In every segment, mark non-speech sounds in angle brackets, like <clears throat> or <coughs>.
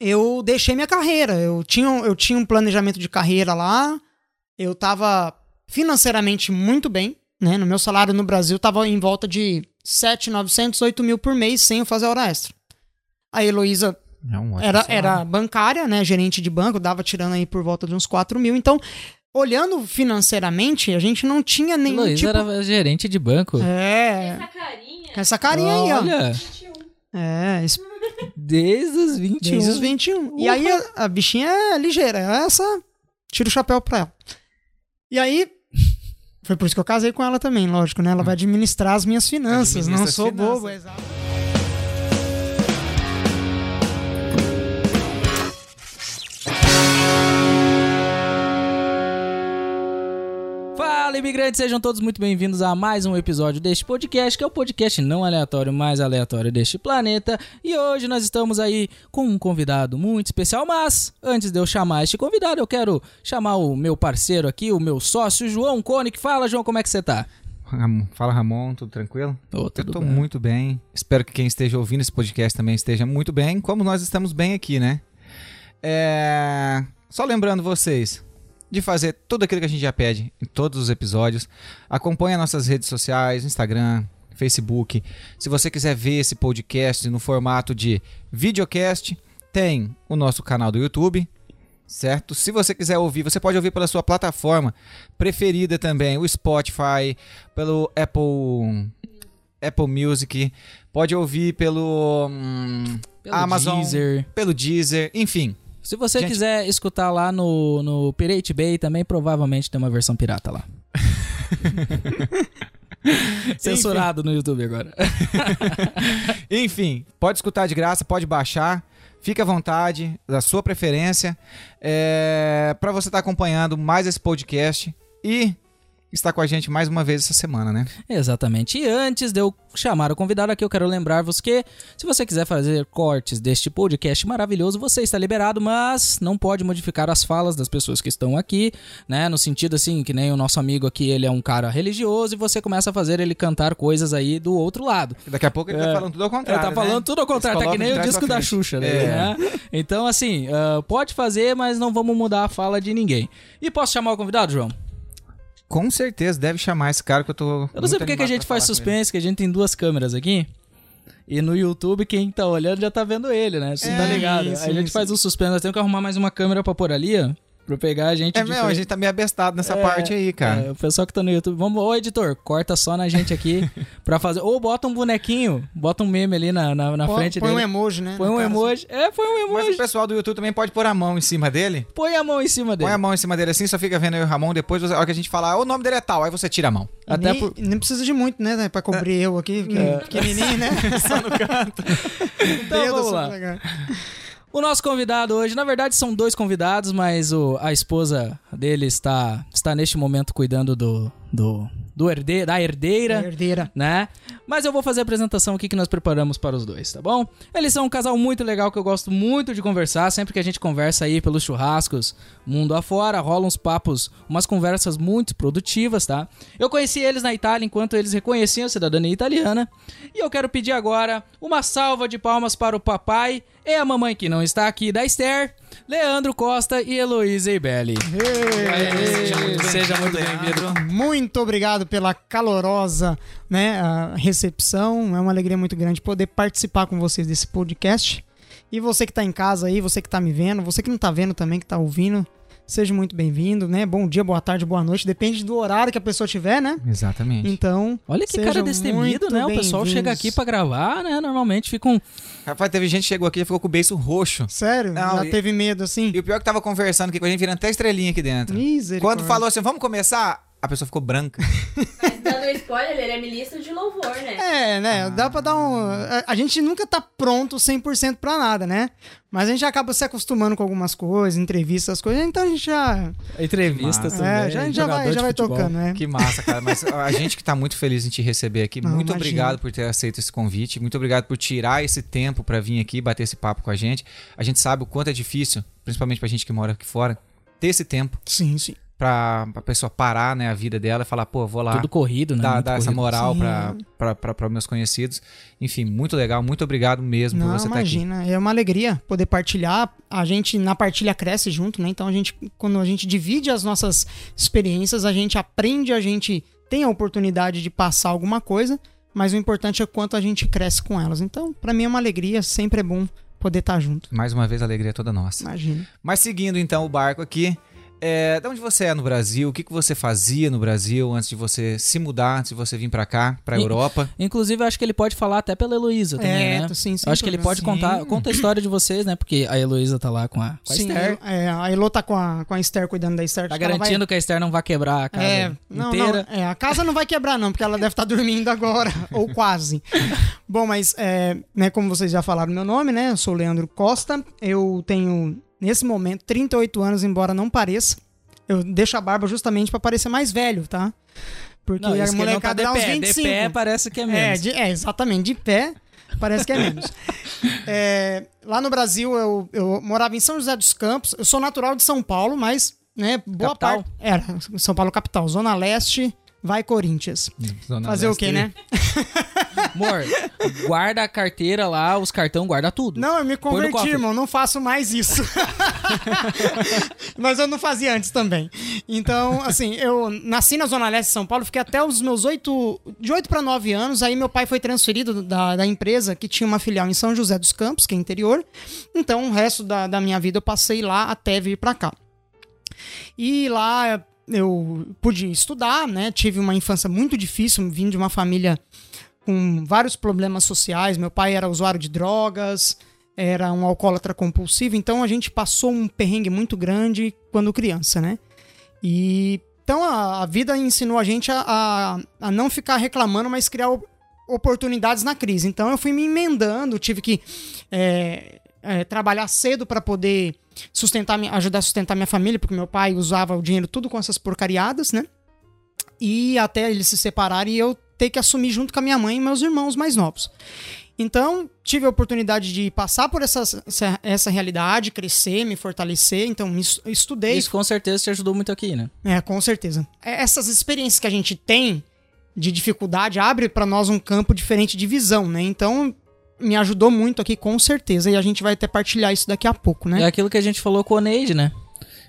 eu deixei minha carreira. Eu tinha, eu tinha um planejamento de carreira lá, eu tava financeiramente muito bem, né? No meu salário no Brasil tava em volta de 7,900, 8 mil por mês sem eu fazer hora extra. A Heloísa É um era, salário. era bancária, né? Gerente de banco, dava tirando aí por volta de uns 4 mil. Então, olhando financeiramente, a gente não tinha nenhum Heloísa tipo... era gerente de banco. É, Essa carinha. com essa carinha aí, ó. Olha, 21. É, isso desde os 21. desde os 21. E aí, a, a bichinha é ligeira. Essa, tira o chapéu pra ela. E aí, foi por isso que eu casei com ela também, lógico, né? Ela vai administrar as minhas finanças, Administra não sou finanças. bobo, exato. Fala, imigrantes, sejam todos muito bem-vindos a mais um episódio deste podcast, que é o podcast não aleatório, mais aleatório deste planeta. E hoje nós estamos aí com um convidado muito especial, mas antes de eu chamar este convidado, eu quero chamar o meu parceiro aqui, o meu sócio, João Cone, que fala, João, como é que você tá? Fala, Ramon, tudo tranquilo? Eu tudo tô bem. muito bem. Espero que quem esteja ouvindo esse podcast também esteja muito bem, como nós estamos bem aqui, né? É... Só lembrando vocês de fazer tudo aquilo que a gente já pede em todos os episódios. Acompanhe as nossas redes sociais, Instagram, Facebook. Se você quiser ver esse podcast no formato de videocast, tem o nosso canal do YouTube, certo? Se você quiser ouvir, você pode ouvir pela sua plataforma preferida também, o Spotify, pelo Apple Apple Music, pode ouvir pelo hum, Pelo Amazon, Deezer. pelo Deezer, enfim. Se você Gente- quiser escutar lá no, no Pirate Bay, também provavelmente tem uma versão pirata lá. <laughs> Censurado no YouTube agora. <laughs> Enfim, pode escutar de graça, pode baixar. Fique à vontade, da sua preferência, é, para você estar acompanhando mais esse podcast e estar com a gente mais uma vez essa semana, né? Exatamente. E antes de eu chamar o convidado aqui, eu quero lembrar-vos que, se você quiser fazer cortes deste podcast maravilhoso, você está liberado, mas não pode modificar as falas das pessoas que estão aqui, né? No sentido assim, que nem o nosso amigo aqui, ele é um cara religioso e você começa a fazer ele cantar coisas aí do outro lado. Daqui a pouco ele tá falando tudo ao Ele contrário. tá falando né? tudo ao contrário, tá que nem o disco da Xuxa, É. né? Então, assim, ah, pode fazer, mas não vamos mudar a fala de ninguém. E posso chamar o convidado, João? Com certeza deve chamar esse cara que eu tô. Eu não sei porque que a gente faz suspense, que a gente tem duas câmeras aqui. E no YouTube, quem tá olhando já tá vendo ele, né? Você É, tá ligado? isso, Aí a gente isso. faz um suspense, nós temos que arrumar mais uma câmera pra pôr ali, ó. Pra pegar a gente É mesmo, a frente. gente tá meio abestado nessa É, parte aí, cara. É, o pessoal que tá no YouTube, vamos, ô editor, corta só na gente aqui <laughs> pra fazer. Ou bota um bonequinho, bota um meme ali na, na, na Põe, frente põe um dele. emoji, né? Põe um emoji. É, põe um Mas emoji. o pessoal do YouTube também pode pôr a mão em cima dele. Põe a mão em cima dele. Põe a mão em cima dele assim, só fica vendo eu e o Ramon. Depois, você- a hora que a gente falar, "Ah, o nome dele é tal, aí você tira a mão. E Até nem, por- nem precisa de muito, né? Pra cobrir eu aqui, que, É. pequenininho, né? <laughs> Só no canto. <laughs> Então vamos lá. O nosso convidado hoje, na verdade são dois convidados, mas o, a esposa dele está, está neste momento cuidando do, do, do herde, da herdeira, Herdeira. né? Mas eu vou fazer a apresentação aqui que nós preparamos para os dois, tá bom? Eles são um casal muito legal que eu gosto muito de conversar. Sempre que a gente conversa aí pelos churrascos, mundo afora, rolam uns papos, umas conversas muito produtivas, tá? Eu conheci eles na Itália enquanto eles reconheciam a cidadania italiana. E eu quero pedir agora uma salva de palmas para o papai e a mamãe que não está aqui da Esther, Leandro Costa e Heloísa Ibelli. Seja muito bem-vindo. Muito obrigado pela calorosa né, recepção. É uma alegria muito grande poder participar com vocês desse podcast. E você que tá em casa aí, você que tá me vendo, você que não tá vendo também, que tá ouvindo, seja muito bem-vindo, né? Bom dia, boa tarde, boa noite, depende do horário que a pessoa tiver, né? Exatamente. Então, Olha que cara destemido, né? O pessoal chega aqui pra gravar, né? Normalmente fica um. Rapaz, teve gente que chegou aqui e ficou com o beiço roxo. sério, Não, já e- teve medo assim? E o pior é que tava conversando aqui com a gente, virando até estrelinha aqui dentro. Misericórdia. Quando falou assim, vamos começar, a pessoa ficou branca. <laughs> Mas dando spoiler, ele é ministro de louvor, né? É, né? Dá pra dar um. a- gente nunca tá pronto 100% pra nada, né? Mas a gente acaba se acostumando com algumas coisas, entrevistas, as coisas, então a gente já. Entrevista massa. também. É, já, a gente já jogador vai, de já vai futebol. tocando, né? Que massa, cara. Mas a gente que tá muito feliz em te receber aqui. Não, muito imagina. obrigado por ter aceito esse convite. Muito obrigado por tirar esse tempo pra vir aqui bater esse papo com a gente. A gente sabe o quanto é difícil, principalmente pra gente que mora aqui fora, ter esse tempo. Sim, sim. Pra, pra pessoa parar, né, a vida dela e falar, pô, vou lá Tudo corrido, né? dar, Muito dar essa corrido. moral pra, pra, pra meus conhecidos. Enfim, muito legal, muito obrigado mesmo Não, por você estar aqui. imagina, é uma alegria poder partilhar. A gente na partilha cresce junto, né? Então a gente, quando a gente divide as nossas experiências, a gente aprende, a gente tem a oportunidade de passar alguma coisa, mas o importante é quanto a gente cresce com elas. Então, pra mim é uma alegria, sempre é bom poder estar junto. Mais uma vez, a alegria é toda nossa. Imagina. Mas seguindo então o barco aqui, é, de onde você é no Brasil? O que, que você fazia no Brasil antes de você se mudar, antes de você vir pra cá, pra E- Europa? Inclusive, eu acho que ele pode falar até pela Heloísa também, É, né? sim, eu acho que ele pode contar conta a história de vocês, né? Porque a Heloísa tá lá com a, com a Sim, Esther. é, a Elô tá com a, com a Esther cuidando da Esther. Tá ela vai- garantindo que a Esther não vai quebrar a casa É, não, inteira. não, é, a casa não vai quebrar não, porque ela deve estar <laughs> dormindo agora, ou quase. Bom, mas, é, né, como vocês já falaram meu nome, né, eu sou o Leandro Costa, eu tenho, nesse momento, 38 anos, embora não pareça. Eu deixo a barba justamente pra parecer mais velho, tá? Porque Não, a tá molecada de dá uns pé. 25. De pé parece que é É, menos. de- é, exatamente, de pé parece que é menos. <laughs> É, lá no Brasil, eu, eu morava em São José dos Campos, eu sou natural de São Paulo, mas, né, boa Capital? parte... Era, São Paulo capital, Zona Leste, vai Corinthians. Zona Fazer o Leste. quê, né? <laughs> Amor, guarda a carteira lá, os cartão, guarda tudo. Não, eu me converti, irmão, não faço mais isso. <laughs> Mas eu não fazia antes também. Então, assim, eu nasci na Zona Leste de São Paulo, fiquei até os meus oito, de 8 para 9 anos, aí meu pai foi transferido da, da empresa que tinha uma filial em São José dos Campos, que é interior. Então, o resto da, da minha vida eu passei lá até vir para cá. E lá eu pude estudar, né? Tive uma infância muito difícil, vim de uma família com vários problemas sociais. Meu pai era usuário de drogas, era um alcoólatra compulsivo, então a gente passou um perrengue muito grande quando criança, né? E então a, a vida ensinou a gente a, a, a não ficar reclamando, mas criar oportunidades na crise. Então eu fui me emendando, tive que é, é, trabalhar cedo para poder sustentar, ajudar a sustentar minha família, porque meu pai usava o dinheiro tudo com essas porcariadas, né? E até eles se separarem eu ter que assumir junto com a minha mãe e meus irmãos mais novos. Então, tive a oportunidade de passar por essa, essa, essa realidade, crescer, me fortalecer. Então, me es- estudei. Isso com certeza te ajudou muito aqui, né? É, com certeza. É, Essas experiências que a gente tem de dificuldade abre para nós um campo diferente de visão, né? Então, me ajudou muito aqui, com certeza. E a gente vai até partilhar isso daqui a pouco, né? É aquilo que a gente falou com o Neide, né?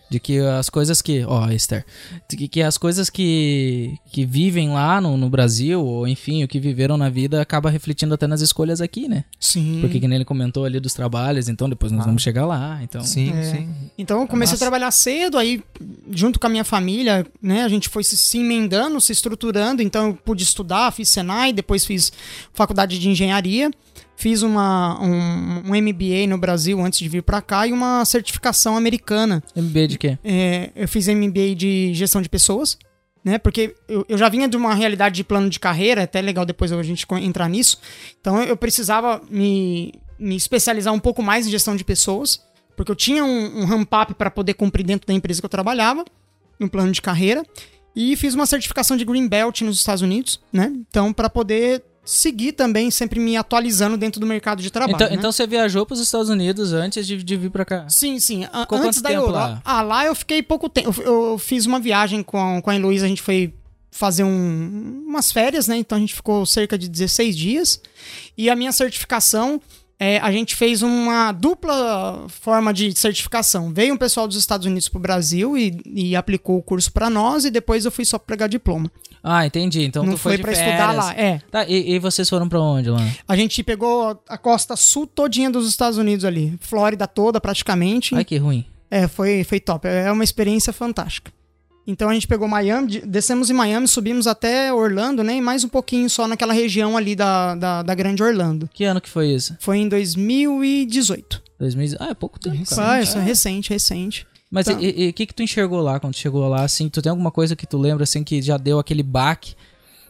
De que as coisas que. Ó, Esther. De que, que as coisas que, que vivem lá no, no Brasil, ou enfim, o que viveram na vida, acaba refletindo até nas escolhas aqui, né? Sim. Porque que nem ele comentou ali dos trabalhos, então depois nós vamos chegar lá. Então. Sim, É. sim. Então eu comecei a trabalhar cedo, aí junto com a minha família, né, a gente foi se, se emendando, se estruturando, então eu pude estudar, fiz Senai, depois fiz faculdade de engenharia, fiz uma, um, um MBA no Brasil antes de vir para cá e uma certificação americana. MBA de quê? É, eu fiz MBA de gestão de pessoas, né, porque eu, eu já vinha de uma realidade de plano de carreira, é até legal depois a gente entrar nisso, então eu precisava me, me especializar um pouco mais em gestão de pessoas, porque eu tinha um, um ramp-up para poder cumprir dentro da empresa que eu trabalhava, um plano de carreira, e fiz uma certificação de Green Belt nos Estados Unidos, né? Então, para poder seguir também, sempre me atualizando dentro do mercado de trabalho. Então, né? então você viajou para os Estados Unidos antes de, de vir para cá? Sim, sim. A- Antes da Europa. lá? Ah, lá eu fiquei pouco tempo. Eu, eu fiz uma viagem com, com a Heloísa, a gente foi fazer um- umas férias, né? Então a gente ficou cerca de 16 dias. E a minha certificação, é, a gente fez uma dupla forma de certificação. Veio um pessoal dos Estados Unidos pro Brasil e, e aplicou o curso para nós, e depois eu fui só pegar diploma. Ah, entendi. Então Não tu foi foi para estudar lá. É. Tá, e, e vocês foram para onde lá? A gente pegou a costa sul todinha dos Estados Unidos ali. Flórida toda, praticamente. Ai, que ruim. É, foi, foi top. É uma experiência fantástica. Então a gente pegou Miami, de- descemos em Miami, subimos até Orlando, né? E mais um pouquinho só naquela região ali da, da, da Grande Orlando. Que ano que foi isso? Foi em 2018. 2000... Ah, é pouco tempo, Recente. cara. Ah, isso é recente, recente. Mas Tá. e o que que tu enxergou lá quando tu chegou lá, assim? Tu tem alguma coisa que tu lembra, assim, que já deu aquele baque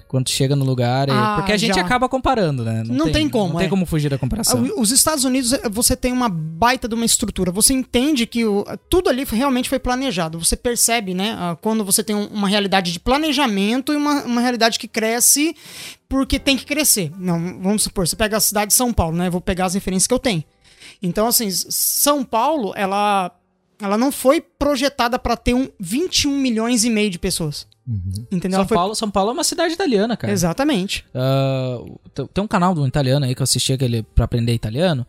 quando chega no lugar? Ah, Porque a gente já. acaba comparando, né? Não tem como, Não tem é. como fugir da Ah, comparação. o- Os Estados Unidos, eh, você tem uma baita de uma estrutura. Você entende que o- tudo ali realmente foi planejado. Você percebe, né? ah, Quando você tem um- uma realidade de planejamento e uma, uma realidade que cresce porque tem que crescer. Não, vamos supor, você pega a cidade de São Paulo, né? Eu Vou pegar as referências que eu tenho. Então, assim, São Paulo, ela ela não foi projetada para ter um 21 milhões e meio de pessoas. Entendeu? São foi- Paulo, São Paulo é uma cidade italiana, cara. Exatamente. Ah, tem- um canal do italiano aí que eu assisti aquele pra aprender italiano.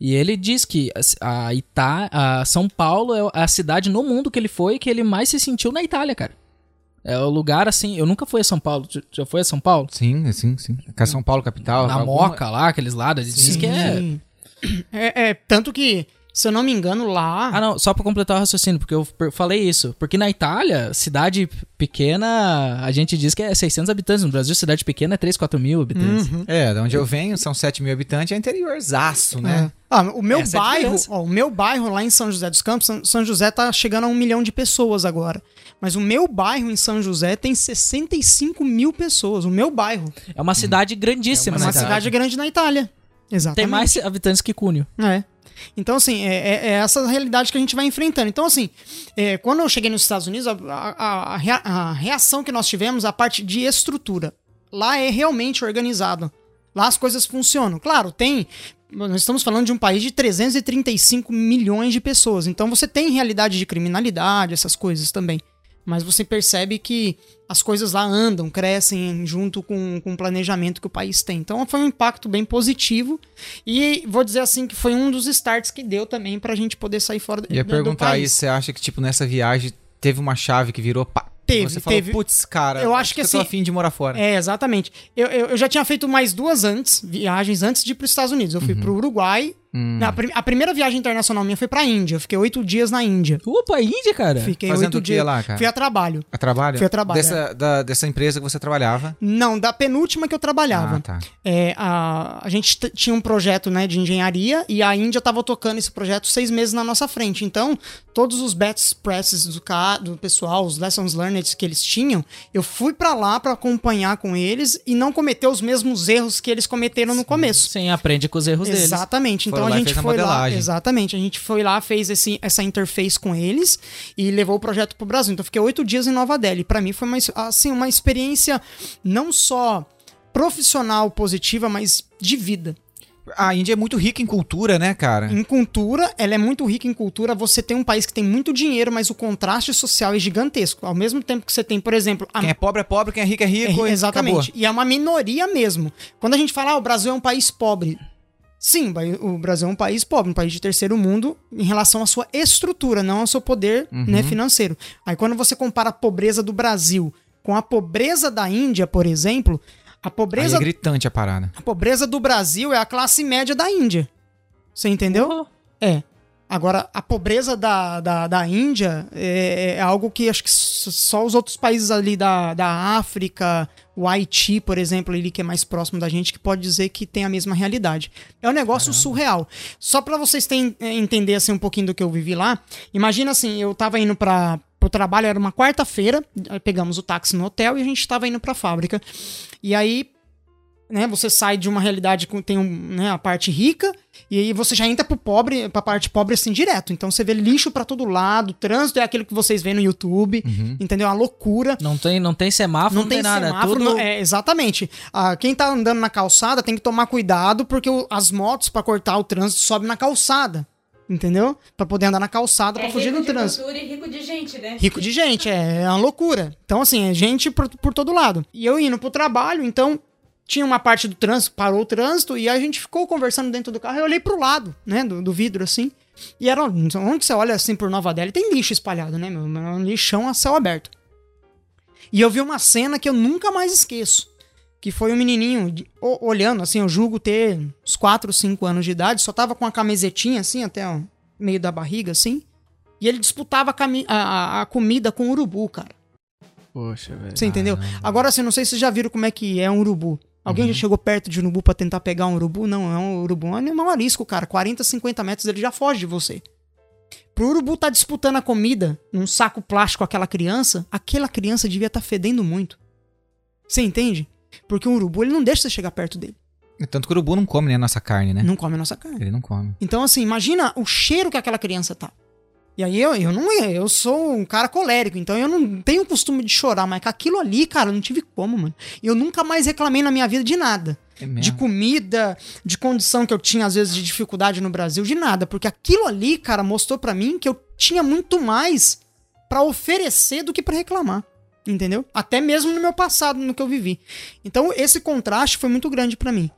E ele diz que a, Ita, a São Paulo é a cidade no mundo que ele foi que ele mais se sentiu na Itália, cara. É o lugar assim. Eu nunca fui a São Paulo. Já foi a São Paulo? Sim, sim, sim. Cá São Paulo, capital. na alguma- Moca lá, aqueles lados. Ele diz que é. Sim. é. é tanto que, se eu não me engano, lá. Ah, não, só pra completar o raciocínio, porque eu falei isso. Porque na Itália, cidade pequena, a gente diz que é 600 habitantes. No Brasil, cidade pequena é 3, 4 mil habitantes. Uhum. É, de onde eu venho, são 7 mil habitantes, é interiorzaço, né? É. Ah, o meu Essa é bairro, ó, o meu bairro lá em São José dos Campos, São- José tá chegando a um milhão de pessoas agora. Mas o meu bairro em São José tem 65 mil pessoas. O meu bairro. É uma cidade grandíssima, É na uma Itália. cidade grande na Itália. Exatamente. Tem mais habitantes que Cunho. É. Então, assim, é, é- é essa realidade que a gente vai enfrentando. Então, assim, é, quando eu cheguei nos Estados Unidos, a, a- a rea- a reação que nós tivemos, a parte de estrutura, lá é realmente organizado. Lá as coisas funcionam. Claro, tem. Nós estamos falando de um país de 335 milhões de pessoas. Então você tem realidade de criminalidade, essas coisas também. Mas você percebe que as coisas lá andam, crescem junto com, com o planejamento que o país tem. Então foi um impacto bem positivo. E vou dizer assim que foi um dos starts que deu também pra gente poder sair fora do, Ia do perguntar aí, país. você acha que, tipo, nessa viagem teve uma chave que virou pá? Teve, Você falou, teve. putz, cara, Eu acho que eu tô assim- afim de morar fora. É, exatamente. Eu, eu, eu já tinha feito mais duas antes, viagens antes de ir para os Estados Unidos. Eu fui pro Uruguai. Hum. A, prim- a primeira viagem internacional minha foi pra Índia. Eu fiquei oito dias na Índia. Opa, Índia, cara. Fiquei Fazendo oito dias. lá, cara? Fui a trabalho. A trabalho? Fui a trabalho, Dessa, da- dessa empresa que você trabalhava. Não, da penúltima que eu trabalhava. Ah, tá. É, a, a gente tinha um projeto né, de engenharia e a Índia estava tocando esse projeto seis meses na nossa frente. Então, todos os best presses do, do pessoal, os lessons learned que eles tinham, eu fui para lá para acompanhar com eles e não cometer os mesmos erros que eles cometeram no começo. Sim, aprende com os erros deles. Exatamente. Então Foram a e gente foi lá. Exatamente. A gente foi lá, fez esse, essa interface com eles e levou o projeto pro Brasil. Então eu fiquei oito dias em Nova Delhi. Para mim foi uma, assim, uma experiência não só profissional positiva, mas de vida. A Índia é muito rica em cultura, né, cara? Em cultura, ela é muito rica em cultura. Você tem um país que tem muito dinheiro, mas o contraste social é gigantesco. Ao mesmo tempo que você tem, por exemplo, a Quem é pobre é pobre, quem é rico é rico. É, e exatamente. acabou. E é uma minoria mesmo. Quando a gente fala, ah, o Brasil é um país pobre. Sim, o Brasil é um país pobre, um país de terceiro mundo em relação à sua estrutura, não ao seu poder Uhum. né, financeiro. Aí quando você compara a pobreza do Brasil com a pobreza da Índia, por exemplo, a Aí pobreza, é gritante a parada. a pobreza do Brasil é a classe média da Índia. Você entendeu? Oh, É. Agora, a pobreza da, da, da Índia é, é algo que acho que só os outros países ali da, da África, o Haiti, por exemplo, ali que é mais próximo da gente, que pode dizer que tem a mesma realidade. É um negócio surreal. Só pra vocês terem, é, entender assim, um pouquinho do que eu vivi lá, imagina assim, eu tava indo para o trabalho, era uma quarta-feira, pegamos o táxi no hotel e a gente tava indo pra fábrica. E aí né, você sai de uma realidade que tem um, né, a parte rica e aí você já entra pro pobre, pra parte pobre assim direto. Então você vê lixo pra todo lado, trânsito é aquilo que vocês veem no YouTube, entendeu? É uma loucura. não, tem, não tem semáforo, não, Não tem, nada. semáforo, é tudo... não- é, exatamente. Ah, quem tá andando na calçada tem que tomar cuidado porque o- as motos pra cortar o trânsito sobem na calçada, entendeu? Pra poder andar na calçada É pra fugir rico do de trânsito. cultura e rico de gente, né? Rico de gente, é, é uma loucura. Então, assim, é gente por, por todo lado. E eu indo pro trabalho, então tinha uma parte do trânsito, parou o trânsito, e a gente ficou conversando dentro do carro. Eu olhei pro lado, né, do, do vidro, assim. E era onde você olha assim por Nova Delhi, tem lixo espalhado, né, meu? É um lixão a céu aberto. E eu vi uma cena que eu nunca mais esqueço. Que foi um menininho de- o- olhando, assim, eu julgo ter uns 4, 5 anos de idade, só tava com a camisetinha, assim, até o meio da barriga, assim. E ele disputava a, a- a comida com o urubu, cara. Poxa, velho. Você entendeu? Agora, assim, não sei se vocês já viram como é que é um urubu. Alguém já chegou perto de um urubu pra tentar pegar um urubu? Não, é um urubu, é um animal arisco, cara. 40, 50 metros ele já foge de você. Pro urubu tá disputando a comida num saco plástico com aquela criança, aquela criança devia estar fedendo muito. Você entende? Porque o urubu, ele não deixa você chegar perto dele. Tanto que o urubu não come né, a nossa carne, né? Não come a nossa carne. Ele não come. Então, assim, imagina o cheiro que aquela criança tá. E aí eu, eu não eu sou um cara colérico, então eu não tenho costume de chorar, mas com aquilo ali, cara, eu não tive como, mano. Eu nunca mais reclamei na minha vida de nada. É de comida, de condição que eu tinha às vezes de dificuldade no Brasil, de nada, porque aquilo ali, cara, mostrou pra mim que eu tinha muito mais pra oferecer do que pra reclamar. Entendeu? Até mesmo no meu passado, no que eu vivi. Então, esse contraste foi muito grande pra mim.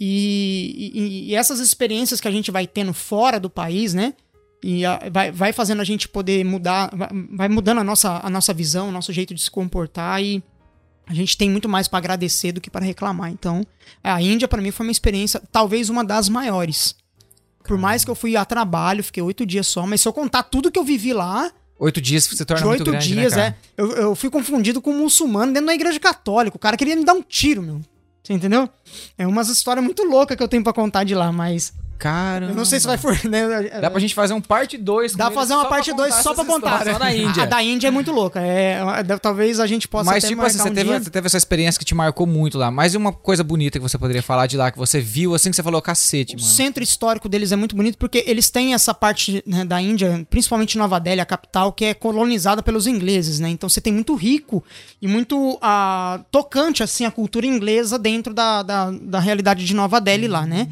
E, e- e essas experiências que a gente vai tendo fora do país, né? E vai, vai fazendo a gente poder mudar, vai, mudando a nossa, a nossa visão, o nosso jeito de se comportar e a gente tem muito mais pra agradecer do que para reclamar. Então, a Índia pra mim foi uma experiência, talvez uma das maiores. Por mais que eu fui a trabalho, fiquei oito dias só, mas se eu contar tudo que eu vivi lá, Oito dias você torna de muito oito grande, dias, né, é. Eu, eu fui confundido com um muçulmano dentro da igreja católica. O cara queria me dar um tiro, meu. Você entendeu? É umas histórias muito loucas que eu tenho pra contar de lá, mas. Cara. Eu não sei se vai for. Né? Dá pra gente fazer um parte 2 Dá pra fazer uma parte 2 só pra contar. Só da Índia. A da Índia é muito louca. É, é, talvez a gente possa Mas, até tipo assim, você um teve, dia. você teve essa experiência que te marcou muito lá. Mas e uma coisa bonita que você poderia falar de lá, que você viu, assim, que você falou, cacete, O mano. centro histórico deles é muito bonito porque eles têm essa parte né, da Índia, principalmente Nova Delhi, a capital, que é colonizada pelos ingleses, né? Então você tem muito rico e muito ah, tocante, assim, a cultura inglesa dentro da, da, da realidade de Nova Delhi lá, né?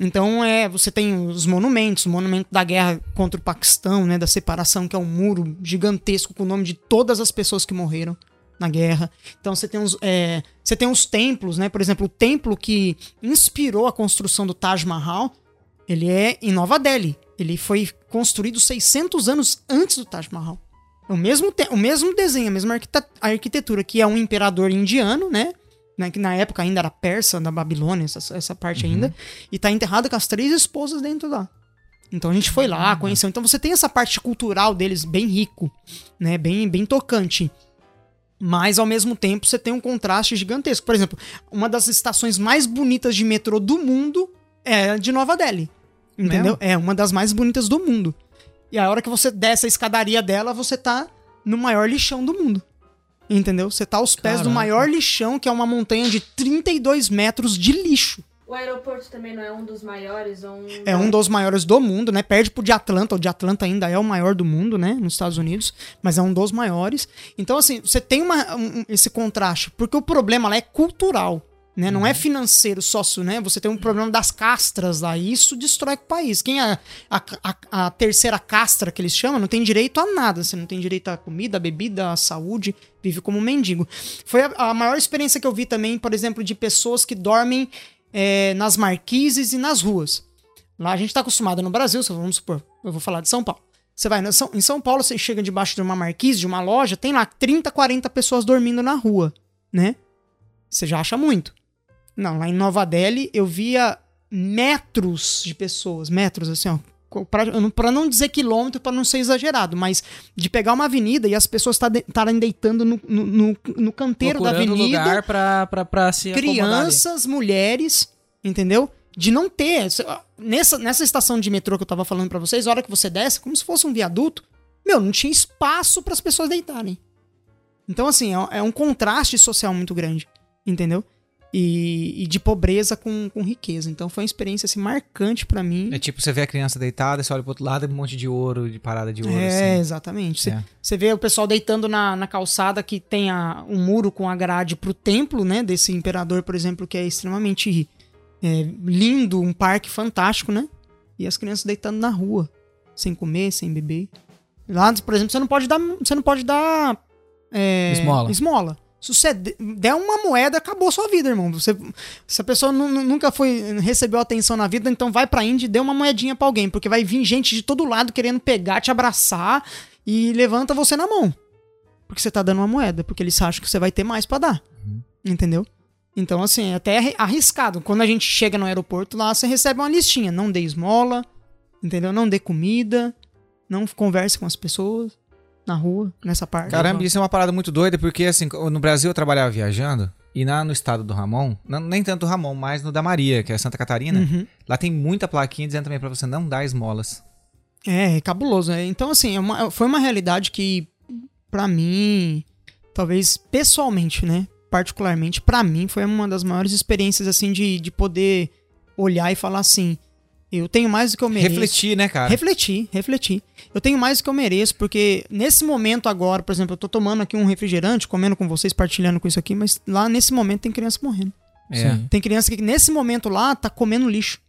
Então é, você tem os monumentos, o monumento da guerra contra o Paquistão, né? Da separação, que é um muro gigantesco com o nome de todas as pessoas que morreram na guerra. Então você tem os, é, você tem os templos, né? Por exemplo, o templo que inspirou a construção do Taj Mahal, ele é em Nova Delhi. Ele foi construído 600 anos antes do Taj Mahal. É o mesmo, o mesmo desenho, a mesma arquite- arquitetura, que é um imperador indiano, né? Né, Que na época ainda era persa, da Babilônia, essa, essa parte ainda. E tá enterrado com as três esposas dentro lá. Então a gente foi lá, conheceu. Então você tem essa parte cultural deles bem rico, né? Bem, bem tocante. Mas ao mesmo tempo você tem um contraste gigantesco. Por exemplo, uma das estações mais bonitas de metrô do mundo é a de Nova Delhi. Entendeu? Mesmo? É uma das mais bonitas do mundo. E a hora que você desce a escadaria dela, você tá no maior lixão do mundo. Entendeu? Você tá aos pés do Caraca. maior lixão, que é uma montanha de 32 metros de lixo. O aeroporto também não é um dos maiores? ou Um... É um dos maiores do mundo, né? Perde pro de Atlanta. O de Atlanta ainda é o maior do mundo, né? Nos Estados Unidos. Mas é um dos maiores. Então, assim, você tem uma, um- esse contraste. Porque o problema lá é cultural. Né? Não é financeiro, sócio, né? Você tem um problema das castras lá. E isso destrói o país. Quem é a, a, a terceira castra que eles chamam não tem direito a nada. Você não tem direito à comida, à bebida, à saúde. Vive como um mendigo. Foi a, a maior experiência que eu vi também, por exemplo, de pessoas que dormem é, nas marquises e nas ruas. Lá a gente tá acostumado no Brasil, se vamos supor, eu vou falar de São Paulo. Você vai em São Paulo, você chega debaixo de uma marquise, de uma loja, tem lá 30, 40 pessoas dormindo na rua, né? Você já acha muito. Não, lá em Nova Delhi eu via metros de pessoas, metros assim, ó. eu não- dizer quilômetro, pra não ser exagerado, mas de pegar uma avenida e as pessoas tá estarem deitando no, no, no, canteiro da Procurando avenida lugar pra, pra, pra se crianças, mulheres, entendeu? De não ter. Nessa, nessa estação de metrô que eu tava falando pra vocês, a hora que você desce, como se fosse um viaduto, meu, não tinha espaço para as pessoas deitarem. Então, assim, é, é um contraste social muito grande, entendeu? E, e de pobreza com, com riqueza. Então, foi uma experiência assim, marcante pra mim. É tipo, você vê a criança deitada, você olha pro outro lado e um monte de ouro, de parada de ouro, É, assim. exatamente. Você É. você vê o pessoal deitando na, na calçada que tem a, um muro com a grade pro templo, né? Desse imperador, por exemplo, que é extremamente é, lindo, um parque fantástico, né? E as crianças deitando na rua, sem comer, sem beber. Lá, por exemplo, você não pode dar. Você não pode dar. é, Esmola. Esmola. Se você de- der uma moeda, acabou a sua vida, irmão. Você, se a pessoa nu- nu- nunca foi recebeu atenção na vida, então vai pra Índia e dê uma moedinha pra alguém, porque vai vir gente de todo lado querendo pegar, te abraçar e levanta você na mão. Porque você tá dando uma moeda, porque eles acham que você vai ter mais pra dar. Entendeu? Então, assim, é até arri- arriscado. Quando a gente chega no aeroporto lá, você recebe uma listinha. Não dê esmola, entendeu? Não dê comida, não converse com as pessoas na rua, nessa parte. Caramba, isso é uma parada muito doida, porque assim, no Brasil eu trabalhava viajando, e lá no estado do Ramon, não- nem tanto do Ramon, mas no da Maria, que é Santa Catarina, Uhum. lá tem muita plaquinha dizendo também pra você não dar esmolas. É, é cabuloso. né? Então, assim, é uma- foi uma realidade que, pra mim, talvez pessoalmente, né? Particularmente, pra mim, foi uma das maiores experiências, assim, de, de poder olhar e falar assim: eu tenho mais do que eu mereço. Refletir, né, cara? Refletir, refletir. Eu tenho mais do que eu mereço, porque nesse momento agora, por exemplo, eu tô tomando aqui um refrigerante, comendo com vocês, partilhando com isso aqui, mas lá nesse momento tem criança morrendo. É. Tem criança que nesse momento lá tá comendo lixo.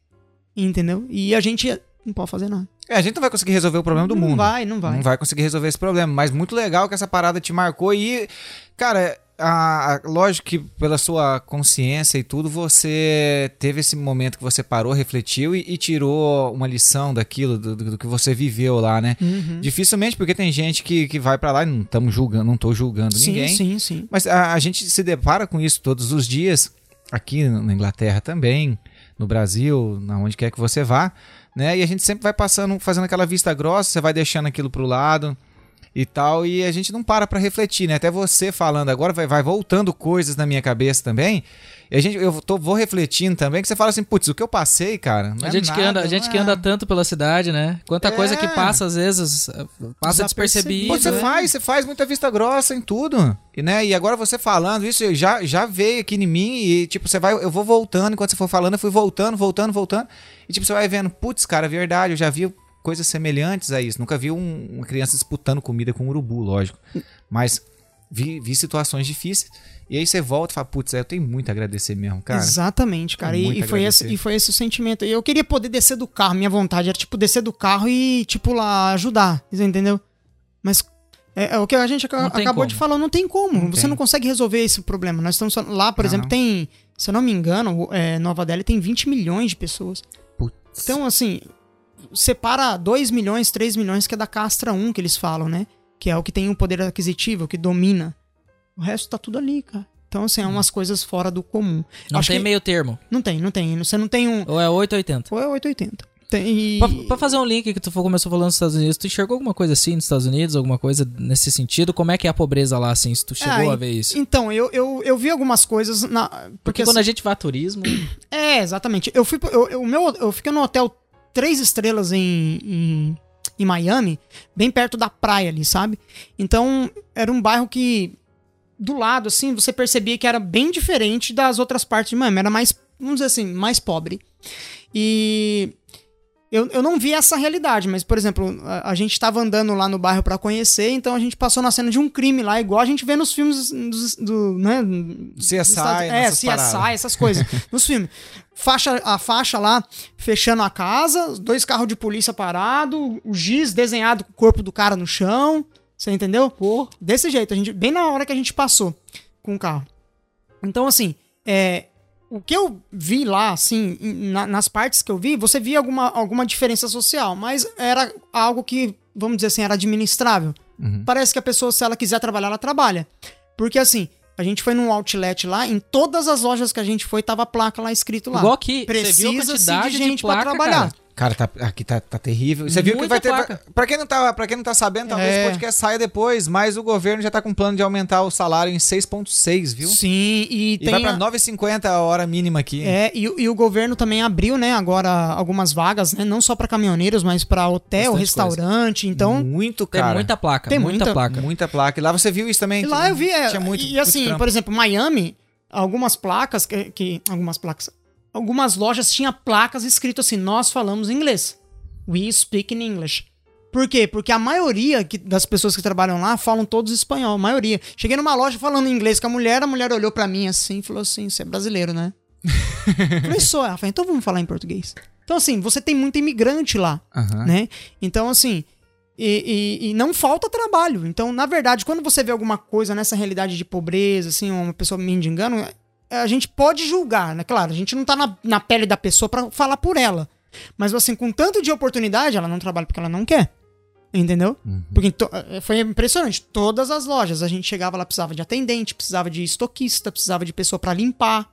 Entendeu? E a gente não pode fazer nada. É, a gente não vai conseguir resolver o problema do não mundo. vai, não vai. Não vai conseguir resolver esse problema. Mas muito legal que essa parada te marcou. E, cara, a, a- lógico que pela sua consciência e tudo, você teve esse momento que você parou, refletiu e, e tirou uma lição daquilo, do, do- que você viveu lá, né? Uhum. Dificilmente, porque tem gente que, que vai pra lá e não estamos julgando, não tô julgando Sim, ninguém. sim, sim. Mas a, a gente se depara com isso todos os dias, aqui na Inglaterra também, no Brasil, na onde quer que você vá, né? E a gente sempre vai passando, fazendo aquela vista grossa, você vai deixando aquilo pro lado e tal, e a gente não para pra refletir, né? Até você falando agora, vai, vai voltando coisas na minha cabeça também. E a gente, eu tô, vou refletindo também, que você fala assim, putz, o que eu passei, cara, A é gente, que nada, anda, a gente não que é. anda tanto pela cidade, né? Quanta É. coisa que passa, às vezes, passa despercebido. Pô, você né? faz, você faz muita vista grossa em tudo. E, né, e agora você falando isso, já, já veio aqui em mim e, tipo, você vai, eu vou voltando, enquanto você for falando, eu fui voltando, voltando, voltando. E, tipo, você vai vendo, putz, cara, é verdade, eu já vi coisas semelhantes a isso. Nunca vi um- uma criança disputando comida com um urubu, lógico. Mas vi, vi situações difíceis. E aí você volta e fala, putz, eu tenho muito a agradecer mesmo, cara. Exatamente, cara. E, e foi esse, e foi esse o sentimento. E eu queria poder descer do carro. Minha vontade era, tipo, descer do carro e, tipo, lá ajudar. Você entendeu? Mas é, é o que a gente tem acabou como. de falar, não tem como. Não Você tem. não consegue resolver esse problema. Nós estamos lá, por Não, exemplo, não. tem, se eu não me engano, é, Nova Delhi tem 20 milhões de pessoas. Putz. Então, assim, separa 2 milhões, 3 milhões, que é da castra 1 que eles falam, né? Que é o que tem o poder aquisitivo, o que domina. O resto tá tudo ali, cara. Então, assim, é umas coisas fora do comum. Não Acho tem que- meio termo. Não tem, não tem. Você não tem um. Ou é 880. Ou é 880. Tem. Pra, pra fazer um link que tu começou falando dos Estados Unidos, tu enxergou alguma coisa assim nos Estados Unidos? Alguma coisa nesse sentido? Como é que é a pobreza lá, assim, se tu chegou Ah, a ver isso? Então, eu, eu, eu vi algumas coisas na. Porque, Porque quando assim, a gente vai a turismo... É, exatamente. Eu fui. Eu, eu, meu, eu fiquei no hotel três estrelas em, em, em Miami, bem perto da praia ali, sabe? Então, era um bairro que. Do lado, assim, você percebia que era bem diferente das outras partes de Miami. Era mais, vamos dizer assim, mais pobre. E. Eu, eu não vi essa realidade, mas, por exemplo, a, a gente tava andando lá no bairro pra conhecer, então a gente passou na cena de um crime lá, igual a gente vê nos filmes dos, do, né, dos CSI, Estados- É, CSI, paradas. essas coisas. <laughs> Nos filmes. Faixa, a faixa lá, fechando a casa, dois carros de polícia parado, o giz desenhado com o corpo do cara no chão. Você entendeu? Desse jeito, a gente, bem na hora que a gente passou com o carro. Então, assim, é, o que eu vi lá, assim, na- nas partes que eu vi, você via alguma, alguma diferença social, mas era algo que, vamos dizer assim, era administrável. Uhum. Parece que a pessoa, se ela quiser trabalhar, ela trabalha. Porque, assim, a gente foi num outlet lá, em todas as lojas que a gente foi, tava a placa lá escrito lá. Igual aqui, você viu a Precisa-se quantidade de de gente pra placa, trabalhar. cara? Cara, tá- aqui tá, tá terrível. Você viu que Muita vai ter. placa. Pra quem, não tá, pra quem não tá sabendo, talvez É. o podcast saia depois, mas o governo já tá com plano de aumentar o salário em 6,6, viu? Sim, e, E tem. vai pra a- 9,50 a hora mínima aqui. É, e, o- e o governo também abriu, né, agora algumas vagas, né? Não só pra caminhoneiros, mas pra hotel, Bastante restaurante. Então, muito, Tem cara. muita placa, Tem muita, muita- placa. Muita placa. E lá você viu isso também? E lá eu vi, é, Tinha muito, e muito assim, trampo. por exemplo, Miami, algumas placas que, que- algumas placas, algumas lojas tinha placas escrito assim: "Nós falamos inglês. We speak in English". Por quê? Porque a maioria que- das pessoas que trabalham lá falam todos espanhol, a maioria. Cheguei numa loja falando inglês com a mulher, a mulher olhou pra mim assim e falou assim: "Você é brasileiro, né?" <laughs> Falei: "Sou". Ela falou: "Então vamos falar em português". Então assim, você tem muito imigrante lá né? Então, assim, e, e- e não falta trabalho. Então, na verdade, quando você vê alguma coisa nessa realidade de pobreza, assim, uma pessoa mendigando, é, a gente pode julgar, né? Claro, a gente não tá na, na pele da pessoa pra falar por ela. Mas, assim, com tanto de oportunidade, ela não trabalha porque ela não quer. Entendeu? Uhum. Porque eh, foi impressionante. Todas as lojas, a gente chegava lá, precisava de atendente, precisava de estoquista, precisava de pessoa pra limpar.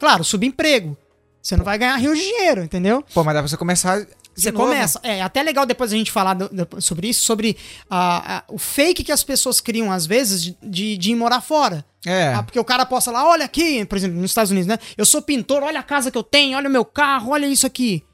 Claro, subemprego. Você não vai ganhar rios de dinheiro, entendeu? Pô, mas dá pra você começar. Você novo. começa. É até legal depois a gente falar do- do- sobre isso, sobre a- a- o fake que as pessoas criam, às vezes, de, de, de ir morar fora. É. Ah, porque o cara posta lá, olha aqui, por exemplo, nos Estados Unidos, né? Eu sou pintor, olha a casa que eu tenho, olha o meu carro, olha isso aqui.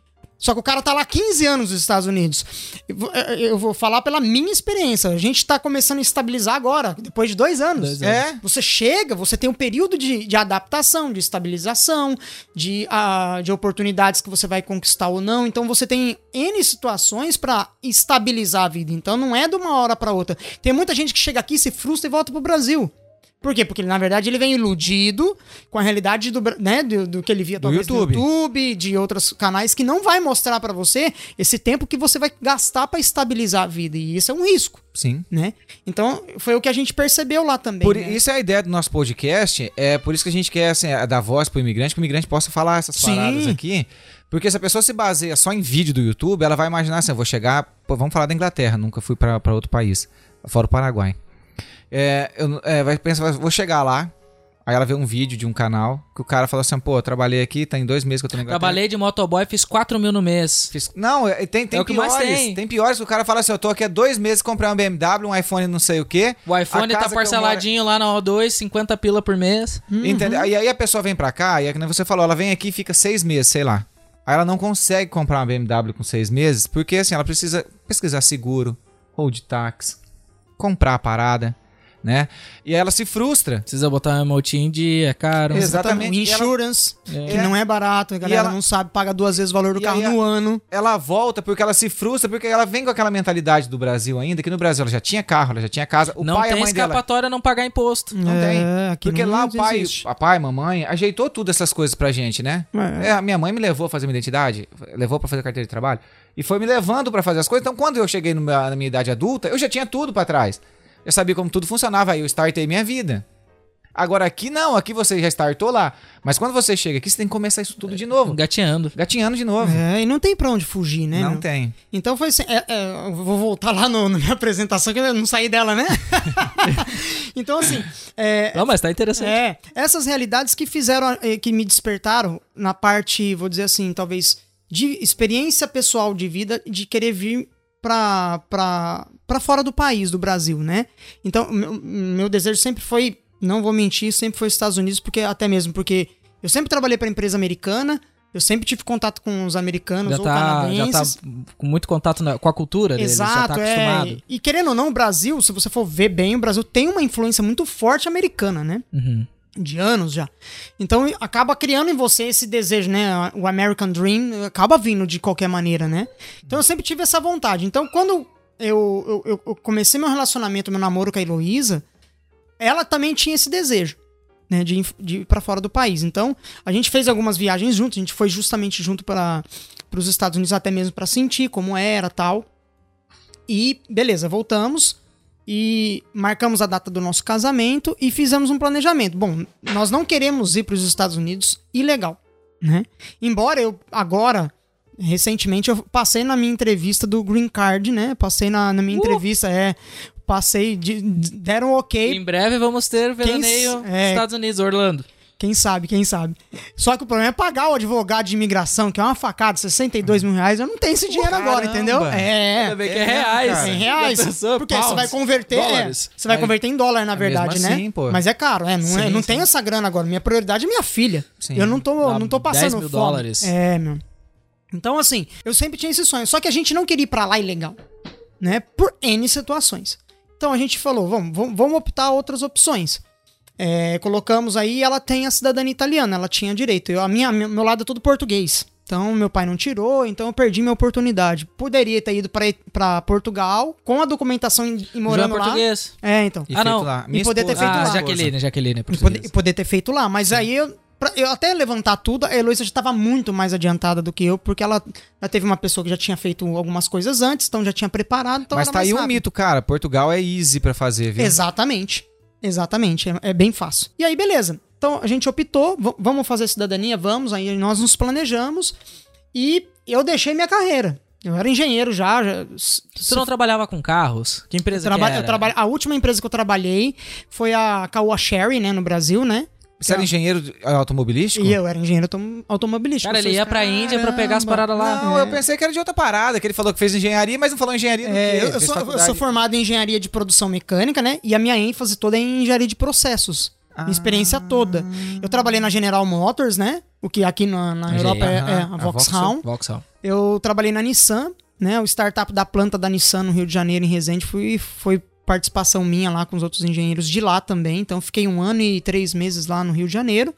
Só que o cara tá lá há 15 anos nos Estados Unidos. Eu vou, eu vou falar pela minha experiência. A gente tá começando a estabilizar agora, depois de dois anos. Dois anos. É. Você chega, você tem um período de, de adaptação, de estabilização, de, ah, de oportunidades que você vai conquistar ou não. Então você tem N situações pra estabilizar a vida. Então não é de uma hora pra outra. Tem muita gente que chega aqui, se frustra e volta pro Brasil. Por quê? Porque na verdade ele vem iludido com a realidade do, né, do, do que ele via Do talvez YouTube. no YouTube, de outros canais que não vai mostrar pra você esse tempo que você vai gastar pra estabilizar a vida e isso é um risco, Sim. né? Então foi o que a gente percebeu lá também. Por, né? Isso é a ideia do nosso podcast. É por isso que a gente quer assim, dar voz pro imigrante, que o imigrante possa falar essas Sim. paradas aqui. Porque se a pessoa se baseia só em vídeo do YouTube, ela vai imaginar assim: eu vou chegar. pô, vamos falar da Inglaterra, nunca fui pra outro país, fora o Paraguai. É, eu, é, vai pensar, vou chegar lá. Aí ela vê um vídeo de um canal que o cara falou assim: pô, eu trabalhei aqui, tem dois meses que eu tô na Inglaterra. Trabalhei de motoboy, fiz 4 mil no mês. Fiz- Não, é- tem, tem É piores. tem. Tem piores que o cara fala assim: eu tô aqui há dois meses, comprei um BMW, um iPhone não sei o quê. O iPhone tá parceladinho lá na O2, 50 pila por mês. Entendeu? E aí a pessoa vem pra cá, e é que você falou, ela vem aqui e fica seis meses, sei lá. Aí ela não consegue comprar uma BMW com seis meses, porque assim, ela precisa pesquisar seguro, road tax, comprar a parada, né? E aí ela se frustra. Precisa botar um emotinho em dia, é caro. Exatamente. O E ela- insurance, que É. não é barato, a galera ela- não sabe, paga duas vezes o valor do E carro aí a- no ano. Ela volta porque ela se frustra, porque ela vem com aquela mentalidade do Brasil ainda, que no Brasil ela já tinha carro, ela já tinha casa, o não pai a tem mãe dela... escapatória não pagar imposto. Não É, tem. Porque não lá o pai, existe. a pai, mamãe, ajeitou tudo essas coisas pra gente, né? É. É, a minha mãe me levou a fazer minha identidade, levou pra fazer carteira de trabalho e foi me levando pra fazer as coisas. Então, quando eu cheguei no na minha idade adulta, eu já tinha tudo pra trás. Eu sabia como tudo funcionava, aí eu startei minha vida. Agora aqui não, aqui você já startou lá. Mas quando você chega aqui, você tem que começar isso tudo de novo. Gateando. Gatinhando de novo. É, e não tem pra onde fugir, né? não meu? tem. Então foi assim. é, é, eu vou voltar lá no- na minha apresentação, que eu não saí dela, né? <laughs> então, assim. É, Não, mas tá interessante. é, essas realidades que fizeram, eh, que me despertaram na parte, vou dizer assim, talvez, de experiência pessoal de vida, de querer vir pra, pra, pra fora do país, do Brasil, né? Então, meu, meu desejo sempre foi, não vou mentir, sempre foi os Estados Unidos, porque até mesmo porque eu sempre trabalhei pra empresa americana, eu sempre tive contato com os americanos Já ou tá, já canadenses. tá com muito contato na- com a cultura deles, já Exato, tá acostumado. é. E querendo ou não, o Brasil, se você for ver bem, o Brasil tem uma influência muito forte americana, né? Uhum. de anos já. Então acaba criando em você esse desejo, né? O American Dream acaba vindo de qualquer maneira, né? Então eu sempre tive essa vontade. Então quando eu, eu, eu comecei meu relacionamento, meu namoro com a Heloísa, ela também tinha esse desejo. Né, de, de ir pra fora do país. Então, a gente fez algumas viagens juntos, a gente foi justamente junto para os Estados Unidos, até mesmo para sentir como era tal. E beleza, voltamos e marcamos a data do nosso casamento e fizemos um planejamento. Bom, nós não queremos ir para os Estados Unidos ilegal, né? Embora eu agora recentemente eu passei na minha entrevista do Green Card, né? Passei na, na minha entrevista, é, passei de, de- deram ok, Em breve vamos ter veraneio é- Estados Unidos, Orlando. quem sabe, quem sabe. Só que o problema é pagar o advogado de imigração, que é uma facada, 62 mil reais, eu não tenho esse dinheiro agora, caramba. entendeu? É, Ainda bem que é, é reais. cara. em reais. Já pensou? Porque você Pounds, vai converter. é, você vai Mas- converter em dólar, na É verdade, mesmo né? assim, pô. Mas é caro, é. Não, é, Sim, não sim. tenho essa grana agora. Minha prioridade é minha filha. Sim. Eu não tô, Dá não tô 10 passando mil fome. dólares. É, meu. Então, assim, eu sempre tinha esse sonho. Só que a gente não queria ir pra lá ilegal. Né? Por N situações. Então a gente falou, vamos, vamos, vamos optar outras opções. É, colocamos aí, ela tem a cidadania italiana, ela tinha direito. Eu, a minha, meu lado é todo português. Então, meu pai não tirou, então eu perdi minha oportunidade. Poderia ter ido pra, pra Portugal com a documentação e, morando lá. português. É, então. E Ah, feito não. lá. E poder ter esposa- feito Ah, lá. Jaqueline, Jaqueline, E poder, português. e poder ter feito lá. Mas aí eu, pra- eu até levantar tudo, a Heloísa já estava muito mais adiantada do que eu, porque ela já teve uma pessoa que já tinha feito algumas coisas antes, então já tinha preparado. Então Mas era tá mais aí um mito, cara. Portugal é easy pra fazer, viu? Exatamente. Exatamente. É, é bem fácil. E aí, beleza. Então a gente optou, vamos fazer cidadania, vamos. Aí nós nos planejamos e eu deixei minha carreira. Eu era engenheiro já. já Você não trabalhava com carros? Que empresa traba- que eu era? traba- a última empresa que eu trabalhei foi a Caoa Sherry, né, no Brasil, né? Você era engenheiro de- automobilístico? E eu era engenheiro autom- automobilístico. Cara, ele ia pra Índia pra pegar as paradas lá. Não, eu pensei que era de outra parada, que ele falou que fez engenharia, mas não falou engenharia do É, quê? eu, sou, eu sou formado em engenharia de produção mecânica, né? E a minha ênfase toda é em engenharia de processos. Minha experiência toda. Eu trabalhei na General Motors, né? O que aqui na, na Europa é, é a a Vauxhall. Vauxhall. Eu trabalhei na Nissan, né? O startup da planta da Nissan no Rio de Janeiro, em Resende, fui, foi participação minha lá com os outros engenheiros de lá também. Então, fiquei um ano e três meses lá no Rio de Janeiro.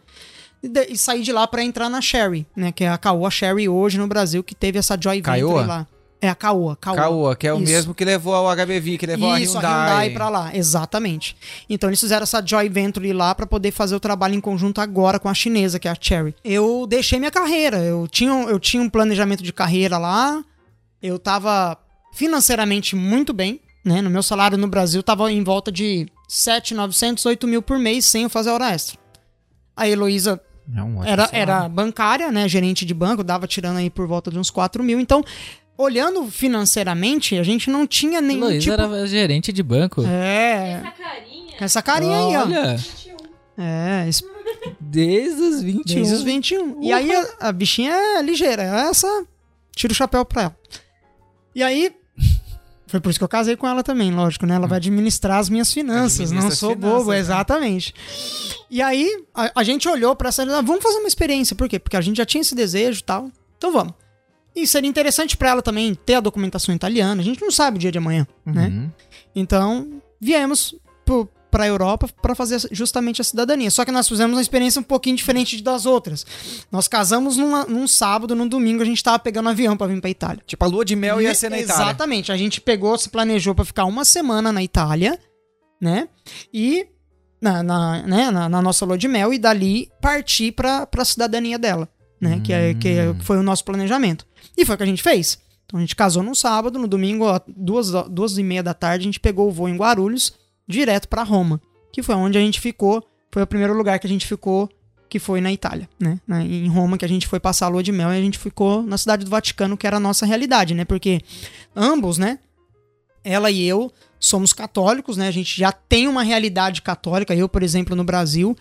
E, de- e saí de lá pra entrar na Sherry, né? Que é a Caoa Sherry hoje no Brasil, que teve essa Joy Venture lá. É a Caoa. Caoa. Caoa, que é o Isso. mesmo que levou ao HBV, que levou Isso, a Hyundai. pra lá, exatamente. Então eles fizeram essa joy venture lá pra poder fazer o trabalho em conjunto agora com a chinesa, que é a Cherry. Eu deixei minha carreira, eu tinha, eu tinha um planejamento de carreira lá, eu tava financeiramente muito bem, né? No meu salário no Brasil tava em volta de 7,900, 8 mil por mês sem eu fazer hora extra. A Heloísa É um era, salário. era bancária, né? Gerente de banco, dava tirando aí por volta de uns 4 mil. Então, olhando financeiramente, a gente não tinha nenhum Heloísa tipo... era gerente de banco. É, Essa carinha. com essa carinha aí, ó. Olha, 21. É, es- desde os 21. desde os 21. E aí a, a bichinha é ligeira, essa tira o chapéu pra ela. E aí, foi por isso que eu casei com ela também, lógico, né? Ela vai administrar as minhas finanças, Administra não sou finanças, bobo, né? exatamente. E aí, a, a gente olhou pra essa, ah, vamos fazer uma experiência, por quê? Porque a gente já tinha esse desejo e tal, então vamos. E seria interessante pra ela também ter a documentação italiana, a gente não sabe o dia de amanhã, né? Uhum. Então, viemos pro, pra Europa pra fazer justamente a cidadania. Só que nós fizemos uma experiência um pouquinho diferente das outras. Nós casamos numa- num sábado, num domingo a gente tava pegando avião pra vir pra Itália. Tipo, a lua de mel ia ser na Itália. Exatamente. A gente pegou, se planejou pra ficar uma semana na Itália, né? E na, na, né, na, na nossa lua de mel e dali partir pra, pra cidadania dela, né? Que, é, que é- que foi o nosso planejamento. E foi o que a gente fez. Então a gente casou no sábado, no domingo, ó, duas, duas e meia da tarde, a gente pegou o voo em Guarulhos, direto pra Roma, que foi onde a gente ficou, foi o primeiro lugar que a gente ficou, que foi na Itália, né? Em Roma, que a gente foi passar a lua de mel e a gente ficou na cidade do Vaticano, que era a nossa realidade, né? Porque ambos, né? Ela e eu somos católicos, né? A gente já tem uma realidade católica. Eu, por exemplo, no Brasil,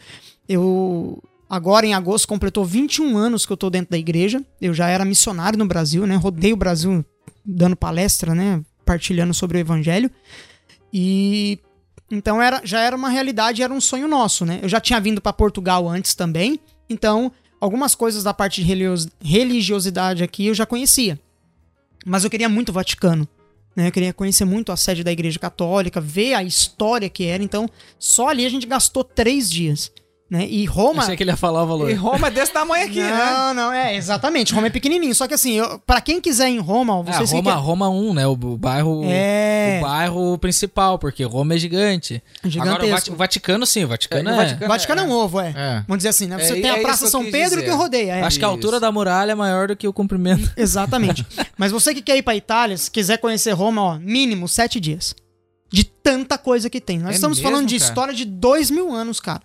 eu agora em agosto completou 21 anos que eu tô dentro da igreja. Eu já era missionário no Brasil, né? Rodei o Brasil dando palestra, né? Partilhando sobre o evangelho. E então era, já era uma realidade, era um sonho nosso, né? Eu já tinha vindo para Portugal antes também, então algumas coisas da parte de religios- religiosidade aqui eu já conhecia. Mas eu queria muito o Vaticano. Né? Eu queria conhecer muito a sede da Igreja Católica, ver a história que era. Então, só ali a gente gastou três dias. Né? E Roma. Achei que ele ia falar o valor. E Roma é desse tamanho aqui, né? não, não, é, exatamente. Roma é pequenininho. Só que assim, eu, pra quem quiser ir em Roma, Ah, vocês Roma, que Roma 1, né? O, o bairro. É. O bairro principal, porque Roma é gigante. Gigantesco. Agora, o, Vati- o Vaticano, sim, o Vaticano É, é. o Vaticano- Vaticano é um ovo, é. É. Vamos dizer assim, né? Você É, tem a é Praça que São quis Pedro dizer. que rodeia. é. Acho que a Isso. altura da muralha é maior do que o comprimento. <laughs> Exatamente. Mas você que quer ir pra Itália, se quiser conhecer Roma, ó, mínimo sete dias. De tanta coisa que tem. Nós É estamos falando mesmo, de cara? história de dois mil anos, cara.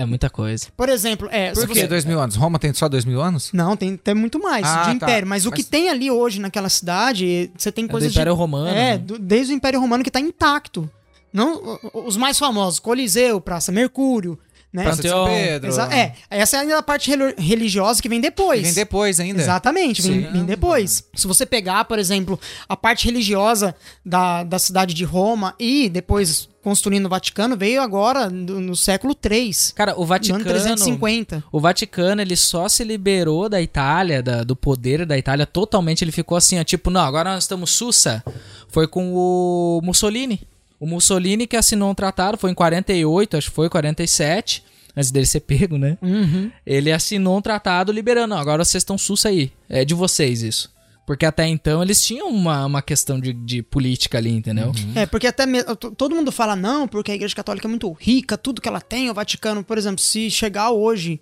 É muita coisa. Por exemplo, é. Por que você- dois mil anos? Roma tem só dois mil anos? Não, tem, tem muito mais Ah, de tá. império. Mas o que Mas- tem ali hoje naquela cidade, você tem É do coisas Império de. Romano. É, né? do- desde o Império Romano que tá intacto. Não, os mais famosos, Coliseu, Praça Mercúrio, né? Praça de São. Pedro. Exa- é, essa é ainda a parte religiosa que vem depois. Vem depois ainda. Exatamente, vem, vem depois. Se você pegar, por exemplo, a parte religiosa da, da cidade de Roma e depois construindo o Vaticano, veio agora no, no século III, Cara, o no ano Vaticano. 350. O Vaticano, ele só se liberou da Itália, da- do poder da Itália totalmente. Ele ficou assim, ó, tipo, não, agora nós estamos sussa. Foi com o Mussolini. O Mussolini que assinou um tratado, foi em 48, acho que foi 47, antes dele ser pego, né? Uhum. Ele assinou um tratado liberando, agora vocês estão sussa aí. É de vocês isso. Porque até então eles tinham uma, uma questão de, de política ali, entendeu? É, porque até mesmo, to- todo mundo fala não, porque a Igreja Católica é muito rica, tudo que ela tem, o Vaticano, por exemplo, se chegar hoje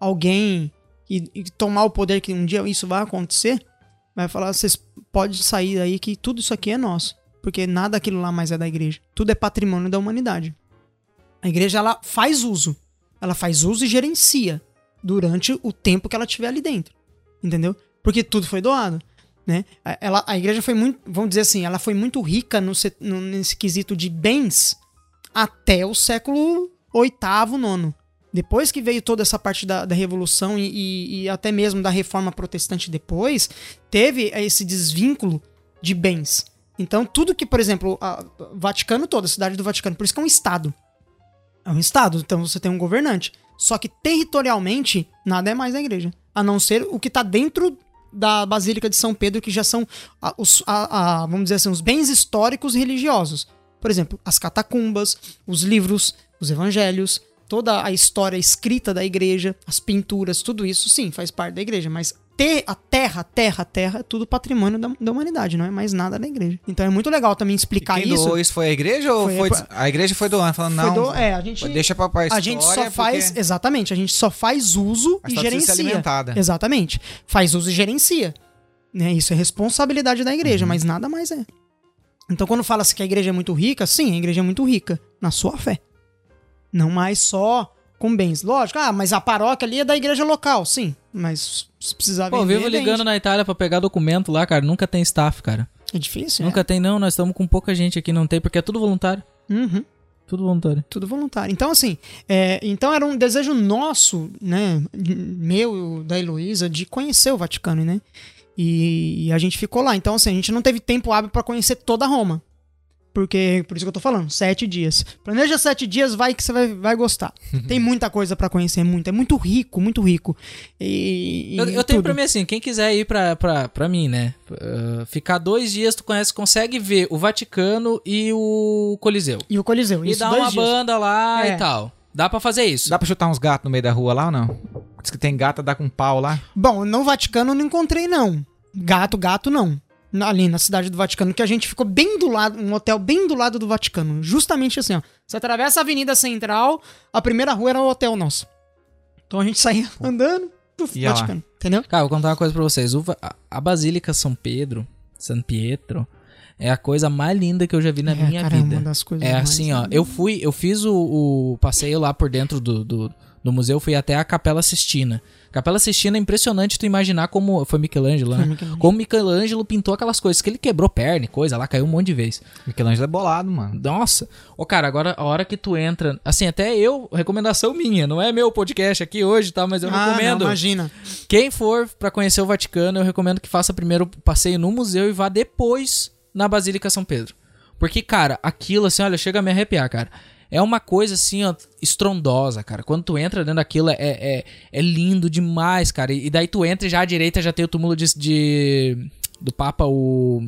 alguém e, e tomar o poder que um dia isso vai acontecer, vai falar, vocês podem sair aí que tudo isso aqui é nosso, porque nada daquilo lá mais é da igreja. Tudo é patrimônio da humanidade. A igreja ela faz uso, ela faz uso e gerencia durante o tempo que ela tiver ali dentro. Entendeu? Porque tudo foi doado né? Ela, a igreja foi muito, vamos dizer assim, ela foi muito rica no, no- nesse quesito de bens até o século oitavo, nono. Depois que veio toda essa parte da, da revolução e, e- e até mesmo da reforma protestante depois, teve esse desvínculo de bens. Então, tudo que, por exemplo, a- Vaticano todo, a cidade do Vaticano, por isso que é um estado. É um estado, então você tem um governante. Só que territorialmente, nada é mais da igreja. A não ser o que está dentro da Basílica de São Pedro, que já são, a- os, a- a- vamos dizer assim, os bens históricos religiosos. Por exemplo, as catacumbas, os livros, os evangelhos, toda a história escrita da igreja, as pinturas, tudo isso, sim, faz parte da igreja. Mas ter a terra, terra, terra, é tudo patrimônio da, da humanidade, não é mais nada da igreja. Então é muito legal também E explicar quem isso. doou isso foi a igreja ou Foi foi... a- A igreja foi doando, falando, não, do- é, a gente, deixa pra, pra a gente só história, faz, porque exatamente, a gente só faz uso a e história ser gerencia. alimentada. Exatamente. Faz uso e gerencia. Né? Isso é responsabilidade da igreja, Uhum. mas nada mais é. Então, quando fala-se que a igreja é muito rica, sim, a igreja é muito rica na sua fé. Não mais só com bens. Lógico, ah, mas a paróquia ali é da igreja local, sim. Mas se precisar Pô, vender, vivo ligando vende. na Itália pra pegar documento lá, cara. Nunca tem staff, cara. É difícil, Nunca tem, não. Nós estamos com pouca gente aqui, não tem, porque é tudo voluntário. é. Uhum. Tudo voluntário. Tudo voluntário. Então, assim, é, então era um desejo nosso, né, meu, da Heloísa, de conhecer o Vaticano, né? E, e a gente ficou lá. Então, assim, a gente não teve tempo hábil pra conhecer toda Roma. Porque, por isso que eu tô falando, sete dias. Planeja sete dias, vai que você vai, vai gostar. <laughs> Tem muita coisa pra conhecer, muito. É muito rico, muito rico. E, e Eu, eu tenho pra mim assim, quem quiser ir pra, pra, pra mim, né? uh, ficar dois dias, tu conhece, consegue ver o Vaticano e o Coliseu. E o Coliseu. E dois uma dias. banda lá É. e tal. Dá pra fazer isso. Dá pra chutar uns gatos no meio da rua lá ou não? Diz que tem gata, dá com pau lá. Bom, no Vaticano eu não encontrei, não. Gato, gato, não. Ali na cidade do Vaticano, que a gente ficou bem do lado, um hotel bem do lado do Vaticano. Justamente assim, ó. Você atravessa a Avenida Central, a primeira rua era o hotel nosso. Então a gente saía andando pro Ia lá. Vaticano, entendeu? Cara, vou contar uma coisa pra vocês. O a- a Basílica São Pedro, San Pietro, é a coisa mais linda que eu já vi na É, minha cara, é vida. uma das coisas É assim, ó. lindas. Eu fui, eu fiz o, o passeio lá por dentro do, do, do museu, fui até a Capela Sistina. Capela Sistina é impressionante tu imaginar como. Foi Michelangelo, Foi né? Michelangelo. Como Michelangelo pintou aquelas coisas, que ele quebrou perna e coisa lá, caiu um monte de vez. Michelangelo é bolado, mano. Nossa. Ô, cara, agora a hora que tu entra. Assim, até eu, recomendação minha, não é meu podcast aqui hoje, tá? Mas eu Ah, recomendo. não, imagina. Quem for pra conhecer o Vaticano, eu recomendo que faça primeiro o passeio no museu e vá depois na Basílica São Pedro. Porque, cara, aquilo assim, olha, chega a me arrepiar, cara. É uma coisa assim, ó, estrondosa, cara. Quando tu entra dentro daquilo, é, é, é lindo demais, cara. E daí tu entra e já à direita já tem o túmulo de, de- do Papa, o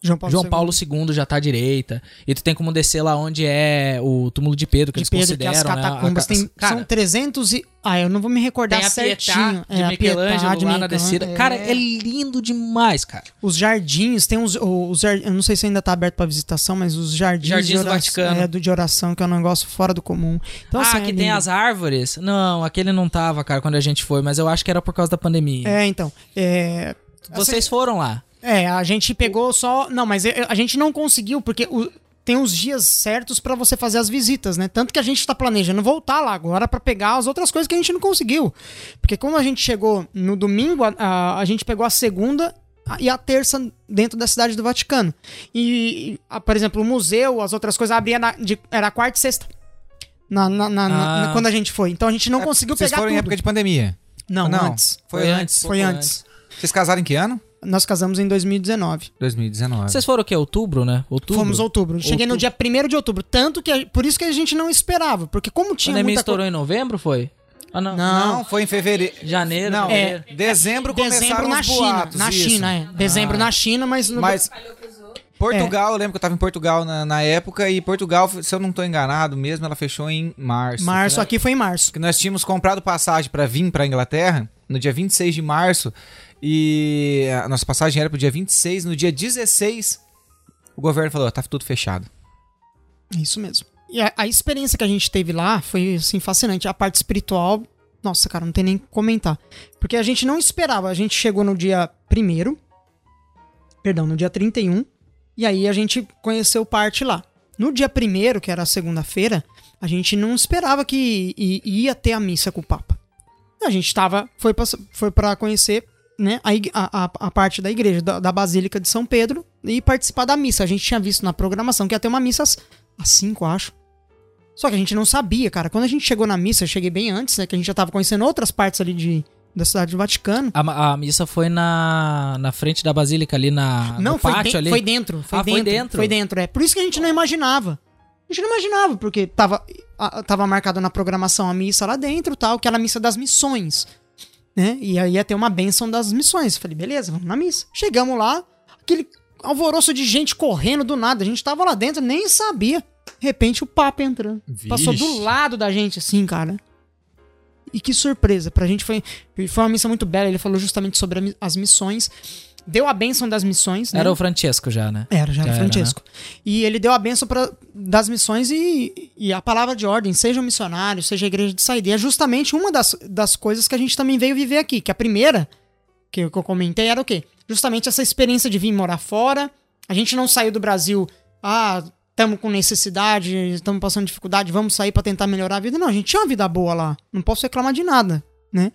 João Paulo João II. Paulo II já tá à direita. E tu tem como descer lá onde é o túmulo de Pedro, que de eles Pedro, que consideram, as né? a- catacumbas a- tem, cara, são 300 e... Ah, eu não vou me recordar tem a certinho. De É, a Michelangelo Pietà de lá na descida. é. Cara, é lindo demais, cara. Os jardins, tem uns. Os, eu não sei se ainda tá aberto pra visitação, mas os jardins, Jardins de do oração, Vaticano. É, do de oração, que é um negócio fora do comum. Então, ah, assim, que é tem as árvores? Não, aquele não tava, cara, quando a gente foi, mas eu acho que era por causa da pandemia. É, então. É, Vocês foram lá. É, a gente pegou só. Não, mas eu- a gente não conseguiu, porque o- tem os dias certos pra você fazer as visitas, né? Tanto que a gente tá planejando voltar lá agora pra pegar as outras coisas que a gente não conseguiu. Porque como a gente chegou no domingo, a, a- a gente pegou a segunda e a terça dentro da cidade do Vaticano. E, a- por exemplo, o museu, as outras coisas, abria na- de- era quarta e sexta. Na, na- na- na- Ah. quando a gente foi. Então a gente não É, conseguiu Vocês pegar foram em tudo. época de pandemia. Não, Não. antes. Foi, Foi antes. antes. Foi antes. Vocês casaram em que ano? Nós casamos em 2019. 2019. Vocês foram o quê? Outubro, né? Outubro? Fomos outubro. Cheguei no dia 1 de outubro. Tanto que. a- por isso que a gente não esperava. Porque como A tinha pandemia muita estourou em novembro, foi? Ah, não. Não. Não, foi em fevereiro. Janeiro, Não, fevereiro. dezembro Dezembro começaram na os China. boatos, na isso. China, é. Dezembro na China, mas. No... Mas Portugal, eu lembro que eu tava em Portugal na, na época e Portugal, se eu não tô enganado mesmo, ela fechou em março. março, né? aqui foi em março. que nós tínhamos comprado passagem pra vir pra Inglaterra no dia 26 de março e a nossa passagem era pro dia 26, no dia 16 o governo falou, tá tudo fechado. Isso mesmo. E a, a experiência que a gente teve lá foi, assim, fascinante. A parte espiritual, nossa, cara, não tem nem o que comentar. Porque a gente não esperava. A gente chegou no dia 1 perdão, no dia 31, e aí a gente conheceu parte lá. No dia 1 que era segunda-feira, a gente não esperava que ia ter a missa com o Papa. A gente tava, foi pra, foi pra conhecer né, a, a, a- parte da igreja, da, da Basílica de São Pedro, e participar da missa. A gente tinha visto na programação que ia ter uma missa às, às 5, acho. Só que a gente não sabia, cara. Quando a gente chegou na missa, eu cheguei bem antes, né? Que a gente já tava conhecendo outras partes ali de, da cidade do Vaticano. A, a missa foi na, na frente da Basílica, ali na, não, no foi, pátio de- ali. foi dentro. Foi Ah, foi dentro. dentro? Foi dentro, é. Por isso que a gente não imaginava. A gente não imaginava, porque tava, a- tava marcado na programação a missa lá dentro tal, que era a missa das missões. Né? E aí ia ter uma bênção das missões. Eu Falei, beleza, vamos na missa. Chegamos lá, aquele alvoroço de gente correndo do nada. A gente tava lá dentro, nem sabia. De repente o Papa entrando. Vixe. Passou do lado da gente, assim, cara. E que surpresa, pra gente foi, foi uma missão muito bela. Ele falou justamente sobre as missões. Deu a bênção das missões, né? Era o Francesco já, né? Era, já Já era era, Francesco. E ele deu a benção pra, das missões e, e a palavra de ordem, seja missionário, seja igreja de saída. E é justamente uma das, das coisas que a gente também veio viver aqui. Que a primeira, que, que eu comentei, era o quê? Justamente essa experiência de vir morar fora. A gente não saiu do Brasil, ah, estamos com necessidade, estamos passando dificuldade, vamos sair pra tentar melhorar a vida. Não, a gente tinha uma vida boa lá. Não posso reclamar de nada, né?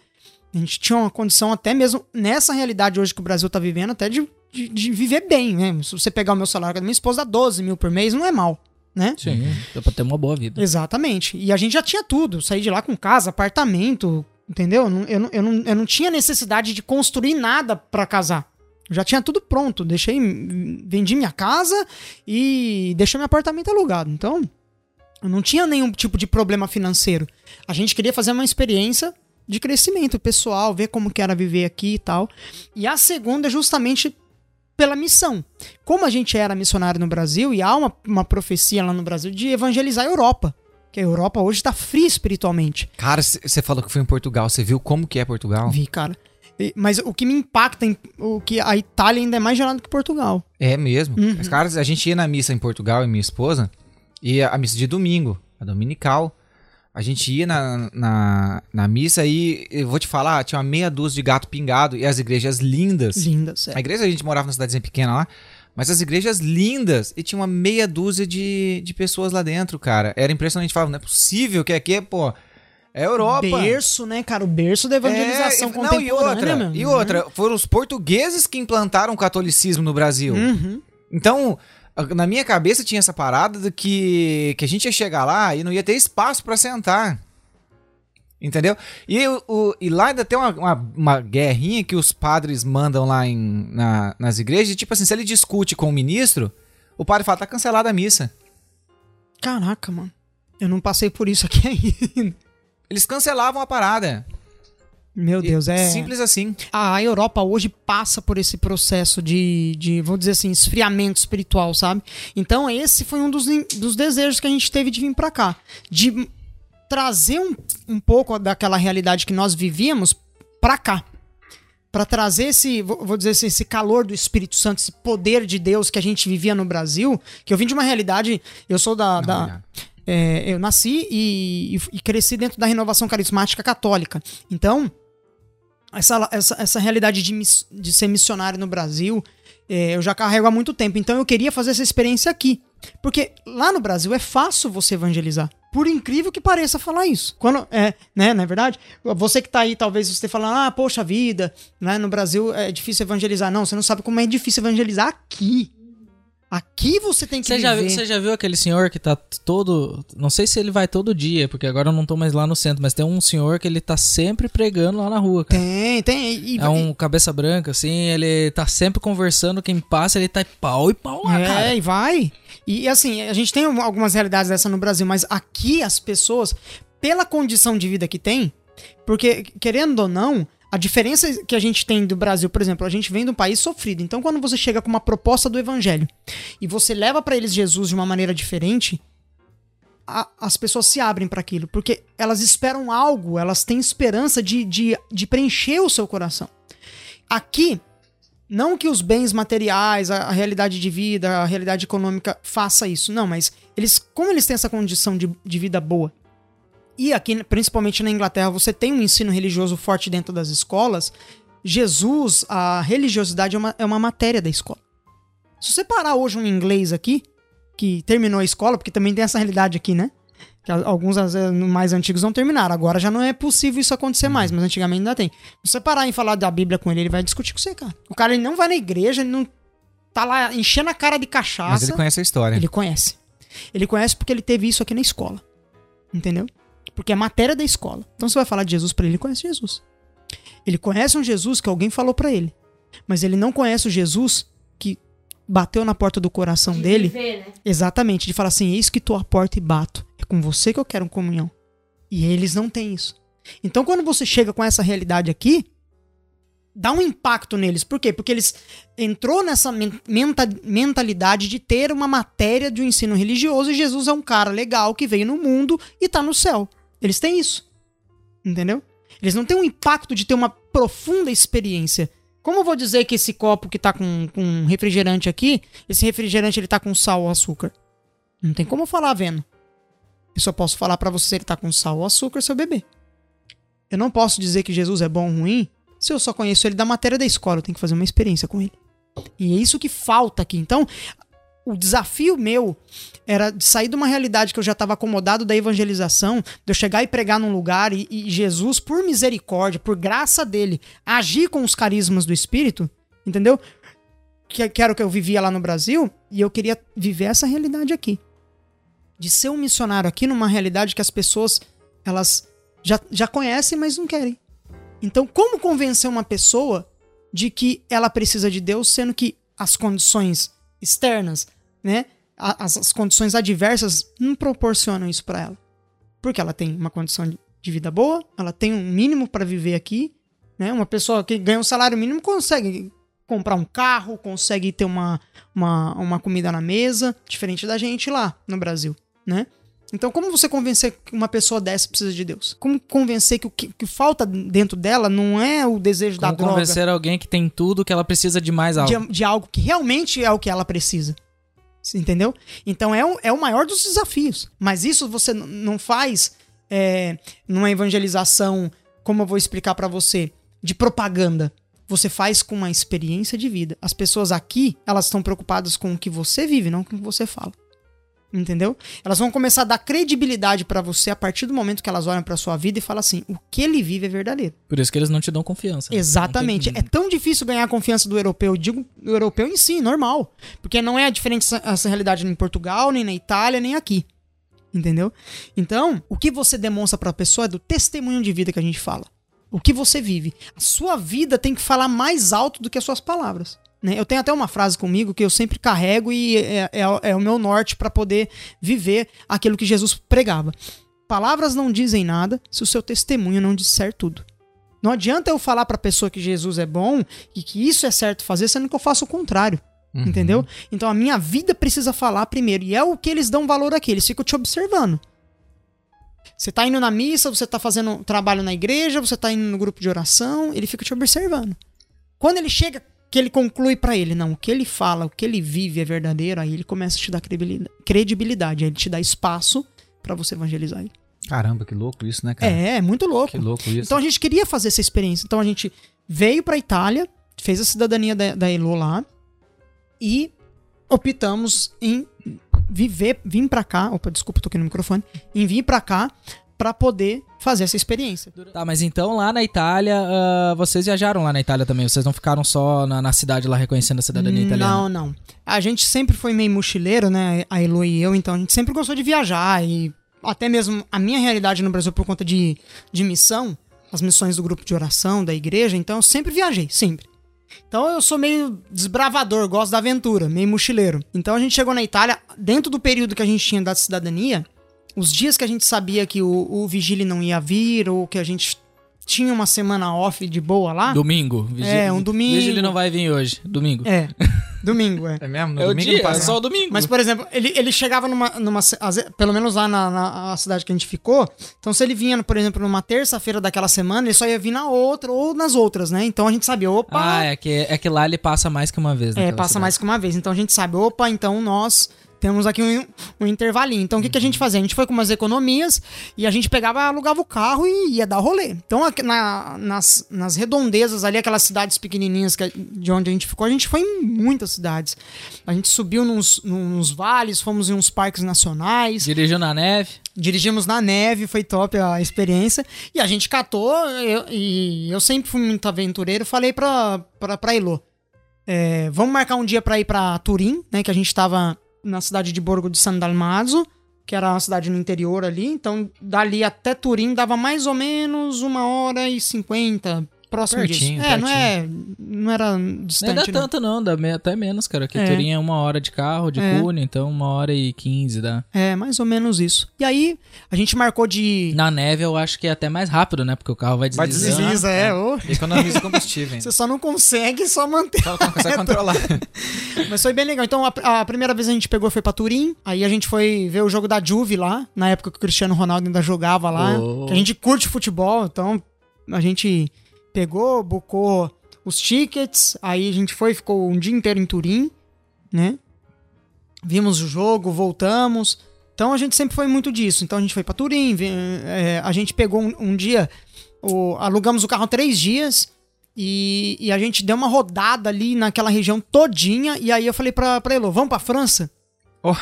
A gente tinha uma condição até mesmo nessa realidade hoje que o Brasil tá vivendo, até de, de, de viver bem, né? Se você pegar o meu salário da minha esposa, dá 12 mil por mês, não é mal, né? Sim. Dá pra ter uma boa vida. Exatamente. E a gente já tinha tudo. Saí de lá com casa, apartamento, entendeu? Não- Eu não, eu não, eu não tinha necessidade de construir nada pra casar. Eu já tinha tudo pronto. Deixei, vendi minha casa e deixei meu apartamento alugado. Então, eu não tinha nenhum tipo de problema financeiro. A gente queria fazer uma experiência de crescimento pessoal, ver como que era viver aqui e tal. E a segunda é justamente pela missão. Como a gente era missionário no Brasil, e há uma, uma profecia lá no Brasil de evangelizar a Europa. Que a Europa hoje está fria espiritualmente. Cara, você falou que foi em Portugal. Você viu como que é Portugal? Vi, cara. E- Mas o que me impacta, em, o que a Itália ainda é mais gelada que Portugal. É mesmo. Uhum. Mas, cara, a gente ia na missa em Portugal e minha esposa, e a missa de domingo, a dominical. A gente ia na, na, na missa e eu vou te falar, tinha uma meia dúzia de gato pingado e as igrejas lindas. Lindas. é. A igreja a gente morava numa cidadezinha pequena lá, mas as igrejas lindas e tinha uma meia dúzia de, de pessoas lá dentro, cara. Era impressionante. Falava, não é possível que aqui, pô, é Europa. Berço, né, cara? O berço da evangelização É, contemporânea, Não, e outra, meu. e outra, foram os portugueses que implantaram o catolicismo no Brasil. Uhum. Então, na minha cabeça tinha essa parada de que, que a gente ia chegar lá e não ia ter espaço pra sentar. Entendeu? E, o- e lá ainda tem uma, uma, uma guerrinha que os padres mandam lá em, na- nas igrejas. e, Tipo assim, se ele discute com o ministro, o padre fala, tá cancelada a missa. Caraca, mano. Eu não passei por isso aqui <laughs> ainda. Eles cancelavam a parada. Meu Deus, é. Simples assim. A Europa hoje passa por esse processo de, de, vamos dizer assim, esfriamento espiritual, sabe? Então, esse foi um dos, dos desejos que a gente teve de vir pra cá. De trazer um, um pouco daquela realidade que nós vivíamos pra cá. Pra trazer esse, vou dizer assim, esse calor do Espírito Santo, esse poder de Deus que a gente vivia no Brasil, que eu vim de uma realidade, eu sou da, da, Olha. é, eu nasci e- e cresci dentro da renovação carismática católica. Então, essa, essa, essa realidade de, miss- de ser missionário no Brasil, é, eu já carrego há muito tempo. Então, eu queria fazer essa experiência aqui. Porque lá no Brasil é fácil você evangelizar. Por incrível que pareça falar isso. Quando, é, né, não é verdade? Você que tá aí, talvez você falando, ah, poxa vida, né, no Brasil é difícil evangelizar. Não, você não sabe como é difícil evangelizar aqui. Aqui você tem que Você já, você já viu aquele senhor que tá todo. Não sei se ele vai todo dia, porque agora eu não tô mais lá no centro, mas tem um senhor que ele tá sempre pregando lá na rua, cara. Tem, tem. E, É um cabeça branca, assim, ele tá sempre conversando, quem passa, ele tá pau e pau lá, é, cara. e vai. E assim, a gente tem algumas realidades dessa no Brasil, mas aqui as pessoas, pela condição de vida que tem, porque, querendo ou não, a diferença que a gente tem do Brasil, por exemplo, a gente vem de um país sofrido. Então, quando você chega com uma proposta do evangelho e você leva pra eles Jesus de uma maneira diferente, a- as pessoas se abrem pra aquilo, porque elas esperam algo, elas têm esperança de, de, de preencher o seu coração. Aqui, não que os bens materiais, a, a realidade de vida, a realidade econômica faça isso, não, mas eles, como eles têm essa condição de, de vida boa, e aqui, principalmente na Inglaterra, você tem um ensino religioso forte dentro das escolas, Jesus, a religiosidade é uma, é uma matéria da escola. Se você parar hoje um inglês aqui, que terminou a escola, porque também tem essa realidade aqui, né? Que alguns mais antigos não terminaram. Agora já não é possível isso acontecer mais, mas antigamente ainda tem. Se você parar e falar da Bíblia com ele, ele vai discutir com você, cara. O cara ele não vai na igreja, ele não tá lá enchendo a cara de cachaça. Mas ele conhece a história. Ele conhece. Ele conhece porque ele teve isso aqui na escola. Entendeu? Porque é matéria da escola. Então você vai falar de Jesus pra ele, ele conhece Jesus. Ele conhece um Jesus que alguém falou pra ele. Mas ele não conhece o Jesus que bateu na porta do coração De dele. viver, né? Exatamente, de falar assim: eis que tô à porta e bato. É com você que eu quero comunhão. E eles não têm isso. Então, quando você chega com essa realidade aqui, dá um impacto neles. Por quê? Porque eles entrou nessa men- menta- mentalidade de ter uma matéria de um ensino religioso e Jesus é um cara legal que veio no mundo e tá no céu. Eles têm isso. Entendeu? Eles não têm um impacto de ter uma profunda experiência. Como eu vou dizer que esse copo que tá com, com refrigerante aqui, esse refrigerante ele tá com sal ou açúcar? Não tem como eu falar vendo. Eu só posso falar pra você se ele tá com sal ou açúcar se eu beber. Eu não posso dizer que Jesus é bom ou ruim se eu só conheço ele da matéria da escola. Eu tenho que fazer uma experiência com ele. E é isso que falta aqui. Então, o desafio meu era de sair de uma realidade que eu já estava acomodado da evangelização, de eu chegar e pregar num lugar e, e, Jesus, por misericórdia, por graça dele, agir com os carismas do Espírito, entendeu? Que, que era o que eu vivia lá no Brasil, e eu queria viver essa realidade aqui. De ser um missionário aqui numa realidade que as pessoas, elas já, já conhecem, mas não querem. Então, como convencer uma pessoa de que ela precisa de Deus, sendo que as condições externas, né, as, as condições adversas não proporcionam isso para ela? Porque ela tem uma condição de vida boa, ela tem um mínimo para viver aqui, né? Uma pessoa que ganha um salário mínimo consegue comprar um carro, consegue ter uma, uma, uma comida na mesa, diferente da gente lá no Brasil, né? Então, como você convencer que uma pessoa dessa precisa de Deus? Como convencer que o que, que falta dentro dela não é o desejo Como da droga? convencer alguém que tem tudo que ela precisa de mais algo. de, de algo que realmente é o que ela precisa. Entendeu? Então é o, é o maior dos desafios. Mas isso você não faz é, numa evangelização, como eu vou explicar pra você, de propaganda. Você faz com uma experiência de vida. As pessoas aqui, elas estão preocupadas com o que você vive, não com o que você fala. Entendeu? Elas vão começar a dar credibilidade pra você a partir do momento que elas olham pra sua vida e falam assim: o que ele vive é verdadeiro. Por isso que eles não te dão confiança. Exatamente. Não É tem- tão difícil ganhar a confiança do europeu, digo do europeu em si, normal. Porque não é diferente essa, realidade nem em Portugal, nem na Itália, nem aqui. Entendeu? Então, o que você demonstra pra pessoa é do testemunho de vida que a gente fala. O que você vive. A sua vida tem que falar mais alto do que as suas palavras. Né? Eu tenho até uma frase comigo que eu sempre carrego e é, é- é o meu norte pra poder viver aquilo que Jesus pregava. Palavras não dizem nada se o seu testemunho não disser tudo. Não adianta eu falar pra pessoa que Jesus é bom e que isso é certo fazer, sendo que eu faço o contrário. Uhum. Entendeu? Então a minha vida precisa falar primeiro. E é o que eles dão valor aqui. Eles ficam te observando. Você tá indo na missa, você tá fazendo trabalho na igreja, você tá indo no grupo de oração, ele fica te observando. Quando ele chega, que ele conclui pra ele, não, o que ele fala, o que ele vive é verdadeiro, aí ele começa a te dar credibilidade, aí ele te dá espaço pra você evangelizar ele. Caramba, que louco isso, né, cara? É, é muito louco. Que louco isso. Então a gente queria fazer essa experiência. Então a gente veio pra Itália, fez a cidadania da, da Elo lá e optamos em viver, vir pra cá. Opa, desculpa, toquei no microfone. Em vir pra cá pra poder fazer essa experiência. Tá, mas então lá na Itália, ah, vocês viajaram lá na Itália também? Vocês não ficaram só na, na cidade lá reconhecendo a cidadania italiana? Não, não. A gente sempre foi meio mochileiro, né? A Elo e eu, então a gente sempre gostou de viajar e até mesmo a minha realidade no Brasil por conta de, de missão, as missões do grupo de oração, da igreja, então eu sempre viajei, sempre. Então eu sou meio desbravador, gosto da aventura, meio mochileiro. Então a gente chegou na Itália, dentro do período que a gente tinha da cidadania, os dias que a gente sabia que o, o vigílio não ia vir, ou que a gente tinha uma semana off de boa lá. Domingo. Vigi- É, um domingo. Vigília não vai vir hoje. Domingo. É, <laughs> domingo, é. É mesmo? No É o domingo dia, não é passa- só o domingo. Mas, por exemplo, ele, ele chegava numa, numa. Pelo menos lá na, na- cidade que a gente ficou. Então, se ele vinha, por exemplo, numa terça-feira daquela semana, ele só ia vir na outra ou nas outras, né? Então a gente sabia, opa. Ah, é que, é que lá ele passa mais que uma vez. É, naquela passa cidade. mais que uma vez. Então a gente sabe, opa, então nós temos aqui um, um intervalinho. Então o que, que a gente fazia? A gente foi com umas economias e a gente pegava, alugava o carro e ia dar rolê. Então na- nas, nas redondezas ali, aquelas cidades pequenininhas que, de onde a gente ficou, a gente foi em muitas cidades. A gente subiu nos, nos vales, fomos em uns parques nacionais. Dirigiu na neve. Dirigimos na neve, foi top a experiência. E a gente catou, eu- e eu sempre fui muito aventureiro, falei pra, pra, pra Elo. é, vamos marcar um dia pra ir pra Turim, né? Que a gente tava na cidade de Borgo de San Dalmazo, que era uma cidade no interior ali. Então, dali até Turim dava mais ou menos uma hora e cinquenta próximo Pertinho, disso. É, não é. Não era distante. Não dá não. tanto não, dá me- até menos, cara. Que É. Turim é uma hora de carro, de É. Cunha, então uma hora e quinze dá. É, mais ou menos isso. E aí, a gente marcou de. Na neve eu acho que é até mais rápido, né? Porque o carro vai Vai deslizando. Desliza, é. ô. Economiza combustível. <laughs> Você só não consegue só manter. Só não consegue <laughs> controlar. <laughs> Mas foi bem legal. Então, a, a primeira vez a gente pegou foi pra Turim. Aí a gente foi ver o jogo da Juve lá, na época que o Cristiano Ronaldo ainda jogava lá. Oh. Que a gente curte futebol, então a gente pegou, bucou os tickets. Aí a gente foi, ficou um dia inteiro em Turim, né? Vimos o jogo, voltamos. Então a gente sempre foi muito disso. Então a gente foi pra Turim, é, a gente pegou um, um dia, o- alugamos o carro três dias. E, e a gente deu uma rodada ali naquela região todinha. E aí eu falei pra, pra Elo, vamos pra França? Oh.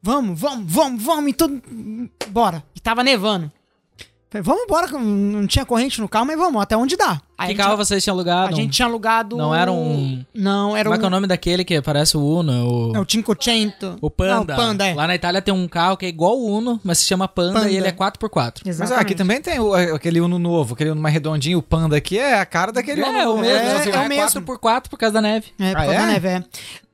Vamos, vamos, vamos, vamos. E tudo. Bora. E tava nevando. Falei, vamos embora. Não tinha corrente no carro, mas vamos, até onde dá. Aí Que carro vocês tinham alugado? a gente tinha alugado. Não era um- Não, era Como é que é o um. nome daquele que parece o Uno? O, É o Cinquecento. o Panda. Não, o Panda, é. Lá na Itália tem um carro que é igual o Uno, mas se chama Panda, Panda. e ele é 4x4. Mas Exatamente. ah, aqui também tem o- aquele Uno novo, aquele Uno mais redondinho, o Panda aqui é a cara daquele Uno. É, o mesmo. é, É, é o mesmo. 4x4 por causa da neve. É, por Ah, causa da é? neve, é.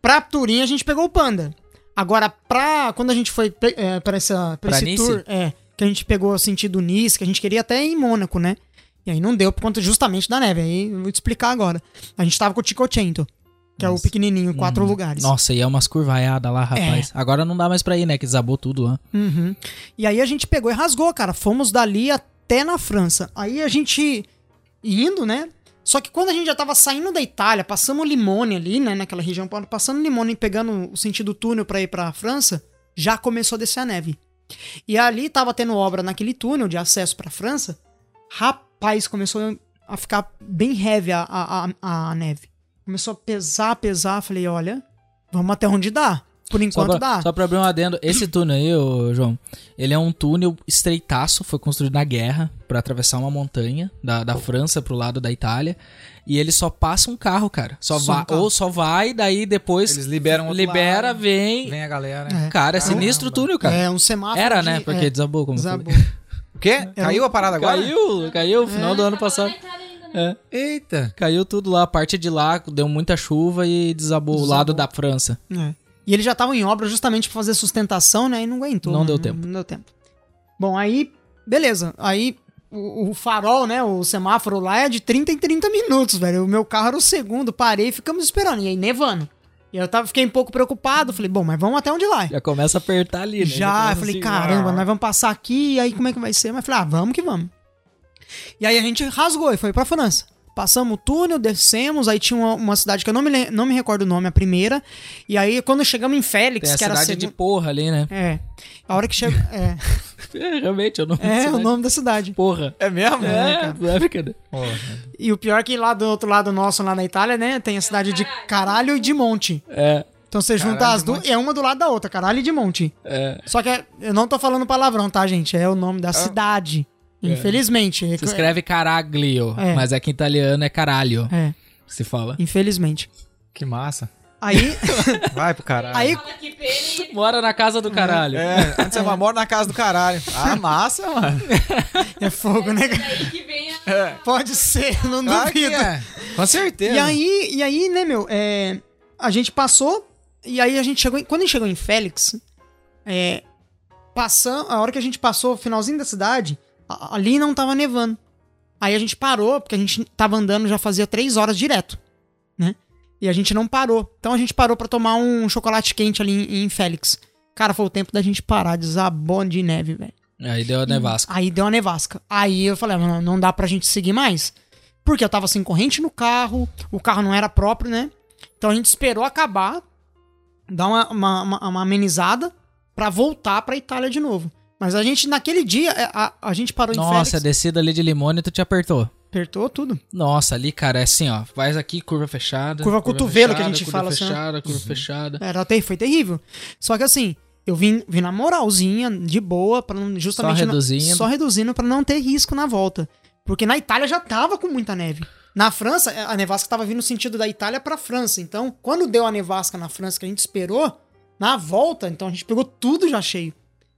Pra Turim a gente pegou o Panda. Agora, pra. Quando a gente foi é, pra, essa, pra, Pra esse Nice? tour, é, que a gente pegou sentido Nice, que a gente queria até ir em Mônaco, né? E aí não deu por conta justamente da neve. Aí eu vou te explicar agora. A gente tava com o Ticocento, que é o Nossa. pequenininho, quatro lugares. Nossa, e é umas curvaiadas lá, rapaz. Agora não dá mais pra ir, né? Que desabou tudo lá. Uhum. E aí a gente pegou e rasgou, cara. Fomos dali até na França. Aí a gente indo, né? Só que quando a gente já tava saindo da Itália, passamos Limone ali, né? Naquela região, passando Limone e pegando o sentido túnel pra ir pra França, já começou a descer a neve. E ali tava tendo obra naquele túnel de acesso pra França. Rapaz, começou a ficar bem heavy a, a, a, a neve. Começou a pesar, pesar. Falei, olha, vamos até onde dá. Por Só enquanto pra, dá. só pra abrir um adendo, esse túnel aí, ô, João, ele é um túnel estreitaço, foi construído na guerra pra atravessar uma montanha da, da França pro lado da Itália. E ele só passa um carro, cara. Só Só um vai, carro. ou só vai, daí depois Eles liberam outro libera, lado, vem. Vem a galera. É. Cara, é sinistro o túnel, cara. É um semáforo. Era, né? Porque é, desabou, como eu desabou. falei. <laughs> O quê? Caiu a parada agora? Caiu, caiu no final do ano passado. É. Eita. Caiu tudo lá, a parte de lá deu muita chuva e desabou, o Desabou. lado da França. É. E eles já estavam em obra justamente pra fazer sustentação, né? E não aguentou. Não né? deu tempo. Não deu tempo. Bom, aí, beleza. Aí o, o farol, né? O semáforo lá é de 30 em 30 minutos, velho. O meu carro era o segundo, parei e ficamos esperando. E aí nevando. E eu tava, fiquei um pouco preocupado. Falei, bom, mas vamos até onde vai. Já começa a apertar ali, né? Já, começa eu falei, assim, caramba, ah. nós vamos passar aqui, e aí como é que vai ser? Mas falei, ah, vamos que vamos. E aí a gente rasgou e foi pra França. Passamos o túnel, descemos, aí tinha uma, uma cidade que eu não me, não me recordo o nome, a primeira. E aí quando chegamos em Félix, Tem a que era a cidade de porra ali, né? É. A hora que chegou... É, <laughs> É, realmente, é o nome da é o cidade. nome da cidade. Porra. É mesmo? É, é brincadeira. E o pior é que lá do outro lado nosso, lá na Itália, né, tem a cidade de Caralho e de Monte. É, Então você junta Caralho as de duas, é uma do lado da outra, Caralho e de Monte. é. Só que é- eu não tô falando palavrão, tá, gente? É o nome da cidade. Infelizmente. Se escreve caraglio, É. mas aqui em italiano é caralho, É, se fala. infelizmente. Que massa. Aí, <laughs> Vai pro caralho. aí. Mora na casa do caralho. É, antes você mora na casa do caralho. Ah, massa, mano. <laughs> é fogo, né? Vem a... Pode ser, não Claro que duvido. é. Com certeza. E aí, e aí, né, meu, é, a gente passou, e aí a gente chegou, em- quando a gente chegou em Félix, é, passando, a hora que a gente passou o finalzinho da cidade, ali não tava nevando. Aí a gente parou, porque a gente tava andando já fazia três horas direto, né? E a gente não parou. Então a gente parou pra tomar um chocolate quente ali em, em Félix. Cara, foi o tempo da gente parar, desabou de neve, velho. Aí deu a nevasca. Aí deu uma nevasca. Aí eu falei, ah, não, não dá pra gente seguir mais. Porque eu tava sem corrente no carro, o carro não era próprio, né? Então a gente esperou acabar, dar uma, uma, uma- uma amenizada pra voltar pra Itália de novo. Mas a gente, naquele dia, é, a, a gente parou em Nossa, a Félix, descida ali de Limone tu te apertou. apertou tudo. Nossa, ali, cara, é assim, ó. Faz aqui, curva fechada. Curva cotovelo que a fechada, gente curva fala assim, né? fechada, curva fechada. Era ter, foi terrível. Só que assim, eu vim, vim na moralzinha, de boa, para não justamente Só reduzindo. só reduzindo para não ter risco na volta, porque na Itália já tava com muita neve. Na França, a nevasca tava vindo no sentido da Itália pra França. Então, quando deu a nevasca na França que a gente esperou, na volta, então a gente pegou tudo já cheio.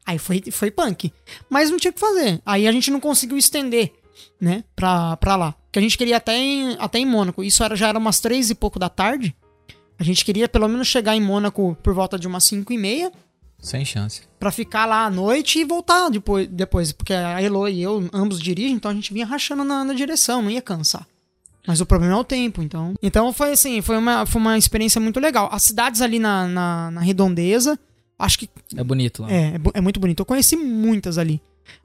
Aí foi, foi punk. Mas não tinha o que fazer. Aí a gente não conseguiu estender, né, pra, pra lá. que a gente queria até em, até em Mônaco. Isso era, já era umas três e pouco da tarde. A gente queria pelo menos chegar em Mônaco por volta de umas cinco e meia. Sem chance. Pra ficar lá à noite e voltar depois, depois. Porque a Elo e eu ambos dirigem, então a gente vinha rachando na, na direção, não ia cansar. Mas o problema é o tempo, então. Então foi assim, foi uma, foi uma experiência muito legal. As cidades ali na, na, na redondeza, acho que É bonito lá. é, é, é muito bonito. Eu conheci muitas ali.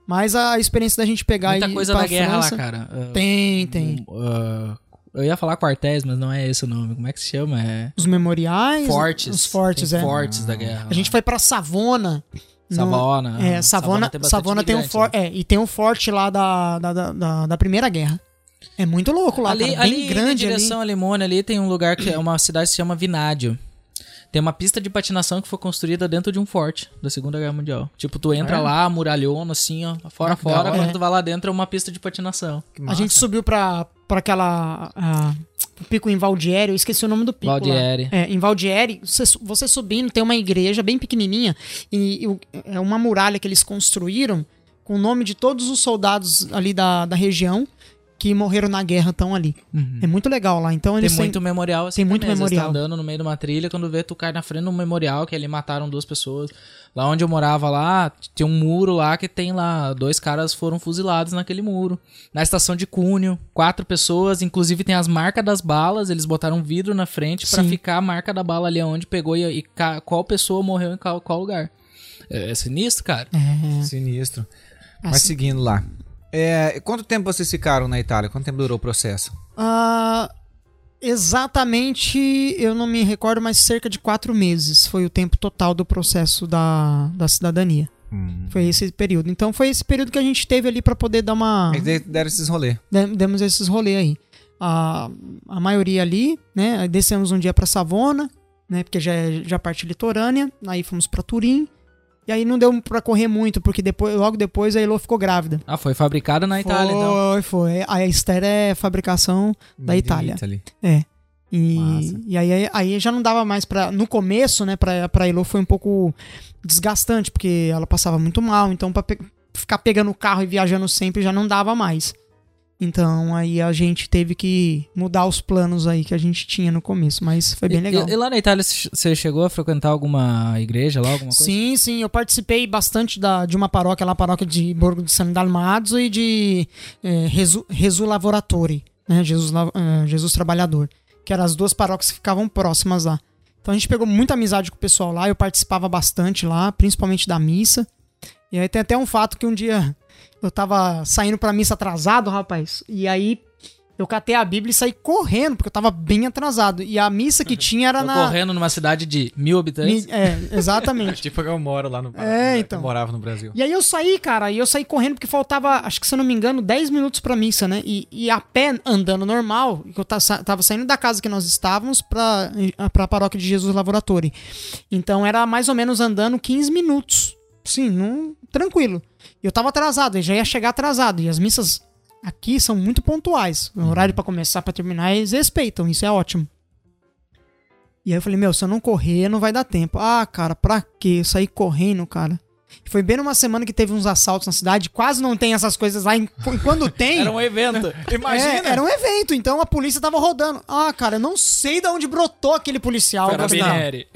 Mas a experiência da gente pegar Muita e ir coisa pra da guerra França, lá, cara. Ah, Tem, tem. um, ah, eu ia falar quartéis, mas não é esse o nome. Como é que se chama? É. Os memoriais. Fortes. Os fortes, Tem é. Fortes da guerra. A gente foi pra Savona. no- Savona. É, ah, Savona, tem Savona tem um forte. né? É, e tem um forte lá da, da, da, da, Primeira Guerra. É muito louco lá, ali, cara, ali bem grande direção ali. a Limone, ali tem um lugar que é uma cidade que se chama Vinádio. Tem uma pista de patinação que foi construída dentro de um forte da Segunda Guerra Mundial. Tipo, tu entra É? lá, muralhona, assim, ó, fora Ah, fora, quando É. tu vai lá dentro é uma pista de patinação. A gente subiu pra, pra aquela. o pico em Valdieri, eu esqueci o nome do pico. lá. Valdieri. É, em Valdieri, você, você subindo, tem uma igreja bem pequenininha e, e é uma muralha que eles construíram com o nome de todos os soldados ali da, da região que morreram na guerra estão ali. É muito legal lá. Então Tem eles têm- muito memorial assim tem muito. Às vezes memorial. Tá andando no meio de uma trilha, quando vê, tu cai na frente de um memorial que ali mataram duas pessoas. Lá onde eu morava lá, tem um muro lá que tem lá, dois caras foram fuzilados naquele muro. Na estação de Cunho, quatro pessoas, inclusive tem as marcas das balas, eles botaram um vidro na frente pra Sim. ficar a marca da bala ali onde pegou e, e ca- qual pessoa morreu em qual, qual lugar. É, é sinistro, cara. Sinistro. Mas Assim- seguindo lá. É, quanto tempo vocês ficaram na Itália? Quanto tempo durou o processo? Ah, exatamente, eu não me recordo, mas cerca de quatro meses foi o tempo total do processo da, da cidadania. Hum. Foi esse período. Então foi esse período que a gente teve ali pra poder dar uma. Eles de- deram esses rolês. Dem- Demos esses rolês aí. A, a maioria ali, né? Descemos um dia pra Savona, né? Porque já é já é parte litorânea. Aí fomos pra Turim. E aí não deu pra correr muito, porque depois, logo depois a Elo ficou grávida. Ah, foi fabricada na Itália, então. Foi, foi. A Esther é fabricação da Made Itália. Italy. É. E, Massa. e aí, aí já não dava mais pra. No começo, né, pra, pra Elo foi um pouco desgastante, porque ela passava muito mal. Então, pra pe- ficar pegando o carro e viajando sempre já não dava mais. Então, aí a gente teve que mudar os planos aí que a gente tinha no começo. Mas foi bem E- legal. E, e lá na Itália, você chegou a frequentar alguma igreja lá, alguma coisa? Sim, sim, eu participei bastante da, de uma paróquia lá, a paróquia de Borgo de San Dalmazzo e de eh, Resu, Resu Lavoratori, né? Jesus, eh, Jesus Trabalhador, que eram as duas paróquias que ficavam próximas lá. Então a gente pegou muita amizade com o pessoal lá, eu participava bastante lá, principalmente da missa. E aí tem até um fato que um dia eu tava saindo pra missa atrasado, rapaz, e aí eu catei a Bíblia e saí correndo, porque eu tava bem atrasado. E a missa que <laughs> tinha era Tô na. correndo numa cidade de mil habitantes. Mi- É, exatamente. <laughs> Tipo, eu moro lá no É, então. Eu morava no Brasil. E aí eu saí, cara, e eu saí correndo porque faltava, acho que se eu não me engano, 10 minutos pra missa, né? E, e a pé, andando normal, que eu tava saindo da casa que nós estávamos pra, pra paróquia de Jesus Lavoratori. Então era mais ou menos andando 15 minutos. Sim, não, tranquilo. E eu tava atrasado, eu já ia chegar atrasado. E as missas aqui são muito pontuais. O horário pra começar, pra terminar, eles respeitam, isso é ótimo. E aí eu falei, meu, se eu não correr, não vai dar tempo. Ah, cara, pra quê? Eu saí correndo, cara. Foi bem numa semana que teve uns assaltos na cidade. Quase não tem essas coisas lá. E quando tem. <laughs> Era um evento. é, era um evento, então a polícia tava rodando. Ah, cara, eu não sei de onde brotou aquele policial. cara. Carabinieri.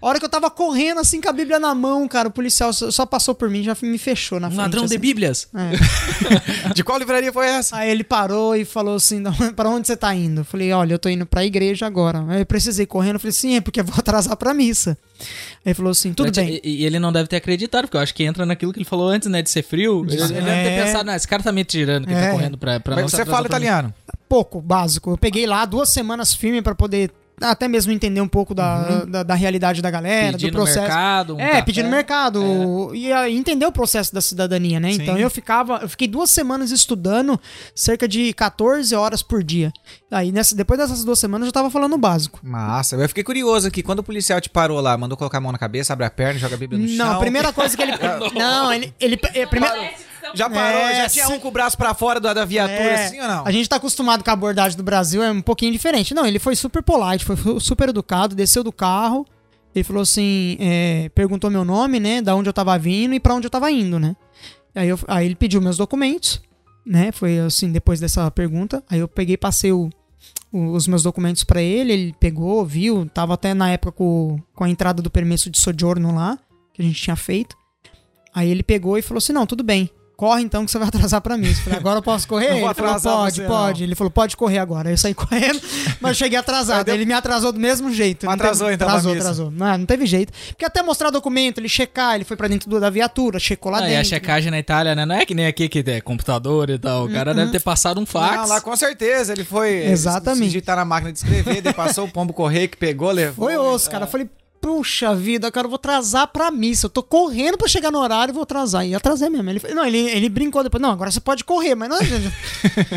A hora que eu tava correndo assim com a Bíblia na mão, cara, o policial só passou por mim, já me fechou na Um frente. ladrão de assim. bíblias. É. <laughs> De qual livraria foi essa? Aí ele parou e falou assim: "Da onde- pra onde você tá indo? Eu falei: olha, eu tô indo pra igreja agora. Aí eu precisei correndo. Eu falei: sim, é porque eu vou <laughs> atrasar pra missa. Aí ele falou assim: tudo bem. E, e ele não deve ter acreditado, porque eu acho que entra naquilo que ele falou antes, né? De ser frio. Ele, ele deve ter É. pensado, não, esse cara tá me tirando que É. tá correndo pra, pra Mas você fala italiano. pouco, básico. Eu peguei lá duas semanas firme pra poder até mesmo entender um pouco da, da, da realidade da galera, Pedir do no processo. mercado, um é, café. pedir no mercado e aí entender o processo da cidadania, né? Sim. Então eu ficava, eu fiquei duas semanas estudando cerca de 14 horas por dia. Aí nessa, depois dessas duas semanas eu já tava falando o básico. Massa. Eu fiquei curioso aqui. Quando o policial te parou lá, mandou colocar a mão na cabeça, abre a perna, joga a Bíblia no chão. Não, a primeira coisa que ele <laughs> Não, ele ele é, primeiro Já parou? É, já tinha sim. um com o braço pra fora da, da viatura, É, assim ou não? A gente tá acostumado com a abordagem do Brasil, é um pouquinho diferente. Não, ele foi super polite, foi super educado, desceu do carro. Ele falou assim: é, perguntou meu nome, né? Da onde eu tava vindo e pra onde eu tava indo, né? Aí, eu- aí ele pediu meus documentos. né? Foi assim, depois dessa pergunta. Aí eu peguei, passei o- o- os meus documentos pra ele, ele pegou, viu, tava até na época com, com a entrada do permesso de sojourno lá, que a gente tinha feito. Aí ele pegou e falou assim: não, tudo bem. Corre então que você vai atrasar pra mim. Eu falei, agora eu posso correr? Não ele falou, pode, você, não. pode. Ele falou, pode correr agora. Aí eu saí correndo, <laughs> mas eu cheguei atrasado. Ele me atrasou do mesmo jeito. Mas Não teve- atrasou, então, Atrasou, atrasou. Não, não teve jeito. Porque até mostrar documento, ele checar, ele foi pra dentro do- da viatura, checou lá Ah, e dentro. a checagem na Itália, né? Não é que nem aqui que tem computador e tal. O cara deve ter passado um fax. Não, lá com certeza. Ele foi. Exatamente. Se digitar na máquina de escrever, daí passou o pombo correio que pegou, levou. Foi osso, cara. Eu falei, puxa vida, cara, eu vou atrasar pra missa. Eu tô correndo pra chegar no horário e vou atrasar. E atrasei mesmo. Ele, não, ele, ele brincou depois. Não, agora você pode correr, mas não, já,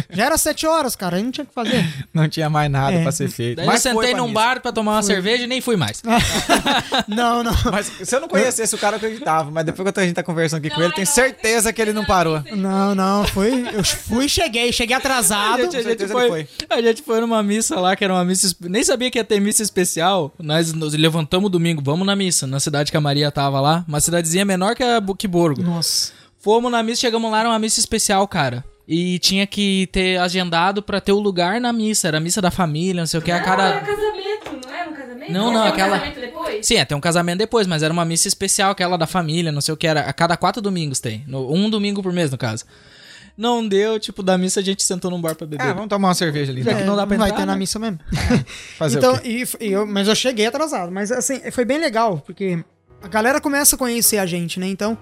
já <laughs> era sete horas, cara. Aí não tinha o que fazer. Não tinha mais nada É. pra ser feito. Daí Mas eu foi sentei num missa. bar pra tomar uma cerveja e nem fui mais. <laughs> Não, não. Mas se eu não conhecesse o cara, eu acreditava. Mas depois que a gente tá conversando aqui com Não, ele, tenho certeza que ele não parou. Não, não. Foi. Eu fui e cheguei. Cheguei A atrasado. gente, a, gente foi, ele a gente foi numa missa lá, que era uma missa. Nem sabia que ia ter missa especial. Nós nos levantamos domingo, vamos na missa, na cidade que a Maria tava lá. Uma cidadezinha menor que a que Borgo. Nossa. Fomos na missa, chegamos lá, era uma missa especial, cara. E tinha que ter agendado pra ter o lugar na missa. Era a missa da família, não sei o que. A Era cara. casamento, não era um casamento? Não, não, Era um aquela- casamento depois? Sim, é, tem um casamento depois, mas era uma missa especial, aquela da família, não sei o que era. A cada quatro domingos tem. No- um domingo por mês, no caso. Não deu, tipo, da missa a gente sentou num bar pra beber. Ah, vamos tomar uma cerveja ali. Já então. que não dá pra vai entrar, ter na né? missa mesmo. <laughs> Fazer então, o quê? e, e eu, mas eu cheguei atrasado. Mas assim, foi bem legal, porque a galera começa a conhecer a gente, né? Então,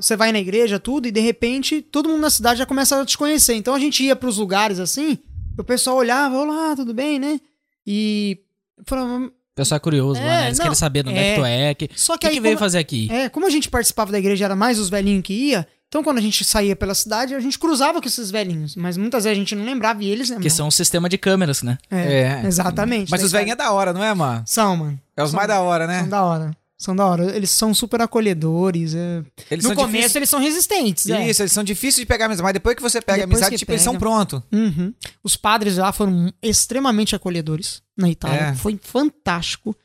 você vai na igreja, tudo, e de repente todo mundo na cidade já começa a te conhecer. Então a gente ia pros lugares assim, o pessoal olhava, olá, tudo bem, né? E falava. O pessoal é curioso lá, É, né? Eles não, querem saber de onde é, é. que tu é. Que, Só o que que, aí que veio como- fazer aqui? É, como a gente participava da igreja, era mais os velhinhos que ia. Então, quando a gente saía pela cidade, a gente cruzava com esses velhinhos. Mas muitas vezes a gente não lembrava e eles Que lembravam. são um sistema de câmeras, né? É, É. exatamente. Mas os velhinhos é da hora, não é, mano? São, mano. É os São- mais da hora, né? São da hora. São da hora. Eles são super acolhedores. é. Eles no são começo difíceis- eles são resistentes. é. Isso, eles são difíceis de pegar mesmo. Mas depois que você pega a Depois amizade, que tipo, eles são pega. prontos. Uhum. Os padres lá foram extremamente acolhedores na Itália. É. Foi fantástico.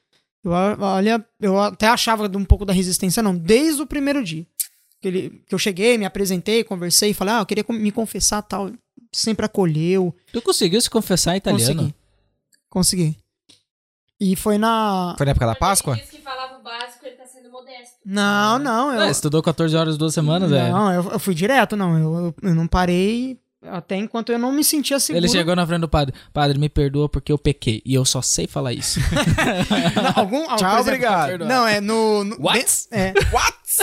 Eu, olha, eu até achava de um pouco da resistência, não, desde o primeiro dia. Que, ele, que eu cheguei, me apresentei, conversei, falei, ah, eu queria me confessar tal. Sempre acolheu. Tu conseguiu se confessar em italiano? Consegui. Consegui. E foi na. Foi na época da Páscoa? Ele diz que falava o básico, ele tá sendo modesto. Não, não. Eu, Ah, estudou 14 horas duas semanas, é. não, eu, eu fui direto, não. Eu, eu, eu não parei até enquanto eu não me sentia seguro. Ele chegou na frente do padre. Padre, me perdoa porque eu pequei. E eu só sei falar isso. <laughs> Não, algum, Tchau, exemplo, obrigado. Não, é no. no What? de- é,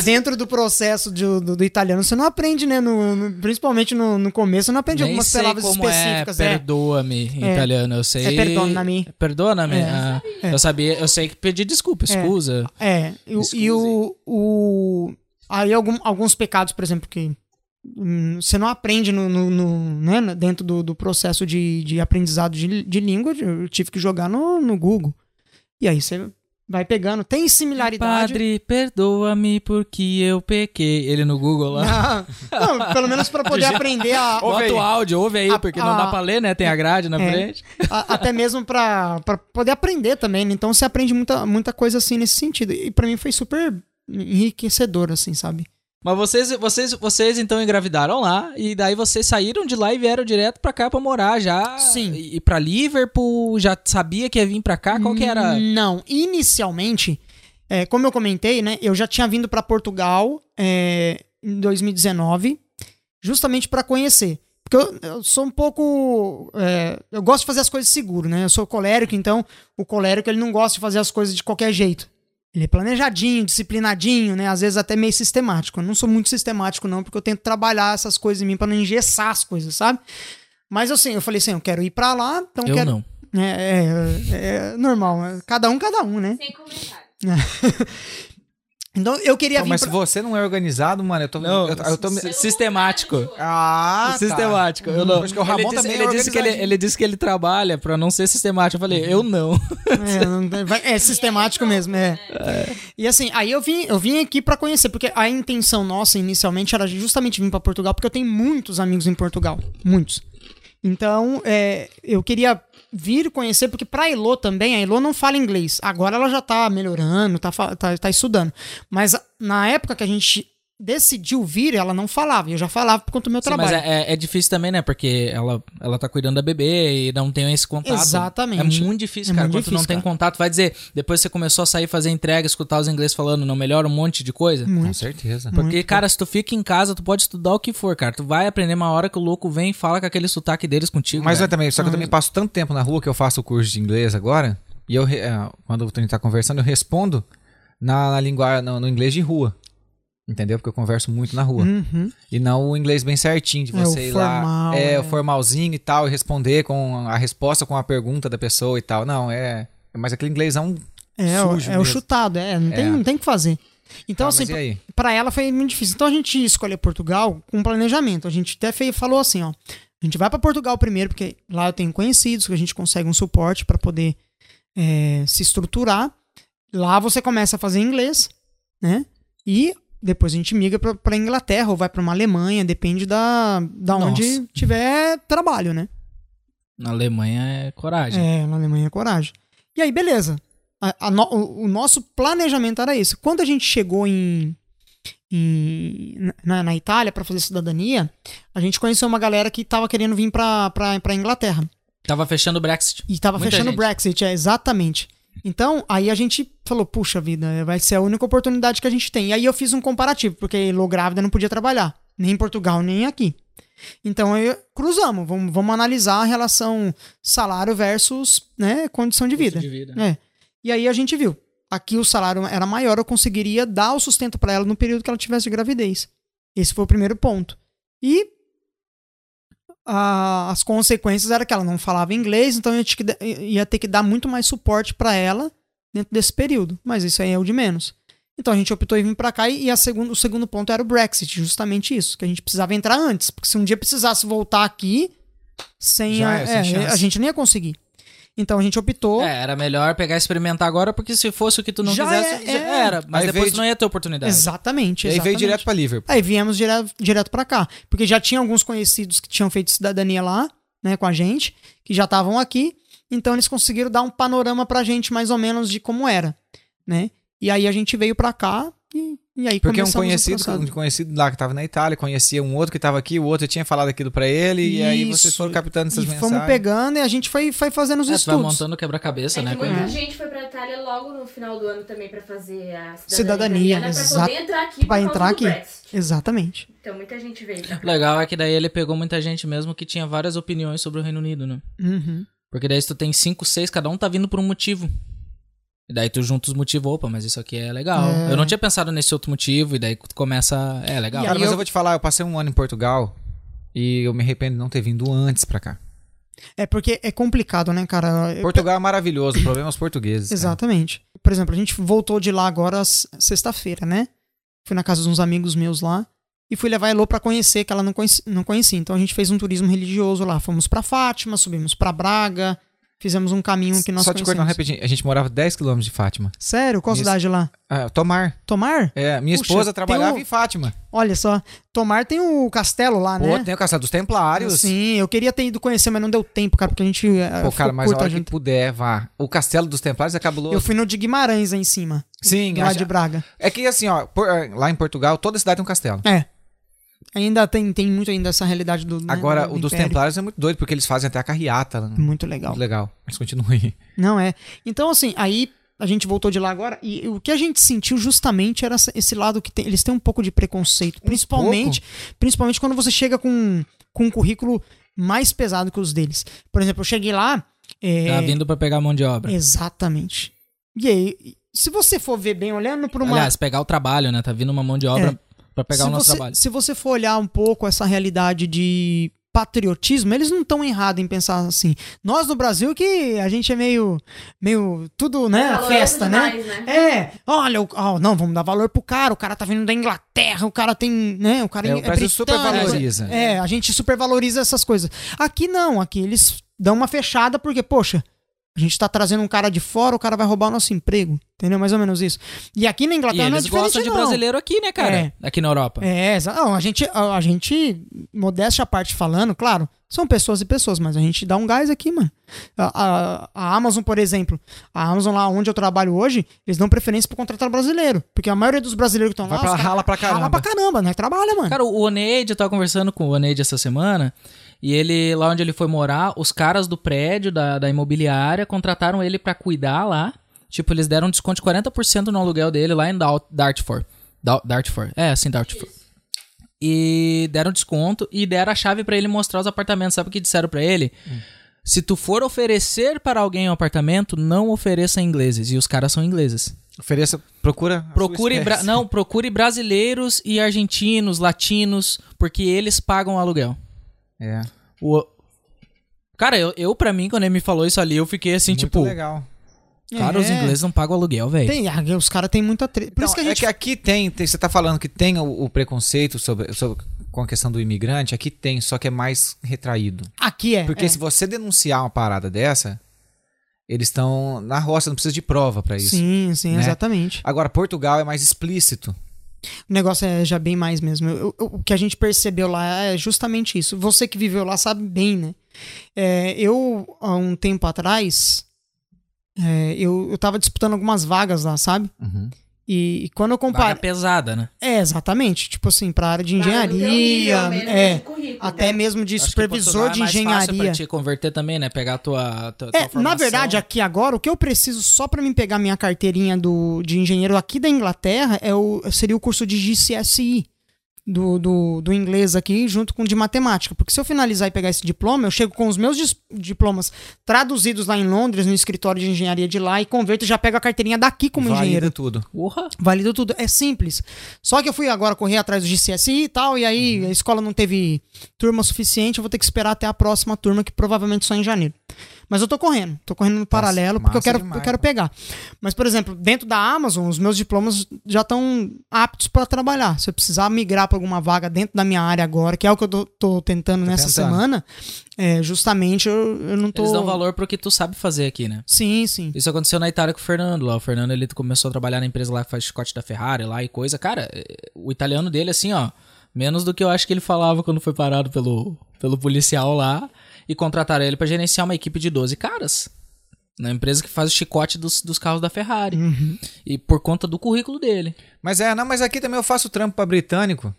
Dentro do processo de- do, do italiano, você não aprende, né? no- no- principalmente no, no começo, você não aprende Nem algumas palavras como específicas. é É, perdoa-me em É. italiano. Eu sei... É perdona-me. Perdona-me. É. ah, É. Eu sabia, eu sei que pedir desculpa, escusa. É, e, o- e o, o. Aí algum- alguns pecados, por exemplo, que hum, você não aprende no, no- no- né, dentro do, do processo de, de aprendizado de, de língua, eu tive que jogar no, no Google. E aí você vai pegando. Tem similaridade. Padre, perdoa-me porque eu pequei. Ele no Google lá. Não, não, pelo menos para poder aprender a, <laughs> Bota aí. o áudio, ouve aí, A- porque não a- dá pra ler, né? Tem a grade na É. frente. A- até mesmo pra pra poder aprender também, né? Então você aprende muita, muita coisa assim nesse sentido. E pra mim foi super enriquecedor, assim, sabe? Mas vocês, vocês, vocês então engravidaram lá, e daí vocês saíram de lá e vieram direto pra cá pra morar já. Sim. E pra Liverpool, já sabia que ia vir pra cá? Qual que era? Não, inicialmente, é, como eu comentei, né? Eu já tinha vindo pra Portugal é, em 2019, justamente pra conhecer. Porque eu, eu sou um pouco. é, eu gosto de fazer as coisas seguro, né? Eu sou colérico, então o colérico ele não gosta de fazer as coisas de qualquer jeito. Ele é planejadinho, disciplinadinho, né? Às vezes até meio sistemático. Eu não sou muito sistemático, não, porque eu tento trabalhar essas coisas em mim pra não engessar as coisas, sabe? Mas assim, eu falei assim, eu quero ir pra lá, então Eu quero. não. É, é, é normal, é cada um, cada um, né? Sem comentário. <laughs> Então eu queria Pô, vir mas pra... se você não é organizado, mano, eu tô. Não, eu, eu tô si- sistemático. Ah, tá. sistemático. Eu não. Acho que o Ramon ele disse, também é ele disse que ele, ele disse que ele trabalha pra não ser sistemático. Eu falei, eu não. É, não- vai- é sistemático mesmo, é. E assim, aí eu vim, eu vim aqui pra conhecer, porque a intenção nossa inicialmente era justamente vir pra Portugal, porque eu tenho muitos amigos em Portugal, muitos. Então, é, eu queria vir conhecer, porque pra Elo também, a Elo não fala inglês. Agora ela já tá melhorando, tá, fa- tá, tá estudando. Mas a- na época que a gente decidiu vir, ela não falava. Eu já falava por conta do meu Sim, trabalho. mas é, é- é difícil também, né? Porque ela, ela tá cuidando da bebê e não tem esse contato. Exatamente. É muito difícil, É cara. muito Quando tu não difícil, tem cara. contato, vai dizer, depois você começou a sair fazer entrega, escutar os ingleses falando, não melhora um monte de coisa. Com Muito. certeza. Porque, cara, se tu fica em casa, tu pode estudar o que for, cara. Tu vai aprender uma hora que o louco vem e fala com aquele sotaque deles contigo. Mas eu velho. também, só que eu também passo tanto tempo na rua que eu faço o curso de inglês agora. E eu, eh, quando o Tony tá conversando, eu respondo na, na língua, no, no inglês de rua. Entendeu? Porque eu converso muito na rua. Uhum. E não o inglês bem certinho, de É, o você ir lá. formal, É, é. o formalzinho e tal, e responder com a resposta com a pergunta da pessoa e tal. Não, é. Mas aquele inglêsão. É, o- Sujo é o chutado, é, não tem, É. não tem o que fazer. Então, Ah, assim, pra ela foi muito difícil. Então a gente escolheu Portugal com planejamento. A gente até fez, falou assim, ó. A gente vai pra Portugal primeiro, porque lá eu tenho conhecidos, que a gente consegue um suporte pra poder é, se estruturar. Lá você começa a fazer inglês, né? E depois a gente migra pra, pra Inglaterra ou vai pra uma Alemanha, depende da, da Nossa. onde tiver trabalho, né? Na Alemanha é coragem. É, na Alemanha é coragem. E aí, beleza. A- a no- o, o nosso planejamento era esse. Quando a gente chegou em, em- na, na Itália para fazer cidadania, a gente conheceu uma galera que tava querendo vir pra, pra, pra Inglaterra. Tava fechando o Brexit. E tava Muita fechando o. Brexit, é, exatamente. Então, aí a gente falou, puxa vida, vai ser a única oportunidade que a gente tem. E aí eu fiz um comparativo, porque Lô grávida não podia trabalhar, nem em Portugal, nem aqui. Então, aí cruzamos, vamos, vamos analisar a relação salário versus né, condição de vida. de vida. É. E aí a gente viu. Aqui o salário era maior, eu conseguiria dar o sustento para ela no período que ela tivesse de gravidez. Esse foi o primeiro ponto. E a- as consequências era que ela não falava inglês, então eu ia ter que dar muito mais suporte para ela dentro desse período. Mas isso aí é o de menos. Então a gente optou em vir para cá e, a segundo, o segundo ponto era o Brexit, justamente isso, que a gente precisava entrar antes, porque se um dia precisasse voltar aqui sem, Já a, é, sem é, a gente não ia conseguir. Então a gente optou É, era melhor pegar e experimentar agora, porque se fosse o que tu não Já quisesse, é- já é. era. Mas Aí depois não ia ter oportunidade. Exatamente, E aí exatamente. veio direto pra Liverpool. Aí viemos direto, direto para cá. Porque já tinha alguns conhecidos que tinham feito cidadania lá, né, com a gente, que já estavam aqui. Então eles conseguiram dar um panorama pra gente mais ou menos de como era, né? E aí a gente veio pra cá e, e aí Porque um conhecido, um conhecido lá que tava na Itália conhecia um outro que tava aqui, o outro tinha falado aquilo pra ele, e aí vocês Isso. foram captando essas E mensagens. fomos pegando e a gente foi, foi fazendo os É, tu vai estudos. montando o quebra-cabeça, É né? muita ele. gente foi pra Itália logo no final do ano também pra fazer a cidadania, Cidadania, italiana, exato. Pra poder entrar aqui Pra entrar aqui. Brexit. Exatamente. Então muita gente veio. Legal é que daí ele pegou muita gente mesmo que tinha várias opiniões sobre o Reino Unido, né? Uhum. Porque daí se tu tem cinco, seis, cada um tá vindo por um motivo. E daí tu junta os motivos, opa, mas isso aqui é legal. É. Eu não tinha pensado nesse outro motivo, e daí tu começa. É legal. Cara, mas eu... eu- vou te falar, eu passei um ano em Portugal e eu me arrependo de não ter vindo antes pra cá. É porque é complicado, né, cara? Portugal é maravilhoso, o problema é os portugueses. cara. Exatamente. Por exemplo, a gente voltou de lá agora sexta-feira, né? Fui na casa de uns amigos meus lá e fui levar a Elô pra conhecer, que ela não, conheci, não conhecia. Então a gente fez um turismo religioso lá. Fomos pra Fátima, subimos pra Braga, fizemos um caminho que nós Só te conhecemos. rapidinho, a gente morava 10 km de Fátima. Sério? Qual Isso. cidade lá? Ah, Tomar. Tomar? É, minha Puxa, esposa trabalhava em Fátima. Olha só, Tomar tem o castelo lá, Pô, né? tem o Castelo dos Templários. Sim, eu queria ter ido conhecer, mas não deu tempo, cara, porque a gente. eh, Pô, ficou cara, mas a hora que puder, vá. O Castelo dos Templários é cabuloso. Eu fui no de Guimarães aí em cima. Sim, acho- de Braga. É que assim, ó, por- lá em Portugal, toda cidade tem um castelo. É. Ainda tem, tem muito ainda essa realidade do. né, Agora, do o dos Império. Templários é muito doido, porque eles fazem até a carreata. né? Muito legal. Muito legal. Mas continua aí. Não é. Então, assim, aí a gente voltou de lá agora e o que a gente sentiu justamente era esse lado que tem- eles têm um pouco de preconceito. Principalmente, principalmente quando você chega com, com um currículo mais pesado que os deles. Por exemplo, eu cheguei lá. é, Tá vindo pra pegar mão de obra. Exatamente. E aí, se você for ver bem, olhando por uma. Aliás, pegar o trabalho, né? Tá vindo uma mão de obra pra pegar se o nosso você, trabalho. Se você for olhar um pouco essa realidade de patriotismo, eles não estão errados em pensar assim. Nós no Brasil que a gente é meio meio tudo, né, Valoroso festa, né? demais, né? É, olha, o- ó, não, vamos dar valor pro cara, o cara tá vindo da Inglaterra, o cara tem, né, o cara É, é, o Brasil super britânico, valoriza. É, a gente super valoriza essas coisas. Aqui não, aqui eles dão uma fechada porque, poxa, a gente tá trazendo um cara de fora, o cara vai roubar o nosso emprego, entendeu? Mais ou menos isso. E aqui na E Inglaterra não é eles diferente gostam de não. brasileiro aqui, né, cara? É. Aqui na Europa. É, exa- não, a gente, a, a gente, modéstia à parte falando, claro, São pessoas e pessoas, mas a gente dá um gás aqui, mano. A, a- a Amazon, por exemplo, a Amazon lá onde eu trabalho hoje, eles dão preferência pro contratar brasileiro. Porque a maioria dos brasileiros que estão lá. Vai pra- rala pra caramba. Rala pra caramba, né? Trabalha, mano. Cara, o Oneide, eu tava conversando com o Oneide essa semana, e ele, lá onde ele foi morar, os caras do prédio, da, da imobiliária, contrataram ele pra cuidar lá. Tipo, eles deram um desconto de 40% no aluguel dele lá em Dartford. Dartford. É, assim, Dartford. E deram desconto e deram a chave pra ele mostrar os apartamentos. Sabe o que disseram pra ele? Se tu for oferecer para alguém um apartamento, não ofereça ingleses. E os caras são ingleses. Ofereça, procura. Procure, não, procure brasileiros e argentinos, latinos, porque eles pagam o aluguel. É. O... Cara, eu, eu para mim, quando ele me falou isso ali, eu fiquei assim, muito tipo, legal. cara, os É. ingleses não pagam aluguel, velho. Tem, ah, os caras têm muita treta. Por Então, isso que a é gente. que aqui tem, tem- você tá falando que tem o, o preconceito sobre, sobre- com a questão do imigrante, aqui tem, só que é mais retraído. Aqui é. Porque é. se você denunciar uma parada dessa, eles estão na roça, não precisa de prova pra isso. Sim, sim, né? exatamente. Agora, Portugal é mais explícito. O negócio é já bem mais mesmo. O que a gente percebeu lá é justamente isso. Você que viveu lá sabe bem, né? É, eu, há um tempo atrás, é, eu, eu tava disputando algumas vagas lá, sabe? Uhum. E, e quando eu Vaga comparo. pesada, né? É, exatamente. Tipo assim, pra área de engenharia. Vaga nível, é. de. Até mesmo de Acho supervisor de é mais fácil engenharia. pra te converter também, né? Pegar a tua, tua, tua É, na verdade, aqui agora, o que eu preciso só pra mim pegar minha carteirinha do, de engenheiro aqui da Inglaterra é o, seria o curso de GCSE do, do, do inglês aqui, junto com o de matemática. Porque se eu finalizar e pegar esse diploma, eu chego com os meus diplomas traduzidos lá em Londres, no escritório de engenharia de lá, e converto e já pego a carteirinha daqui como Valida engenheiro. tudo. Porra. Valido tudo. É simples. Só que eu fui agora correr atrás do GCSI e tal, e aí a escola não teve turma suficiente, eu vou ter que esperar até a próxima turma, que provavelmente só em janeiro. Mas eu tô correndo, tô correndo no paralelo, porque eu quero, demais, eu quero pegar. Mas, por exemplo, dentro da Amazon, os meus diplomas já estão aptos para trabalhar. Se eu precisar migrar para alguma vaga dentro da minha área agora, que é o que eu tô, tô tentando nessa tentando. semana, é, justamente eu, eu não tô. Eles dão valor pro que tu sabe fazer aqui, né? Sim, sim. Isso aconteceu na Itália com o Fernando lá. O Fernando, ele começou a trabalhar na empresa lá que faz chicote da Ferrari lá e coisa. Cara, eh, o italiano dele, assim, ó, menos do que eu acho que ele falava quando foi parado pelo, pelo policial lá e contrataram ele pra gerenciar uma equipe de 12 caras. Na empresa que faz o chicote dos, dos carros da Ferrari. Uhum. E por conta do currículo dele. Mas é, não, mas aqui também eu faço trampo pra britânico.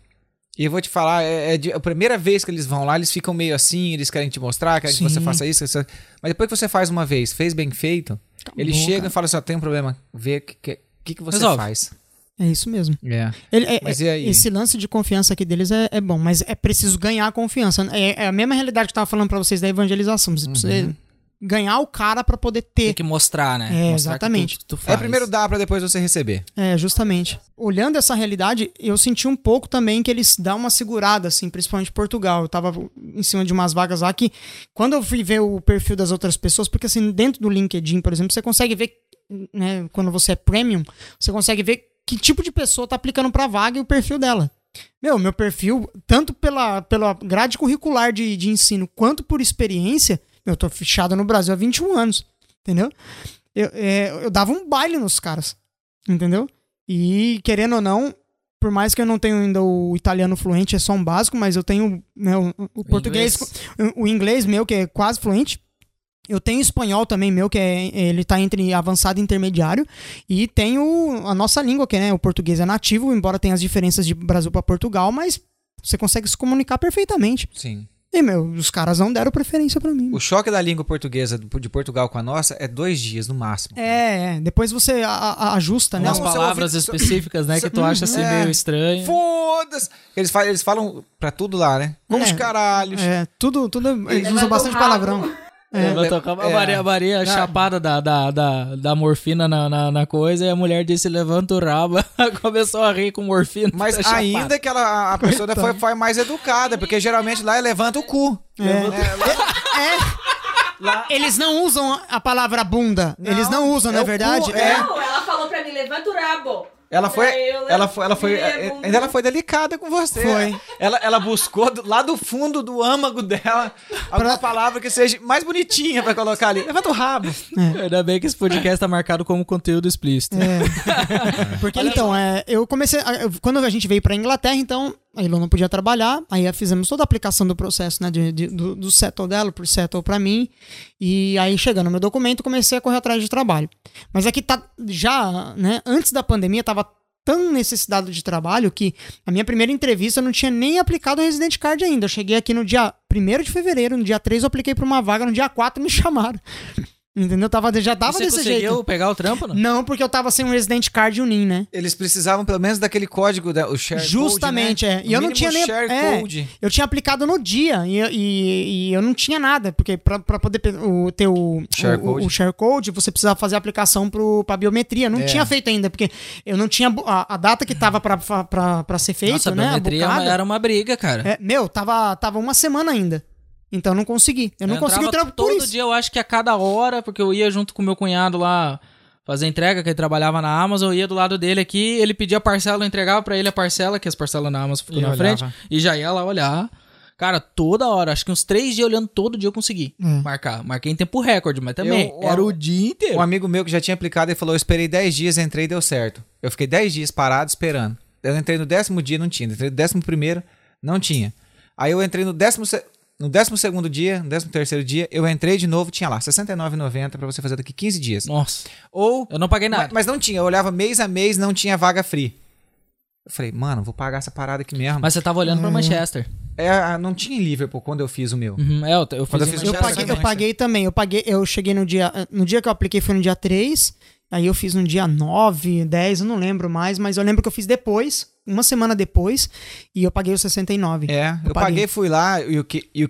E eu vou te falar, é, é a primeira vez que eles vão lá, eles ficam meio assim, eles querem te mostrar, querem que Sim. você faça isso, isso. Mas depois que você faz uma vez, fez bem feito, eles Acabou, chegam cara. e falam assim, ó, tem um problema, vê o que, que, que, que você Resolve. faz. É isso mesmo. É. Ele- é- Mas é- e aí? Esse lance de confiança aqui deles é, é bom, mas é preciso ganhar a confiança. É, é a mesma realidade que eu tava falando pra vocês da evangelização. Você precisa ganhar o cara pra poder Tem ter. que mostrar, né? É, Mostrar exatamente. Que tu, tu É primeiro dar pra depois você receber. É, justamente. Olhando essa realidade, eu senti um pouco também que eles dão uma segurada, assim, principalmente em Portugal. Eu tava em cima de umas vagas lá que, quando eu fui ver o perfil das outras pessoas, porque assim, dentro do LinkedIn, por exemplo, você consegue ver, né, quando você é premium, você consegue ver que tipo de pessoa tá aplicando pra vaga e o perfil dela. Meu, meu perfil, tanto pela, pela grade curricular de, de ensino quanto por experiência, eu tô fechado no Brasil há 21 anos, entendeu? Eu, é, eu dava um baile nos caras, entendeu? E, querendo ou não, por mais que eu não tenha ainda o italiano fluente, é só um básico, mas eu tenho né, o, o português, o, o inglês meu, que é quase fluente. Eu tenho espanhol também meu, que é, ele tá entre avançado e intermediário. E tenho a nossa língua, que né, o português é nativo, embora tenha as diferenças de Brasil para Portugal, mas você consegue se comunicar perfeitamente. Sim. E, meu, os caras não deram preferência pra mim. O choque da língua portuguesa de Portugal com a nossa é dois dias no máximo. É, é. Depois você a- a- ajusta, né? Umas palavras ouve- específicas, né? Que tu acha assim É. meio estranho. Foda-se! Eles, falam- eles falam pra tudo lá, né? Com os É. caralhos. É, tudo, tudo. Eles usam bastante palavrão. <laughs> É. Levantou a, É. Maria, a Maria chapada da, da, da, da morfina na, na, na coisa e a mulher disse: levanta o rabo. <laughs> Começou a rir com morfina. Mas tá chapada. ainda que ela, a pessoa foi, foi mais educada, porque geralmente lá é levanta o cu. Né? Lá- Eles não usam a palavra bunda. Eles não usam, é não é o cu, verdade? é. Não, ela falou pra mim, levanta o rabo. Ela foi, eu ela foi, ela foi, levantei a é, ainda ela foi delicada com você. Foi. Ela, ela buscou do- lá do fundo do âmago dela alguma palavra que seja mais bonitinha pra colocar ali. Levanta o rabo. Ainda bem que esse podcast tá marcado como conteúdo explícito. É. <laughs> Porque então, é, eu comecei. a- eu- quando a gente veio pra Inglaterra, então a Ilona não podia trabalhar, aí fizemos toda a aplicação do processo, né, de, de- do, do settle dela por settle pra mim, e aí chegando o meu documento, comecei a correr atrás de trabalho. Mas aqui tá, já, né, antes da pandemia, tava tão necessitado de trabalho que a minha primeira entrevista eu não tinha nem aplicado o Resident Card ainda. Eu cheguei aqui no dia 1 de fevereiro, no dia 3 eu apliquei pra uma vaga, no dia 4 me <laughs> chamaram. Entendeu? Tava, já tava Você desse conseguiu jeito. pegar o trampo, não? Não, porque eu tava sem um Resident Card e um NIN, né? Eles precisavam pelo menos daquele código, da, o share Justamente, code, né? é. E eu não O tinha nem. share é, code. eu tinha aplicado no dia e, e- e eu não tinha nada, porque pra, pra poder o, ter o Share o, code. o share code, você precisava fazer a aplicação pro, pra biometria. Não É. tinha feito ainda, porque eu não tinha. A, a data que tava pra, pra, pra, pra ser feito, Nossa, a né? A biometria bocada, era uma briga, cara. é, meu, tava, tava uma semana ainda. Então eu não consegui. Eu não Eu consegui o trampo por todo isso. dia, eu acho que a cada hora, porque eu ia junto com meu cunhado lá fazer entrega, que ele trabalhava na Amazon, eu ia do lado dele aqui, ele pedia a parcela, eu entregava pra ele a parcela, que as parcelas na Amazon ficam E na olhava. frente, e já ia lá olhar. Cara, toda hora, acho que uns três dias olhando todo dia eu consegui Hum. marcar. Marquei em tempo recorde, mas também Eu- era o dia inteiro. Um amigo meu que já tinha aplicado, ele falou: Eu esperei 10 dias, entrei e deu certo. Eu fiquei 10 dias parado esperando. Eu entrei no décimo dia, não tinha. Entrei no décimo primeiro, não tinha. Aí eu entrei no décimo, se- no décimo segundo dia, no décimo terceiro dia, eu entrei de novo, tinha lá R$ 69,90 pra você fazer daqui 15 dias. Nossa, Ou. eu não paguei Mas, nada. mas não tinha, eu olhava mês a mês, não tinha vaga free. Eu falei, mano, vou pagar essa parada aqui mesmo. Mas você tava olhando pra Manchester. É, ah, não tinha em Liverpool quando eu fiz o meu. Uhum, é, eu, eu Quando fiz, eu fiz Eu paguei, eu também. paguei também. Eu paguei, eu cheguei no dia. No dia que eu apliquei foi no dia 3. Aí eu fiz no dia 9, 10, eu não lembro mais, mas eu lembro que eu fiz depois, uma semana depois, e eu paguei os 69. É, eu, paguei. paguei, fui lá, e o que e o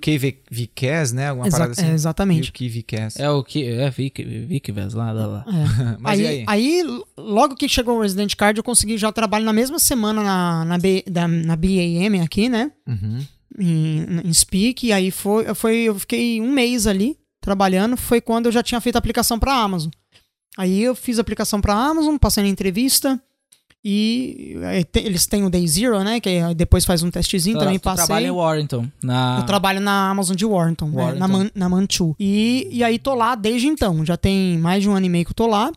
VCAS, né? Alguma Exa- parada assim. é, exatamente. E o que VCAS. É o que. É Vic, Vic, Vez, lá, lá, lá. <laughs> Mas aí, e aí? aí, logo que chegou o Resident Card, eu consegui já trabalho na mesma semana na, na, B, da, na BAM aqui, né? Uhum. Em, em Speak. E aí foi, foi, eu fiquei um mês ali trabalhando. Foi quando eu já tinha feito a aplicação pra Amazon. Aí eu fiz a aplicação pra Amazon, passei na entrevista. E te- eles têm o Day Zero, né? Que depois faz um testezinho, também passei. trabalha em Warrington. Na... Eu trabalho na Amazon de Warrington, né, Warrington. na, Man, na Manchu. E, e aí tô lá desde então. Já tem mais de um ano e meio que eu tô lá.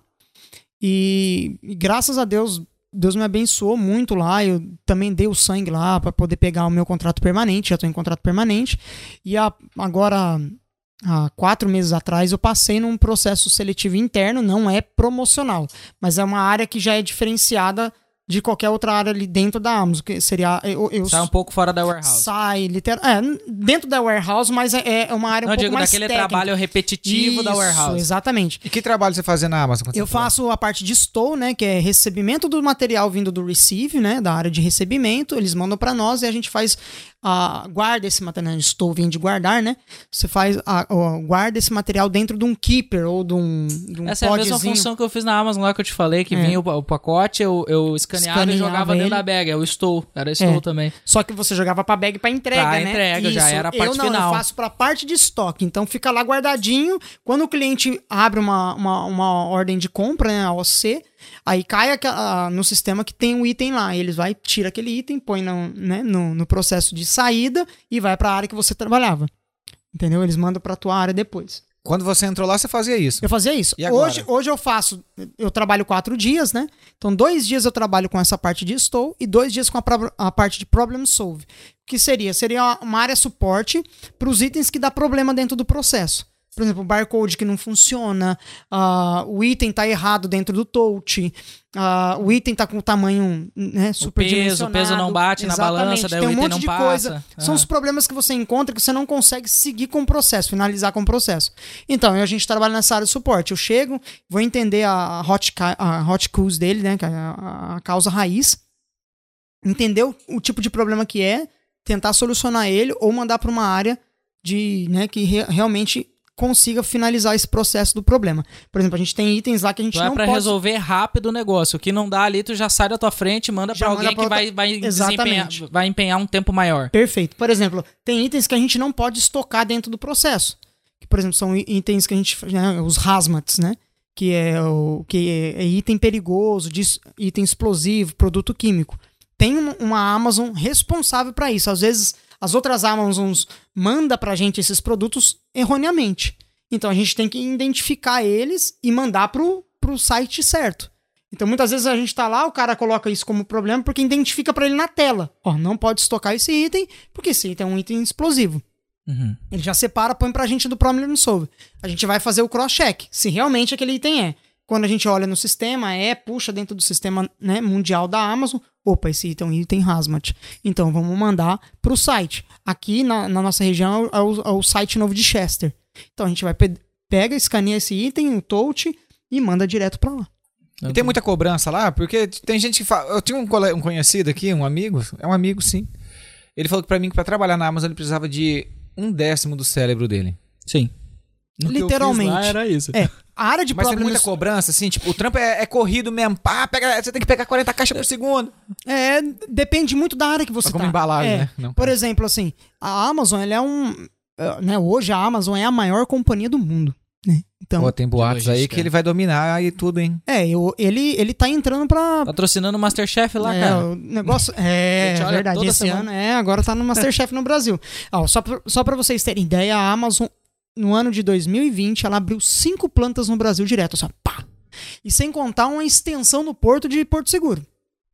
E, e graças a Deus, Deus me abençoou muito lá. Eu também dei o sangue lá pra poder pegar o meu contrato permanente. Já tô em contrato permanente. E a- agora, há quatro meses atrás, eu passei num processo seletivo interno. Não é promocional, mas é uma área que já é diferenciada de qualquer outra área ali dentro da Amazon. Que seria. Eu, eu Sai um pouco fora da warehouse. Sai, literal. É, dentro da warehouse, mas é, é uma área um Não, eu pouco digo mais daquele técnica. trabalho repetitivo da Isso, warehouse. Exatamente. E que trabalho você fazia na Amazon? quando Eu faço a parte de store, né, que é recebimento do material vindo do receive, né, da área de recebimento. Eles mandam pra nós e a gente faz a guarda esse material. Store vem de guardar, né? Você faz a, a- guarda esse material dentro de um keeper ou de um, de um Essa é a mesma podzinho. função que eu fiz na Amazon lá que eu te falei, que É. vinha o, o pacote, eu, eu escaneava, e jogava dentro ele. da bag. Eu estou, era estou É. também. Só que você jogava pra bag pra entrega, Pra né? entrega, já era a parte eu não, final. Eu faço pra parte de estoque. Então fica lá guardadinho. Quando o cliente abre uma, uma, uma ordem de compra, né, a OC, aí cai aquela- no sistema que tem o item lá. Eles vai, tira aquele item, põe no, né, no, no processo de saída e vai pra área que você trabalhava. Entendeu? Eles mandam pra tua área depois. Quando você entrou lá, você fazia isso. Eu fazia isso. Hoje, hoje eu faço, eu trabalho quatro dias, né? Então, dois dias eu trabalho com essa parte de store e dois dias com a, a parte de problem solve. O que seria? Seria uma área suporte para os itens que dá problema dentro do processo. Por exemplo, o barcode que não funciona, ah, o item tá errado dentro do touch, ah, o item tá com o tamanho né, O super peso, o peso não bate na balança, daí Tem o um monte de passa. coisa. São Ah. os problemas que você encontra que você não consegue seguir com o processo, finalizar com o processo. Então, a gente trabalha nessa área de suporte. Eu chego, vou entender a hot, a hot cause dele, né, é a, a causa raiz, entender o, o tipo de problema que é, tentar solucionar ele ou mandar para uma área de, né, que re- realmente consiga finalizar esse processo do problema. Por exemplo, a gente tem itens lá que a gente Tu é não pra pode resolver rápido o negócio. O que não dá ali, tu já sai da tua frente, manda Já pra manda alguém pra que vai, outra- vai, Exatamente. desempenhar, vai empenhar um tempo maior. Perfeito. Por exemplo, tem itens que a gente não pode estocar dentro do processo. Que, por exemplo, são itens que a gente. Né, os hazmats, né? Que é o que é, é item perigoso, item explosivo, produto químico. Tem uma, uma Amazon responsável para isso. Às vezes, as outras Amazons mandam pra gente esses produtos erroneamente. Então a gente tem que identificar eles e mandar pro, pro site certo. Então muitas vezes a gente tá lá, o cara coloca isso como problema porque identifica pra ele na tela. Ó, não pode estocar esse item, porque esse item é um item explosivo. Uhum. Ele já separa, põe pra gente do Problem Solve. A gente vai fazer o cross-check, se realmente aquele item é. Quando a gente olha no sistema, é, puxa dentro do sistema né, mundial da Amazon, opa, esse item é um item Hazmat. Então vamos mandar pro site. Aqui na, na nossa região é o, é o site novo de Chester. Então a gente vai pe pega, escaneia esse item, o touch e manda direto pra lá. E tem muita cobrança lá, porque tem gente que fala. Eu tinha um, um conhecido aqui, um amigo, é um amigo sim. Ele falou que pra mim que pra trabalhar na Amazon ele precisava de um décimo do cérebro dele. Sim. No que eu fiz Literalmente. lá era isso. É, a área de Mas tem muita cobrança, assim, tipo, o trampo é, é corrido mesmo. Pá, pega, você tem que pegar 40 caixas por segundo. É, depende muito da área que você Mas como tá. embalagem, É, né? Não, Por exemplo, assim, a Amazon, ela é um... é, Né, hoje a Amazon é a maior companhia do mundo. Né? Então, Pô, tem boatos aí que ele vai dominar aí tudo, hein? é, eu, ele, ele tá entrando pra... Patrocinando o Masterchef lá, é, cara. o negócio... É, <laughs> olha, verdade, toda esse semana. ano, é, agora tá no Masterchef no Brasil. Ó, só, pra, só pra vocês terem ideia, a Amazon, no ano de 2020, ela abriu cinco plantas no Brasil direto, só pá! E sem contar uma extensão no porto de Porto Seguro.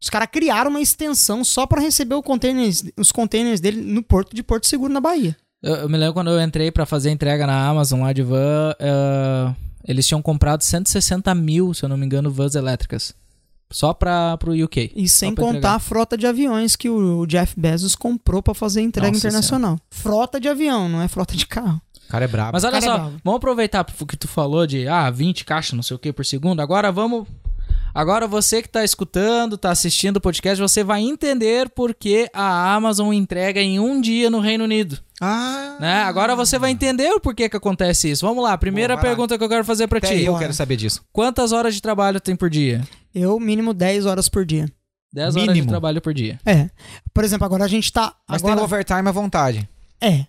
Os caras criaram uma extensão só pra receber o containers, os containers dele no porto de Porto Seguro, na Bahia. Eu, eu me lembro quando eu entrei pra fazer entrega na Amazon lá de van, eh, eles tinham comprado 160 mil, se eu não me engano, vans elétricas. Só pra, pro UK. E sem contar entregar. a frota de aviões que o Jeff Bezos comprou pra fazer entrega Nossa internacional. Frota de avião, não é frota de carro. O cara é brabo. Mas olha é só, bravo. vamos aproveitar o que tu falou de ah, 20 caixas, não sei o que por segundo. Agora vamos. Agora você que tá escutando, tá assistindo o podcast, você vai entender por que a Amazon entrega em um dia no Reino Unido. Ah, Né? Agora você vai entender o porquê que acontece isso. Vamos lá, primeira lá. pergunta que eu quero fazer pra até ti. eu Bora. quero saber disso. Quantas horas de trabalho tem por dia? Eu, mínimo 10 horas por dia. 10 horas de Mínimo. trabalho por dia. É. Por exemplo, agora a gente tá. Mas agora, tem overtime à vontade. É.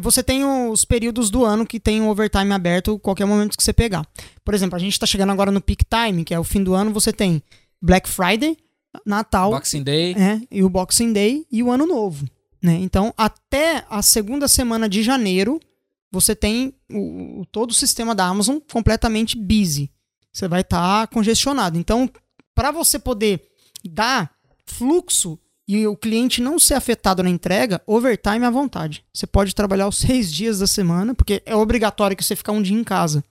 Você tem os períodos do ano que tem o overtime aberto qualquer momento que você pegar. Por exemplo, a gente tá chegando agora no peak time, que é o fim do ano, você tem Black Friday, Natal, Boxing Day. é, e o Boxing Day e o Ano Novo. Né? Então, até a segunda semana de janeiro, você tem o, todo o sistema da Amazon completamente busy. Você vai estar congestionado. Então, para você poder dar fluxo e o cliente não ser afetado na entrega, overtime à vontade. Você pode trabalhar os seis dias da semana, porque é obrigatório que você ficar um dia em casa.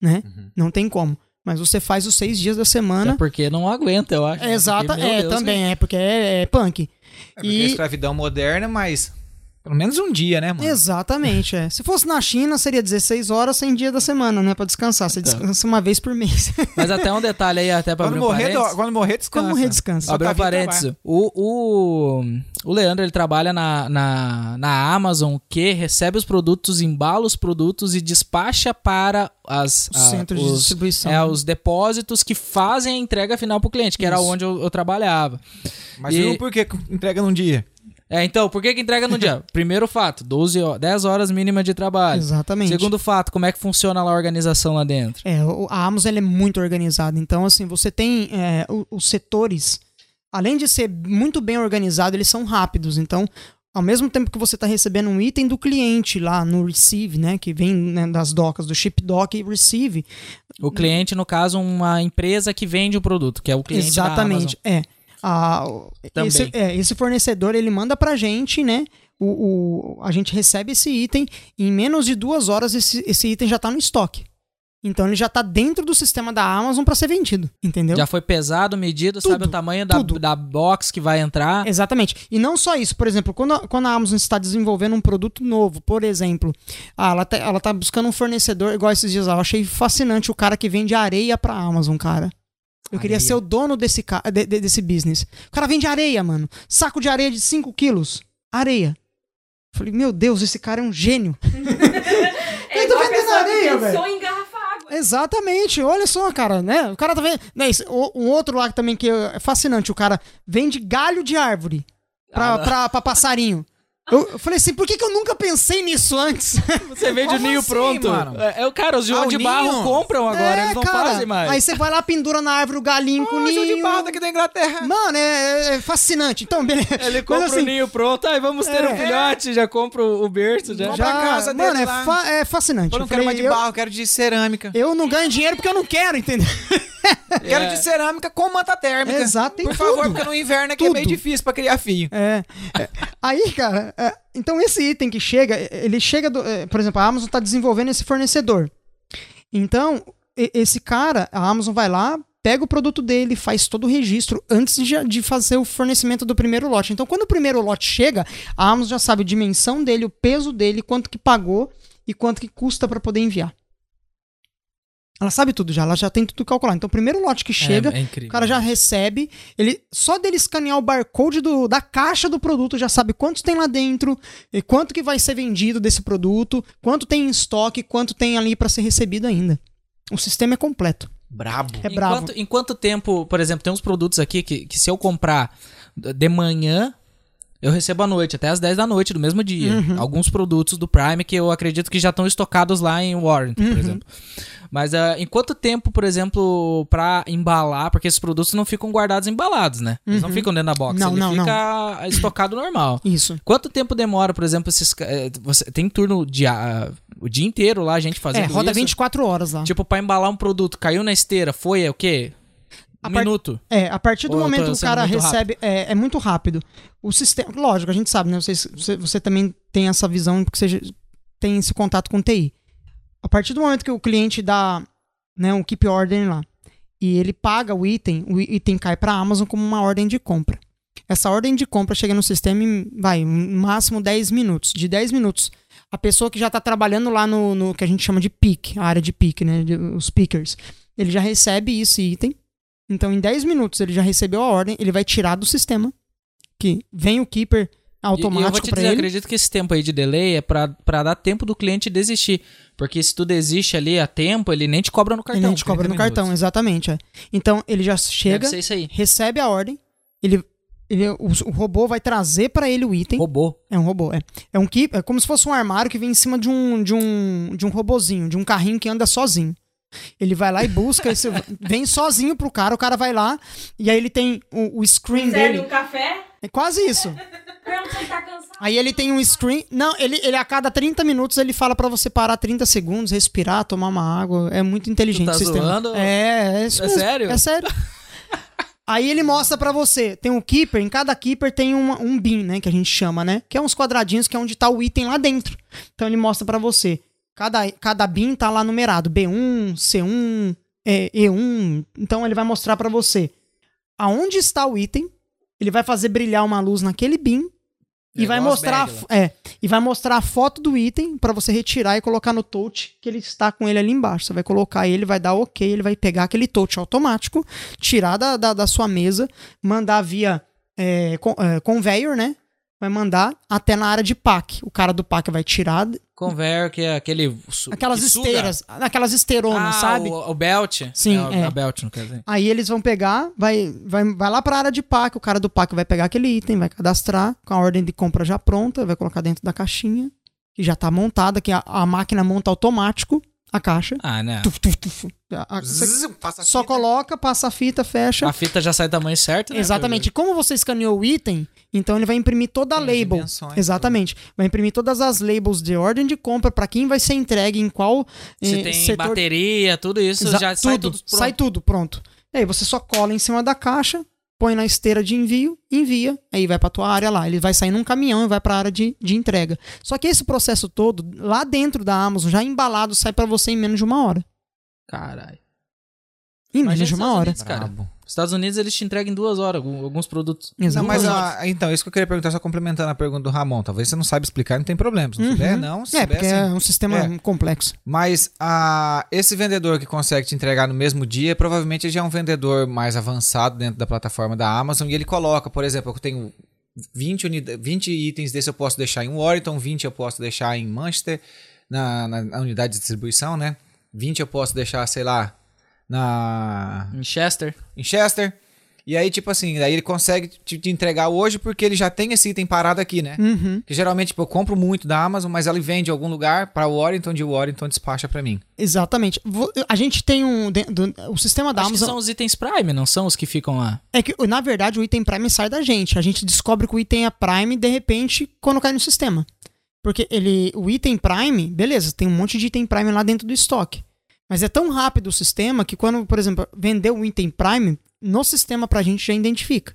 Né? Não tem como. Mas você faz os seis dias da semana. Até porque não aguenta, eu acho. É, exata, Porque, é, Deus, também, é, porque é, é punk. É porque E- é escravidão moderna, mas pelo menos um dia, né, mano? Exatamente, é. Se fosse na China, seria 16 horas sem dia da semana, né? Pra descansar. Você Então. descansa uma vez por mês. <laughs> Mas até um detalhe aí, até pra Quando abrir um morrer, do- quando morrer, descansa. Como morrer, descansa. Abrir tá um parênteses. O, o, o Leandro, ele trabalha na, na, na Amazon, que recebe os produtos, embala os produtos e despacha para as, Os a- centros de distribuição. é, os depósitos que fazem a entrega final pro cliente, que era Isso. onde eu, eu trabalhava. Mas E- por que entrega num dia? É, então, por que, que entrega no dia? <laughs> Primeiro fato, 12 ho- 10 horas mínima de trabalho. Exatamente. Segundo fato, como é que funciona lá a organização lá dentro? É, a Amazon ela é muito organizada. Então, assim, você tem é, os setores, além de ser muito bem organizado, eles são rápidos. Então, ao mesmo tempo que você está recebendo um item do cliente lá no Receive, né? Que vem né, das docas, do Ship Dock e Receive. O cliente, no caso, uma empresa que vende o produto, que é o cliente Exatamente, é. Ah, o- Também. esse, é, esse fornecedor ele manda pra gente, né? O, o- a gente recebe esse item e em menos de duas horas esse, esse item já tá no estoque. Então ele já tá dentro do sistema da Amazon pra ser vendido, entendeu? Já foi pesado, medido, sabe Tudo, o tamanho da, tudo. da box que vai entrar. Exatamente. E não só isso, por exemplo, quando a, quando a Amazon está desenvolvendo um produto novo, por exemplo, ah, ela, tá, ela tá buscando um fornecedor, igual esses dias eu achei fascinante o cara que vende areia pra Amazon, cara. Eu queria Areia. ser o dono desse, ca- de- de- desse business. O cara vende areia, mano. Saco de areia de 5 quilos. Areia. Falei, meu Deus, esse cara é um gênio. <laughs> É Eu tô igual a vendendo areia, velho. Exatamente, olha só, cara, né? O cara tá vendo. Né, um outro lá também que é fascinante, o cara vende galho de árvore pra, Ah, não. pra, pra passarinho. Eu, falei assim, por que, que eu nunca pensei nisso antes? <laughs> Você vende o ninho assim, pronto. mano? É, é, cara, os João Ah, de Barro ninho? compram agora, eles não É, cara, fazem mais. Aí você vai lá, pendura na árvore o galinho com o Ô, João de ninho. Barro daqui da Inglaterra. Mano, é, é fascinante. Então, beleza. Ele Mas, compra assim, o ninho pronto, aí vamos ter É. um filhote, já compra o berço, já. A casa mano, dele é, lá. fa- é fascinante. Eu não Eu quero falei, mais de eu- barro, eu quero de cerâmica. Eu não ganho dinheiro porque eu não quero, entendeu? <laughs> Quero É. de cerâmica com manta térmica. Exato, tem Por favor, tudo. porque no inverno é que é meio Tudo. difícil pra criar fio. É. é. Aí, cara, é, então esse item que chega, ele chega do. é, por exemplo, a Amazon tá desenvolvendo esse fornecedor. Então, esse cara, a Amazon vai lá, pega o produto dele, faz todo o registro antes de, de fazer o fornecimento do primeiro lote. Então, quando o primeiro lote chega, a Amazon já sabe a dimensão dele, o peso dele, quanto que pagou e quanto que custa para poder enviar. Ela sabe tudo já, ela já tem tudo calculado. Então, o primeiro lote que chega, é, é o cara já recebe, ele só dele escanear o barcode do, da caixa do produto já sabe quantos tem lá dentro, e quanto que vai ser vendido desse produto, quanto tem em estoque, quanto tem ali para ser recebido ainda. O sistema é completo. Brabo. É bravo. Enquanto, em quanto tempo, por exemplo, tem uns produtos aqui que, que se eu comprar de manhã, eu recebo à noite, até às 10 da noite do mesmo dia. Uhum. Alguns produtos do Prime que eu acredito que já estão estocados lá em Warranty, Uhum. por exemplo. Mas ah, em quanto tempo, por exemplo, pra embalar, porque esses produtos não ficam guardados embalados, né? Eles não Uhum. ficam dentro da box, Não, ele não, fica estocado normal. <clears throat> Isso. Quanto tempo demora, por exemplo, esses. eh, Você tem turno dia, o dia inteiro lá, a gente fazendo É, roda isso? 24 horas lá. Tipo, pra embalar um produto, caiu na esteira, foi é o quê? Um par- minuto. É, a partir do Ou momento que o cara recebe. É, é muito rápido. O sistema. Lógico, a gente sabe, né? Você, você, você também tem essa visão, porque você tem esse contato com TI. A partir do momento que o cliente dá né, um keep order lá e ele paga o item, o item cai para a Amazon como uma ordem de compra. Essa ordem de compra chega no sistema em, vai, no máximo 10 minutos. De 10 minutos, a pessoa que já está trabalhando lá no, no que a gente chama de pick, a área de pick, né? de- os pickers, ele já recebe esse item. Então, em 10 minutos, ele já recebeu a ordem, ele vai tirar do sistema, que vem o keeper E- e eu vou automático te para dizer, ele. acredito que esse tempo aí de delay é pra, pra dar tempo do cliente desistir. Porque se tu desiste ali a tempo, ele nem te cobra no cartão. Ele te cobra 30 no cartão, minutos. exatamente. é. Então, ele já chega, recebe a ordem, ele, ele, o, o robô vai trazer para ele o item. Robô. É um robô, é. É um keep, é como se fosse um armário que vem em cima de um de um de um robozinho, de um carrinho que anda sozinho. Ele vai lá e busca, esse, vem sozinho pro cara, o cara vai lá e aí ele tem o, o screen Serve dele. um café? É quase isso. Tá. Aí ele tem um screen. Não, ele, ele a cada 30 minutos ele fala pra você parar 30 segundos, respirar, tomar uma água. É muito inteligente Tu tá o sistema. zoando? É, é isso É mesmo. sério? É sério. <laughs> Aí ele mostra pra você, tem um keeper, em cada keeper tem uma- um bin, né, que a gente chama, né? Que é uns quadradinhos que é onde tá o item lá dentro. Então ele mostra pra você. Cada, cada bin tá lá numerado, B1, C1, é, E1. Então ele vai mostrar pra você aonde está o item, ele vai fazer brilhar uma luz naquele bin e É vai mostrar, a fo- é, e vai mostrar a foto do item pra você retirar e colocar no touch que ele está com ele ali embaixo. Você vai colocar ele, vai dar OK, ele vai pegar aquele touch automático, tirar da, da, da sua mesa, mandar via é, con- é, conveyor, né? Vai mandar até na área de pack. O cara do pack vai tirar Conveyor, que é aquele. aquelas esteiras, aquelas esteironas, Ah, sabe? O, o belt. Sim, é, é. A belt, não quer dizer. Aí eles vão pegar, vai, vai, vai lá pra área de pack, o cara do pack vai pegar aquele item, vai cadastrar com a ordem de compra já pronta, vai colocar dentro da caixinha, que já tá montada, que a, a máquina monta automático a caixa. Ah, né? Tuf, tuf, tuf. A- a- Zzz, passa a só coloca, passa a fita, fecha. A fita já sai do tamanho certo, né? Exatamente. Como você escaneou o item, então ele vai imprimir toda a Tem as label. Exatamente. Vai imprimir todas as labels de ordem de compra para quem vai ser entregue em qual Se eh, tem setor bateria, tudo isso, Exa- já sai tudo pronto. sai tudo pronto. E aí você só cola em cima da caixa, põe na esteira de envio, envia, aí vai pra tua área lá. Ele vai sair num caminhão e vai pra área de, de entrega. Só que esse processo todo, lá dentro da Amazon, já embalado, sai pra você em menos de uma hora. Caralho. Em menos de uma hora. Unidos, cara. Brabo. Estados Unidos eles te entregam em duas horas alguns produtos. Não, Exatamente. mas ah, então, isso que eu queria perguntar, só complementando a pergunta do Ramon. Talvez você não saiba explicar, não tem problema. Se não Uhum. souber, não. Se É, souber, porque sim. é um sistema É. complexo. Mas ah, esse vendedor que consegue te entregar no mesmo dia, provavelmente ele já é um vendedor mais avançado dentro da plataforma da Amazon e ele coloca, por exemplo, eu tenho 20, unida- 20 itens desse eu posso deixar em Warrington, 20 eu posso deixar em Manchester, na, na- na unidade de distribuição, né? 20 eu posso deixar, sei lá, na Em Chester. em Chester. E aí, tipo assim, aí ele consegue te, te entregar hoje porque ele já tem esse item parado aqui, né? Uhum. Que geralmente, tipo, eu compro muito da Amazon, mas ela vem de algum lugar pra Warrington, de Warrington despacha pra mim. Exatamente. A gente tem um. do- O sistema da Acho que Amazon. são os itens Prime, não são os que ficam lá. É que, na verdade, o item Prime sai da gente. A gente descobre que o item é Prime, de repente, quando cai no sistema. Porque ele, o item Prime, beleza, tem um monte de item Prime lá dentro do estoque. Mas é tão rápido o sistema que quando, por exemplo, vendeu o item Prime, no sistema pra gente já identifica.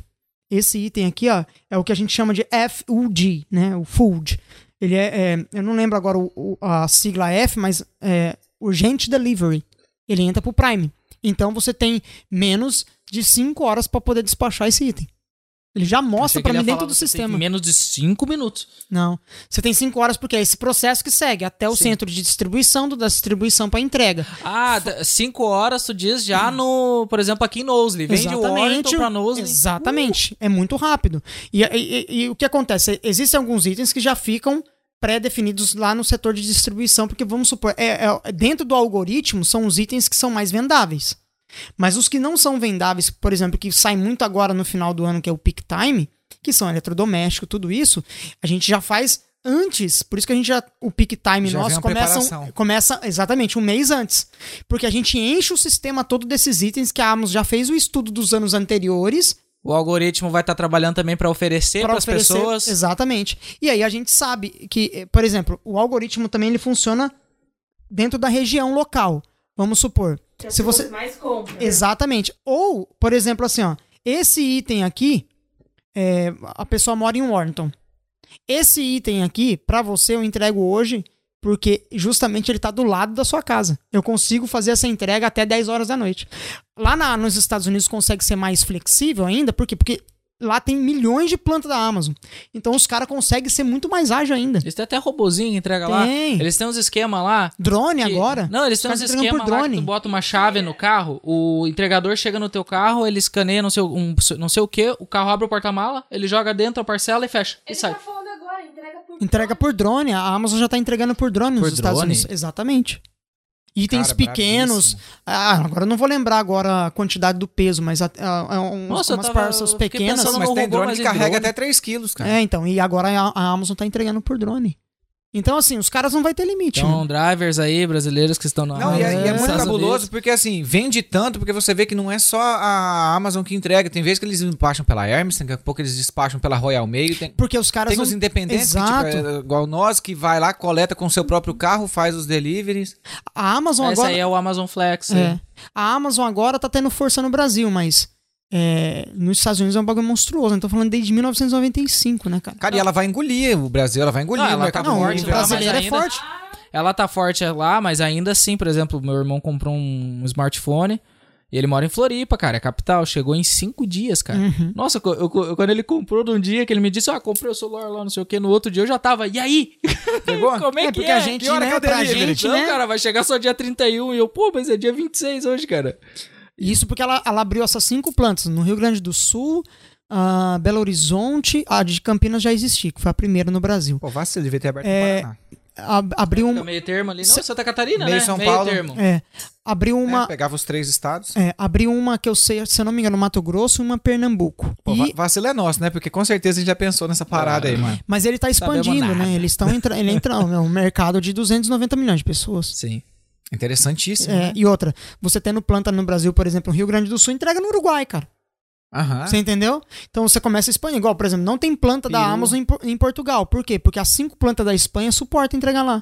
Esse item aqui, ó, é o que a gente chama de FUD, né? O Food. Ele é, é- eu não lembro agora o- o- a sigla F, mas é Urgent Delivery. Ele entra pro Prime. Então você tem menos de 5 horas pra poder despachar esse item. Ele já mostra ele mim dentro do sistema. Menos de 5 minutos. Não. Você tem 5 horas porque é esse processo que segue até o Sim. centro de distribuição, do da distribuição pra entrega. Ah, 5 horas tu diz já no, por exemplo, aqui em Knowsley. Vem de Warrington pra Knowsley. Exatamente. É muito rápido. E, e- e- e o que acontece? Existem alguns itens que já ficam pré-definidos lá no setor de distribuição, porque vamos supor, é, é- dentro do algoritmo são os itens que são mais vendáveis. Mas os que não são vendáveis, por exemplo, que saem muito agora no final do ano, que é o peak time, que são eletrodoméstico, tudo isso, a gente já faz antes, por isso que a gente já o peak time Já nosso começa, começa exatamente um mês antes, porque a gente enche o sistema todo desses itens que a Amazon já fez o estudo dos anos anteriores O algoritmo vai estar trabalhando também pra oferecer para para as pessoas. exatamente. E aí a gente sabe que, por exemplo, o algoritmo também ele funciona dentro da região local. Vamos supor, Que se você mais compram. Exatamente. Ou, por exemplo, assim, ó, esse item aqui, é, a pessoa mora em Warrington. Esse item aqui, pra você, eu entrego hoje, porque justamente ele tá do lado da sua casa. Eu consigo fazer essa entrega até 10 horas da noite. Lá na- nos Estados Unidos consegue ser mais flexível ainda, por quê? Porque lá tem milhões de plantas da Amazon. Então os caras conseguem ser muito mais ágil ainda. Eles têm até robozinho que entrega lá. Tem. Eles têm uns esquemas lá. Drone que- agora? Não, eles têm uns por lá que drone. tu bota uma chave no carro, o entregador chega no teu carro, ele escaneia não sei, um, não sei o que, o carro abre o porta-mala, ele joga dentro a parcela e fecha. E Ele sai. tá falando agora, entrega por Entrega por drone. A Amazon já tá entregando por drone Por nos Estados drone? Unidos. Exatamente. Itens Cara, pequenos. bravíssimo. Ah, agora eu não vou lembrar agora a quantidade do peso, mas a, a, a- uns- Nossa, umas tava- parças pequenas. Mas tem robô, drone mas que carrega drone. até 3 quilos, cara. É, então. E agora a, a Amazon tá entregando por drone. Então, assim, os caras não vai ter limite. Então, né? drivers aí, brasileiros que estão na Não, e é, e é É, muito cabuloso Unidos. porque assim, vende tanto porque você vê que não é só a Amazon que entrega. Tem vezes que eles despacham pela Hermes, daqui a pouco eles despacham pela Royal Mail. Tem, Porque os caras tem não... os independentes, que, Exato. tipo, é igual nós, que vai lá, coleta com o seu próprio carro, faz os deliveries. A Amazon Esse agora... aí é o Amazon Flex. É. A Amazon agora tá tendo força no Brasil, mas... é, nos Estados Unidos é um bagulho monstruoso. Eu tô falando desde 1995, né, cara? Cara, e ela vai engolir o Brasil, ela vai engolir o ela mercado tá Não, forte o mas brasileiro é ainda- forte. Ela tá forte lá, mas ainda assim, por exemplo, meu irmão comprou um smartphone e ele mora em Floripa, cara, é capital. Chegou em cinco dias, cara. Uhum. Nossa, eu- eu- eu- quando ele comprou num dia que ele me disse, ah, comprei o celular lá, não sei o que, no outro dia eu já tava, e aí? Pegou? <laughs> Como é, É, que porque é? a gente, Que hora né, que é pra gente, Não, né? cara, vai chegar só dia 31 e eu, pô, mas é dia 26 hoje, cara. Isso porque ela, ela abriu essas cinco plantas no Rio Grande do Sul, ah, Belo Horizonte, a de Campinas já existia, que foi a primeira no Brasil. Pô, vacilo, devia ter aberto É, no Paraná. A- abriu, um, meio termo ali. Não, Santa Catarina, meio né? São meio Paulo. termo. é, abriu É, uma, pegava os três estados. é, abriu uma que eu sei, se eu não me engano, Mato Grosso e uma Pernambuco. Pô, E- va- vacilo é nosso, né? Porque com certeza a gente já pensou nessa parada aí, mano. mas ele tá expandindo, né? Eles estão entrando, ele entra no um mercado de 290 milhões de pessoas. Sim. Interessantíssimo. É, né? e outra, você tendo planta no Brasil, por exemplo, no Rio Grande do Sul, entrega no Uruguai, cara. Aham. Você entendeu? Então você começa a Espanha. Igual, por exemplo, não tem planta da. Amazon em, em Portugal. Por quê? Porque as cinco plantas da Espanha suportam entregar lá.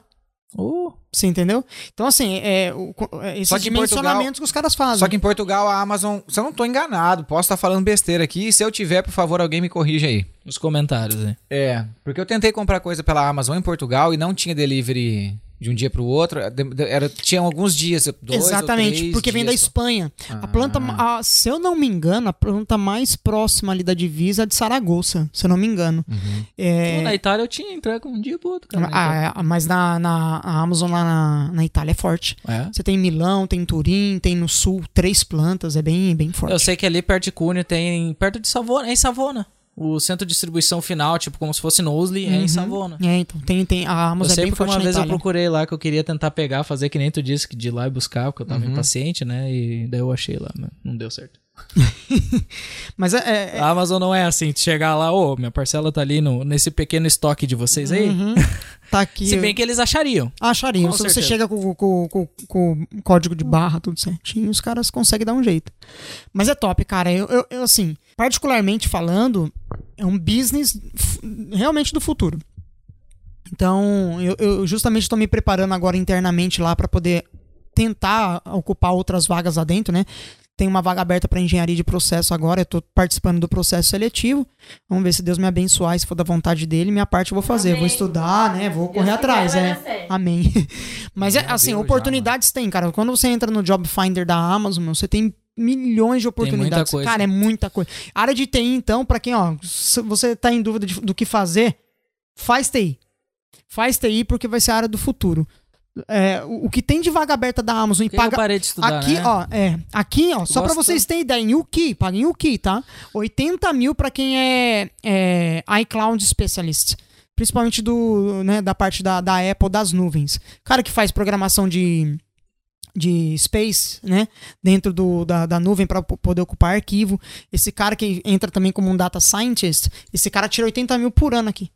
Oh, Você entendeu? Então, assim, é, o- é, esses Só que em dimensionamentos que os caras fazem. Só que em Portugal a Amazon, se eu não tô enganado, posso estar falando besteira aqui, e se eu tiver, por favor, alguém me corrija aí. nos comentários aí. É, porque eu tentei comprar coisa pela Amazon em Portugal e não tinha delivery de um dia pro outro, de- de- era, tinha alguns dias, dois Exatamente, ou três porque vem da. Espanha. A planta, Ah. a- se eu não me engano, a planta mais próxima ali da divisa é de Saragoça, se eu não me engano. Uhum. É, Pô, na Itália eu tinha entrega um dia pro outro, cara. a- a- mas na, na a Amazon lá na, na Itália é forte. É. Você tem em Milão, tem em Turim, tem no sul três plantas, é bem, bem forte. Eu sei que ali perto de Cunha tem. Perto de Savona. É em Savona. O centro de distribuição final, tipo, como se fosse Knowsley, é em Uhum. Savona. É, então, tem, tem, a Eu Amazon é sei bem porque forte uma vez eu procurei lá que eu queria tentar pegar, fazer que nem tu disse, de ir lá e buscar, porque eu tava impaciente, né? E daí eu achei lá, mas não deu certo. <laughs> Mas é, é- é- A Amazon não é assim, chegar lá, ô, minha parcela tá ali no, nesse pequeno estoque de vocês aí. Uhum. <laughs> tá aqui. Se bem que eles achariam. Achariam. Se você certeza. chega com, com- com- com o código de barra, tudo certinho, os caras conseguem dar um jeito. Mas é top, cara. Eu, eu- eu, assim, particularmente falando, é um business realmente do futuro. Então, eu, eu justamente estou me preparando agora internamente lá para poder tentar ocupar outras vagas lá dentro, né? Tem uma vaga aberta para engenharia de processo agora, eu tô participando do processo seletivo. Vamos ver se Deus me abençoar, e se for da vontade dele, minha parte eu vou fazer. Vou Amém. estudar, né? Vou Deus correr quiser, atrás, né? certo. Amém. <laughs> Mas é assim, Deus, oportunidades tem, cara. Quando você entra no Job Finder da Amazon, você tem milhões de oportunidades. coisa. Cara, é muita coisa. Área de TI, então, pra quem, ó, se você tá em dúvida de- do que fazer, faz TI. Faz TI porque vai ser a área do futuro. É, o, o que tem de vaga aberta da Amazon e que eu paga. parei de estudar, Aqui, né? ó, é. Aqui, ó, só pra Gosto vocês terem ideia, em UKI, paga em UKI, tá? 80 mil pra quem é, é iCloud Specialist. Principalmente do, né, da parte da, da Apple, das nuvens. Cara que faz programação de, de Space, né? Dentro do, da, da nuvem para poder ocupar arquivo. Esse cara que entra também como um data scientist, esse cara tira 80 mil por ano aqui.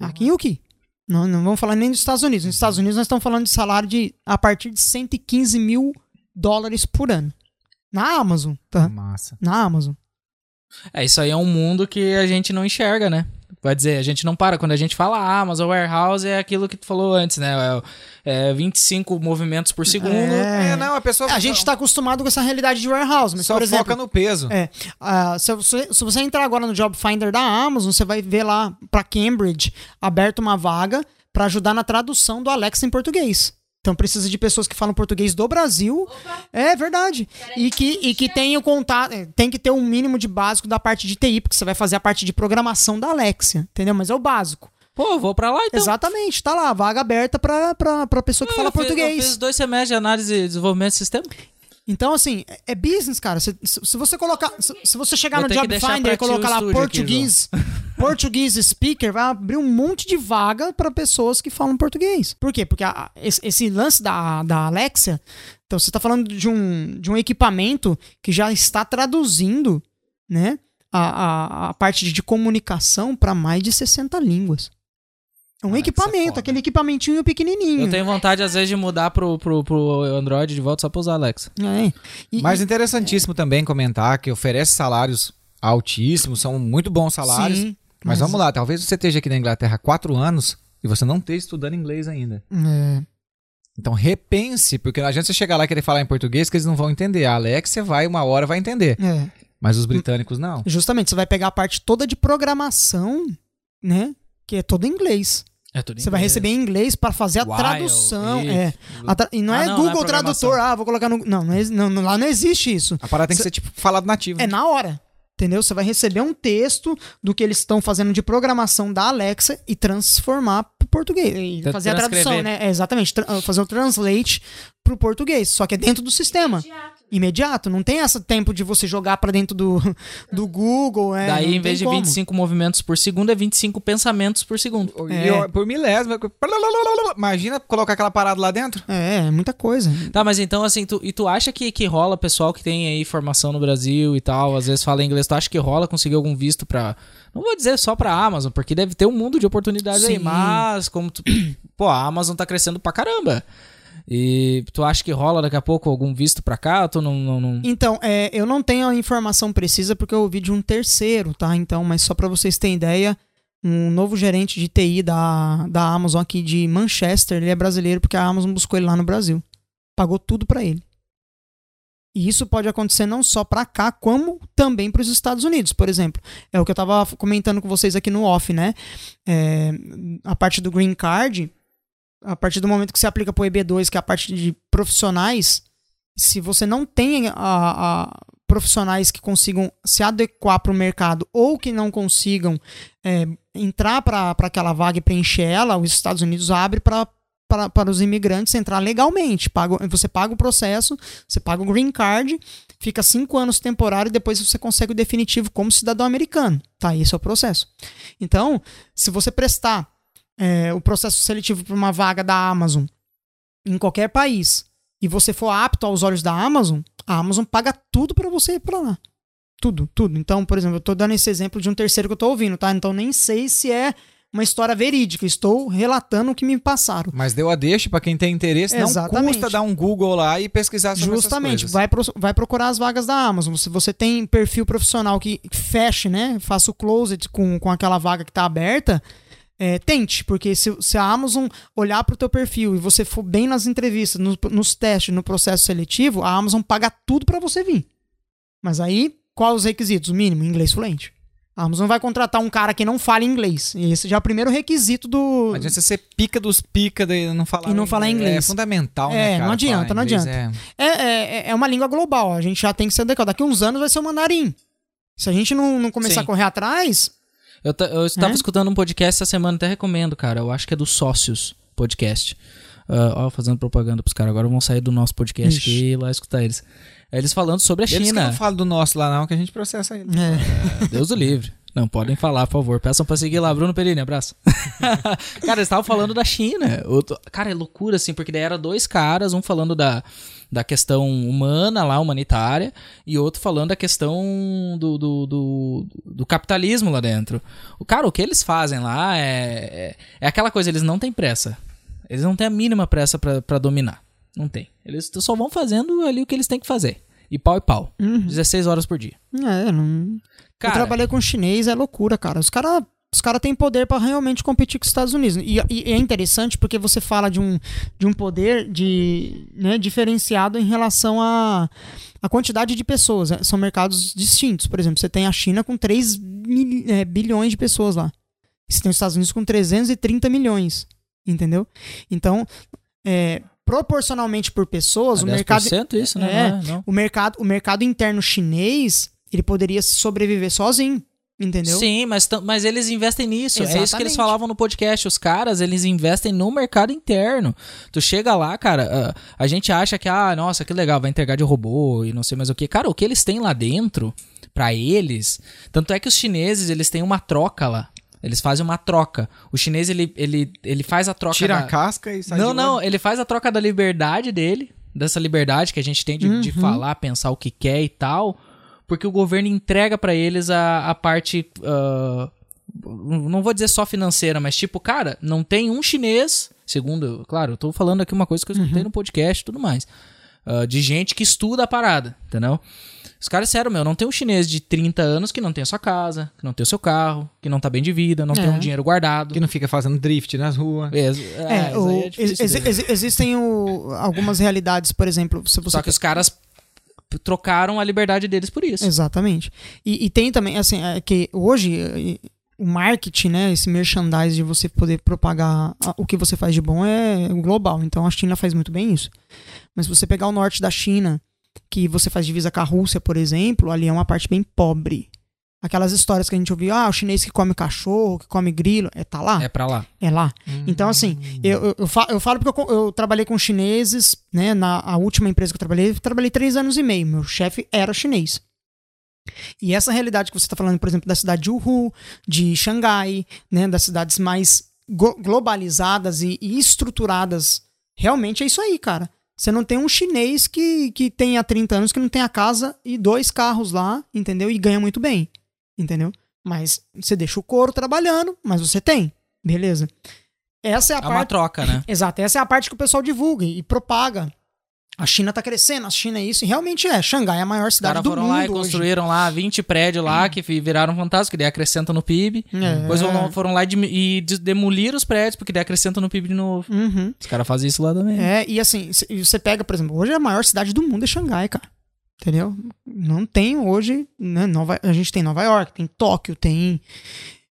Aqui em UKI. Não, não vamos falar nem dos Estados Unidos. Nos Estados Unidos nós estamos falando de salário de a partir de 115 mil dólares por ano. Na Amazon, tá? Massa. Na Amazon. É, isso aí é um mundo que a gente não enxerga, né? Vai dizer, a gente não para. Quando a gente fala ah, Amazon Warehouse é aquilo que tu falou antes, né? É, é 25 movimentos por segundo. É. É, não, a pessoa A gente está acostumado com essa realidade de warehouse, mas só por exemplo, foca no peso. É, ah, se, você, se você entrar agora no Job Finder da Amazon, você vai ver lá para Cambridge aberto uma vaga para ajudar na tradução do Alexa em português. Então precisa de pessoas que falam português do Brasil. É verdade. E que, e que tenham contato, é, tem que ter um mínimo de básico da parte de TI, porque você vai fazer a parte de programação da Alexa, entendeu? Mas é o básico. Pô, vou pra lá então. Exatamente, tá lá, vaga aberta pra, pra, pra pessoa que Ah, fala eu fiz- português. Eu fiz dois semestres de análise e desenvolvimento de sistema. Então, assim, é- business, cara. Se, se- você colocar. Se, se você chegar Vou no Job Finder e colocar lá aqui, português, <laughs> português speaker, vai abrir um monte de vaga para pessoas que falam português. Por quê? Porque a- esse, esse lance da, da Alexa. Então, você tá falando de um, de um equipamento que já está traduzindo, né? A, a, a parte de, de comunicação para mais de 60 línguas. É um é equipamento, foda. aquele equipamentinho pequenininho. Eu tenho vontade, às vezes, de mudar pro, pro, pro Android de volta só pra usar Alexa. É. E- Mas interessantíssimo também comentar que oferece salários altíssimos, são muito bons salários. Sim, mas vamos lá, talvez você esteja aqui na Inglaterra há quatro anos e você não esteja estudando inglês ainda. É. Então repense, porque não adianta você chegar lá e querer falar em português que eles não vão entender. A Alexia vai, uma hora vai entender. É. Mas os britânicos não. Justamente, você vai pegar a parte toda de programação, né? Que é todo em inglês. É tudo Você vai receber em inglês para fazer a While, tradução. É. A tra- E não Ah, é não, não é Google. Tradutor, ah, vou colocar no. Não, não, não, não, lá não existe isso. A parada tem que Cê- ser tipo falado nativo. É na hora. Entendeu? Você vai receber um texto do que eles estão fazendo de programação da Alexa e transformar pro português. E fazer a tradução, né? É, exatamente. tra- fazer o translate pro português. Só que é dentro do sistema. Imediato. Imediato. Não tem esse tempo de você jogar pra dentro do, do Google. É, Daí, em vez de como. 25 movimentos por segundo, é 25 pensamentos por segundo. E, ó, por milésima. Imagina colocar aquela parada lá dentro. É, é muita coisa. Tá, mas então, assim, tu, e tu acha que, que rola pessoal que tem aí formação no Brasil e tal, às vezes fala inglês, tu acha que rola conseguir algum visto pra. Não vou dizer só pra Amazon, porque deve ter um mundo de oportunidades aí, Sim. mas como tu. <coughs> Pô, a Amazon tá crescendo pra caramba. E tu acha que rola daqui a pouco algum visto pra cá? Tu não. não, não... Então, é, eu não tenho a informação precisa porque eu ouvi de um terceiro, tá? Então, mas só pra vocês terem ideia, um novo gerente de TI da, da Amazon aqui de Manchester, ele é brasileiro porque a Amazon buscou ele lá no Brasil. Pagou tudo pra ele. E isso pode acontecer não só pra cá, como também para os Estados Unidos, por exemplo. É o que eu tava comentando com vocês aqui no off, né? É, a parte do green card, a partir do momento que você aplica pro EB2, que é a parte de profissionais, se você não tem a, a- profissionais que consigam se adequar para o mercado ou que não consigam é, entrar para aquela vaga e preencher ela, os Estados Unidos abre para para os imigrantes entrar legalmente. Paga, você paga o processo, você paga o green card, fica cinco anos temporário e depois você consegue o definitivo como cidadão americano. Tá, esse é o processo. Então, se você prestar é, o processo seletivo para uma vaga da Amazon em qualquer país e você for apto aos olhos da Amazon, a Amazon paga tudo pra você ir pra lá. Tudo, tudo. Então, por exemplo, eu tô dando esse exemplo de um terceiro que eu tô ouvindo, tá? Então nem sei se é uma história verídica. Estou relatando o que me passaram. Mas deu a deixa pra quem tem interesse. Não Exatamente. custa dar um Google lá e pesquisar sobre Justamente, vai, pro- vai procurar as vagas da Amazon. Se você tem perfil profissional que feche, né? Faça o closet com, com aquela vaga que tá aberta, é, tente, porque se, se a Amazon olhar pro teu perfil e você for bem nas entrevistas, no- nos testes, no processo seletivo, a Amazon paga tudo pra você vir. Mas aí, quais os requisitos? O mínimo, inglês fluente. A Amazon vai contratar um cara que não fala inglês. E esse já é o primeiro requisito do. Não adianta você ser pica dos pica de não falar E não falar inglês. É fundamental, É, né, cara? não adianta, não inglês adianta. É, é, é uma língua global. A gente já tem que ser adequado. Daqui uns anos vai ser o mandarim. Se a gente não, não começar Sim. a correr atrás, Eu, eu estava É? escutando um podcast essa semana, até recomendo, cara. Eu acho que é do Sócios Podcast. Ah, ó, fazendo propaganda pros caras. Agora vão sair do nosso podcast Ixi. aqui e ir lá escutar eles. Eles falando sobre a Eles China. não falam do nosso lá não, que a gente processa ele. é, Deus o livre. Não, podem falar, por favor. Peçam pra seguir lá. Bruno Perini, abraço. <laughs> cara, eles estavam falando da China. Outro- Cara, é loucura, assim, porque daí era dois caras, um falando da, da questão humana lá, humanitária, e outro falando da questão do, do, do, do capitalismo lá dentro. O Cara, o que eles fazem lá é, é, é aquela coisa, eles não têm pressa. Eles não têm a mínima pressa pra, pra dominar. Não tem. Eles só vão fazendo ali o que eles têm que fazer. E pau e pau. 16 horas por dia. é, não. Cara, eu trabalhei com chinês, é loucura, cara. Os caras os cara têm poder pra realmente competir com os Estados Unidos. E, e é interessante porque você fala de um, de um poder de, né, diferenciado em relação à a, quantidade de pessoas. né? São mercados distintos. Por exemplo, você tem a China com 3 mil- é, bilhões de pessoas lá. Você tem os Estados Unidos com 330 milhões. Entendeu? Então, é, proporcionalmente por pessoas, o mercado. 10% isso, né? É. Não é, não. o mercado, o mercado interno chinês, ele poderia sobreviver sozinho, entendeu? Sim, mas, mas eles investem nisso. É isso que eles Exatamente. falavam no podcast. Os caras, eles investem no mercado interno. Tu chega lá, cara, ah, a gente acha que, ah, nossa, que legal, vai entregar de robô e não sei mais o que. Cara, o que eles têm lá dentro, pra eles. Tanto é que os chineses, eles têm uma troca lá. Eles fazem uma troca. O chinês, ele, ele, ele faz a troca. Tira da- a casca e sai Não, de não, ele faz a troca da liberdade dele, dessa liberdade que a gente tem de, de Uhum. falar, pensar o que quer e tal, porque o governo entrega pra eles a, a parte. ah, não vou dizer só financeira, mas tipo, cara, não tem um chinês, segundo, claro, eu tô falando aqui uma coisa que eu escutei Uhum. no podcast e tudo mais, ah, de gente que estuda a parada, entendeu? Os caras, sério, meu, não tem um chinês de 30 anos que não tem a sua casa, que não tem o seu carro, que não tá bem de vida, não tem É. um dinheiro guardado. Que não fica fazendo drift nas ruas. É, É, o- é difícil ex- dele. ex- existem o- algumas realidades, por exemplo, se você Só que os caras trocaram a liberdade deles por isso. Exatamente. E, e tem também, assim, é que hoje eh, o marketing, né, esse merchandise de você poder propagar o que você faz de bom é global. Então a China faz muito bem isso. Mas se você pegar o norte da China, que você faz divisa com a Rússia, por exemplo, ali é uma parte bem pobre. Aquelas histórias que a gente ouviu, ah, o chinês que come cachorro, que come grilo, é tá lá? É pra lá. É lá. Então, assim, eu, eu, eu, fa- eu falo porque eu, eu trabalhei com chineses, né? Na a última empresa que eu trabalhei, eu trabalhei três anos e meio. Meu chefe era chinês. E essa realidade que você está falando, por exemplo, da cidade de Wuhu, de Xangai, né? Das cidades mais globalizadas e, e estruturadas, realmente é isso aí, cara. Você não tem um chinês que, que tem há 30 anos que não tem a casa e dois carros lá, entendeu? E ganha muito bem, entendeu? Mas você deixa o couro trabalhando, mas você tem. Beleza. Essa é a É uma parte. troca, né? <laughs> Exato, essa é a parte que o pessoal divulga e propaga. A China tá crescendo, a China é isso, e realmente é. Xangai é a maior Os cidade caras do foram mundo lá e hoje. construíram lá 20 prédios lá que fi- viraram fantasma, que daí acrescenta no PIB. É. Depois foram- foram lá e demoliram os prédios, porque daí acrescenta no PIB de novo. Uhum. Os caras fazem isso lá também. É, e assim, você pega, por exemplo, hoje a maior cidade do mundo é Xangai, cara. Entendeu? Não tem hoje, né? Nova, a gente tem Nova York, tem Tóquio, tem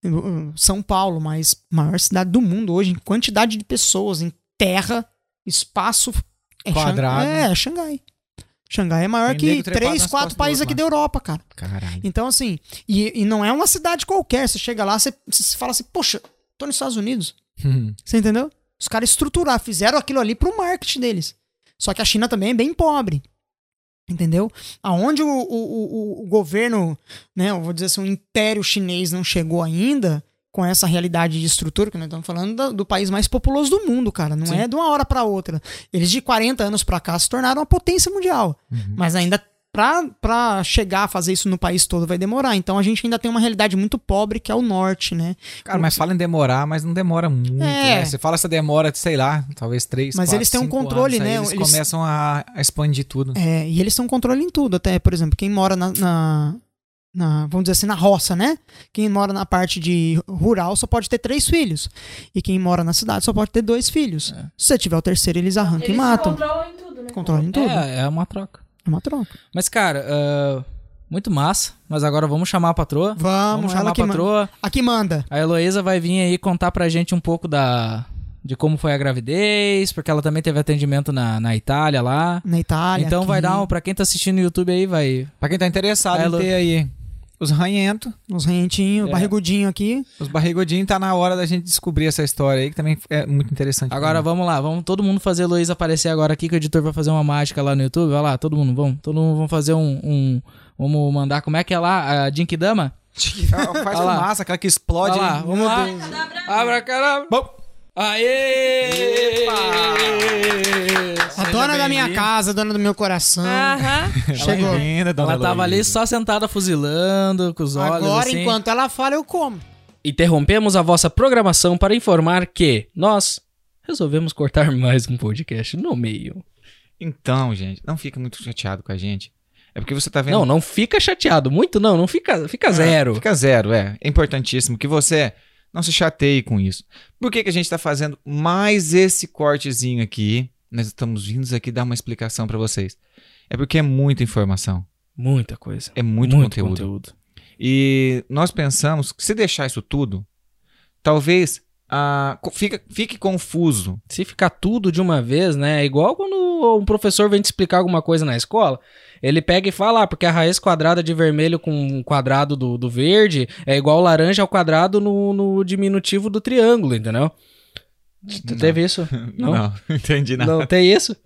uh, São Paulo, mas a maior cidade do mundo hoje, em quantidade de pessoas, em terra, espaço. É Quadrado. Xangai, é, Xangai. Xangai é maior Tem que três, quatro do países aqui da Europa, cara. Caralho. Então, assim, e, e não é uma cidade qualquer. Você chega lá, você, você fala assim, poxa, tô nos Estados Unidos. Você entendeu? Os caras estruturaram, fizeram aquilo ali pro marketing deles. Só que a China também é bem pobre. Entendeu? Aonde o, o, o, o governo, né, eu vou dizer assim, o império chinês não chegou ainda, com essa realidade de estrutura, que nós estamos falando do, do país mais populoso do mundo, cara. Não Sim. é de uma hora para outra. Eles de 40 anos para cá se tornaram uma potência mundial. Uhum. Mas ainda pra, pra chegar a fazer isso no país todo vai demorar. Então a gente ainda tem uma realidade muito pobre que é o norte, né? Cara, mas fala em demorar, mas não demora muito. É. né? Você fala essa demora, sei lá, talvez três, Mas quatro, eles têm um controle, anos, né? Eles, Eles- começam a, expandir tudo. É, e eles têm um controle em tudo. Até, por exemplo, quem mora na, na- na- vamos dizer assim, na roça, né? Quem mora na parte de rural só pode ter três filhos. E quem mora na cidade só pode ter dois filhos. É. Se você tiver o terceiro, eles arrancam Eles e matam. controlam em tudo, né? Controlam em tudo. É, é uma troca. Uma troca. Mas, cara, ah, muito massa. Mas agora vamos chamar a patroa. Vamos, chamar ela a que manda. patroa. Aqui manda. A Heloísa vai vir aí contar pra gente um pouco da de como foi a gravidez, porque ela também teve atendimento na, na Itália lá. Na Itália. então vai aqui, dar um, pra quem tá assistindo no YouTube aí, vai. Pra quem tá interessado É, em ter aí os ranhentos, Uns rentinhos, É. barrigudinho aqui. os barrigudinhos, tá na hora da gente descobrir essa história aí, que também é muito interessante. Agora vamos lá, vamos todo mundo fazer a Heloísa aparecer agora aqui, que o editor vai fazer uma mágica lá no YouTube. Vai lá, todo mundo, vamos. Todo mundo vamos fazer um. um- vamos mandar, como é que é lá? A Jinkidama? <laughs> Faz lá. fumaça, aquela que explode. Lá, vamos lá. Abra caramba. Bom, Aê! A dona da minha casa, dona do meu coração. <laughs> Chegou. Bem-vinda, dona Ela tava ali só sentada fuzilando, com os olhos Agora, assim. enquanto ela fala, eu como. Interrompemos a vossa programação para informar que nós resolvemos cortar mais um podcast no meio. Então, gente, não fica muito chateado com a gente. É porque você tá vendo. Não, não fica chateado. Muito não, não fica, fica É, zero. Fica zero, é. É importantíssimo que você não se chateie com isso. Por que, que a gente tá fazendo mais esse cortezinho aqui? Nós estamos vindos aqui dar uma explicação pra vocês. É porque é muita informação. Muita coisa. É muito, conteúdo. E nós pensamos que se deixar isso tudo, talvez ah, fica, fique confuso. Se ficar tudo de uma vez, né? É igual quando um professor vem te explicar alguma coisa na escola. Ele pega e fala, ah, porque a raiz quadrada de vermelho com o quadrado do, do verde é igual laranja ao quadrado no, no diminutivo do triângulo, entendeu? Tu Não. Teve isso? Não? <laughs> Não, entendi nada. Não, tem isso?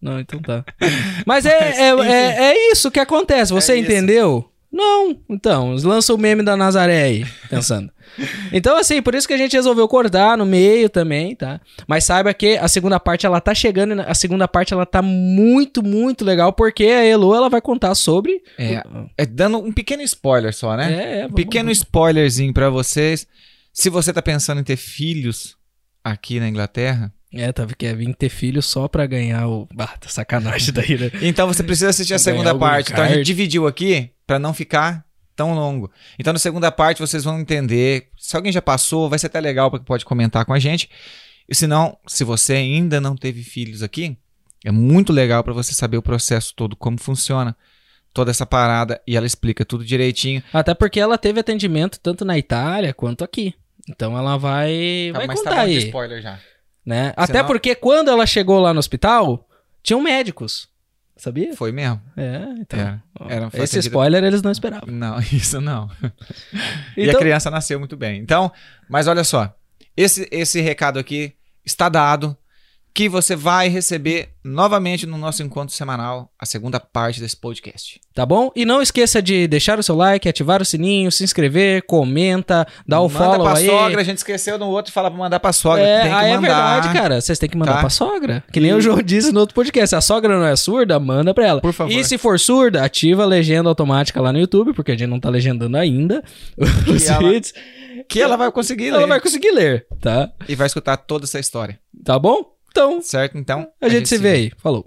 Não. então tá. <laughs> Mas é, é, é, é isso que acontece. Você É isso. entendeu? Não. Então, lança o meme da Nazaré aí, pensando. <laughs> Então, assim, por isso que a gente resolveu cortar no meio também, tá? Mas saiba que a segunda parte, ela tá chegando, e a segunda parte, ela tá muito, muito legal, porque a Elo, ela vai contar sobre... É, é dando um pequeno spoiler só, né? É, é, Um vamos- pequeno spoilerzinho pra vocês. Se você tá pensando em ter filhos aqui na Inglaterra, É, tá, quer vir ter filho só pra ganhar o... Ah, tá sacanagem daí, né? então você precisa assistir a segunda parte. Então a gente dividiu aqui pra não ficar tão longo. Então na segunda parte vocês vão entender. Se alguém já passou, vai ser até legal porque pode comentar com a gente. E se não, se você ainda não teve filhos aqui, é muito legal pra você saber o processo todo, como funciona toda essa parada e ela explica tudo direitinho. Até porque ela teve atendimento tanto na Itália quanto aqui. Então ela vai, vai Mas contar tá bom de aí. spoiler já. né? Até porque quando ela chegou lá no hospital, tinham médicos. Sabia? Foi mesmo? É, então. Ó, Era- foi esse atendida- spoiler eles não esperavam. Não, <laughs> isso não. <laughs> e a Então- criança nasceu muito bem. Então, mas olha só. Esse, esse recado aqui está dado. Que você vai receber novamente no nosso encontro semanal a segunda parte desse podcast. Tá bom? E não esqueça de deixar o seu like, ativar o sininho, se inscrever, comenta, dá o Manda follow pra aí. sogra, a gente esqueceu no outro e fala pra mandar pra sogra. É, Tem que ah, é mandar. verdade, cara. Vocês têm que mandar Tá? pra sogra. Que nem o João disse no outro podcast. Se a sogra não é surda, manda pra ela. Por favor. E se for surda, ativa a legenda automática lá no YouTube, porque a gente não tá legendando ainda <laughs> os ela- vídeos. Que ela vai conseguir Ela ler. vai conseguir ler, tá? E vai escutar toda essa história. Tá bom? Então, Certo? Então. a, gente, se vê aí. Falou.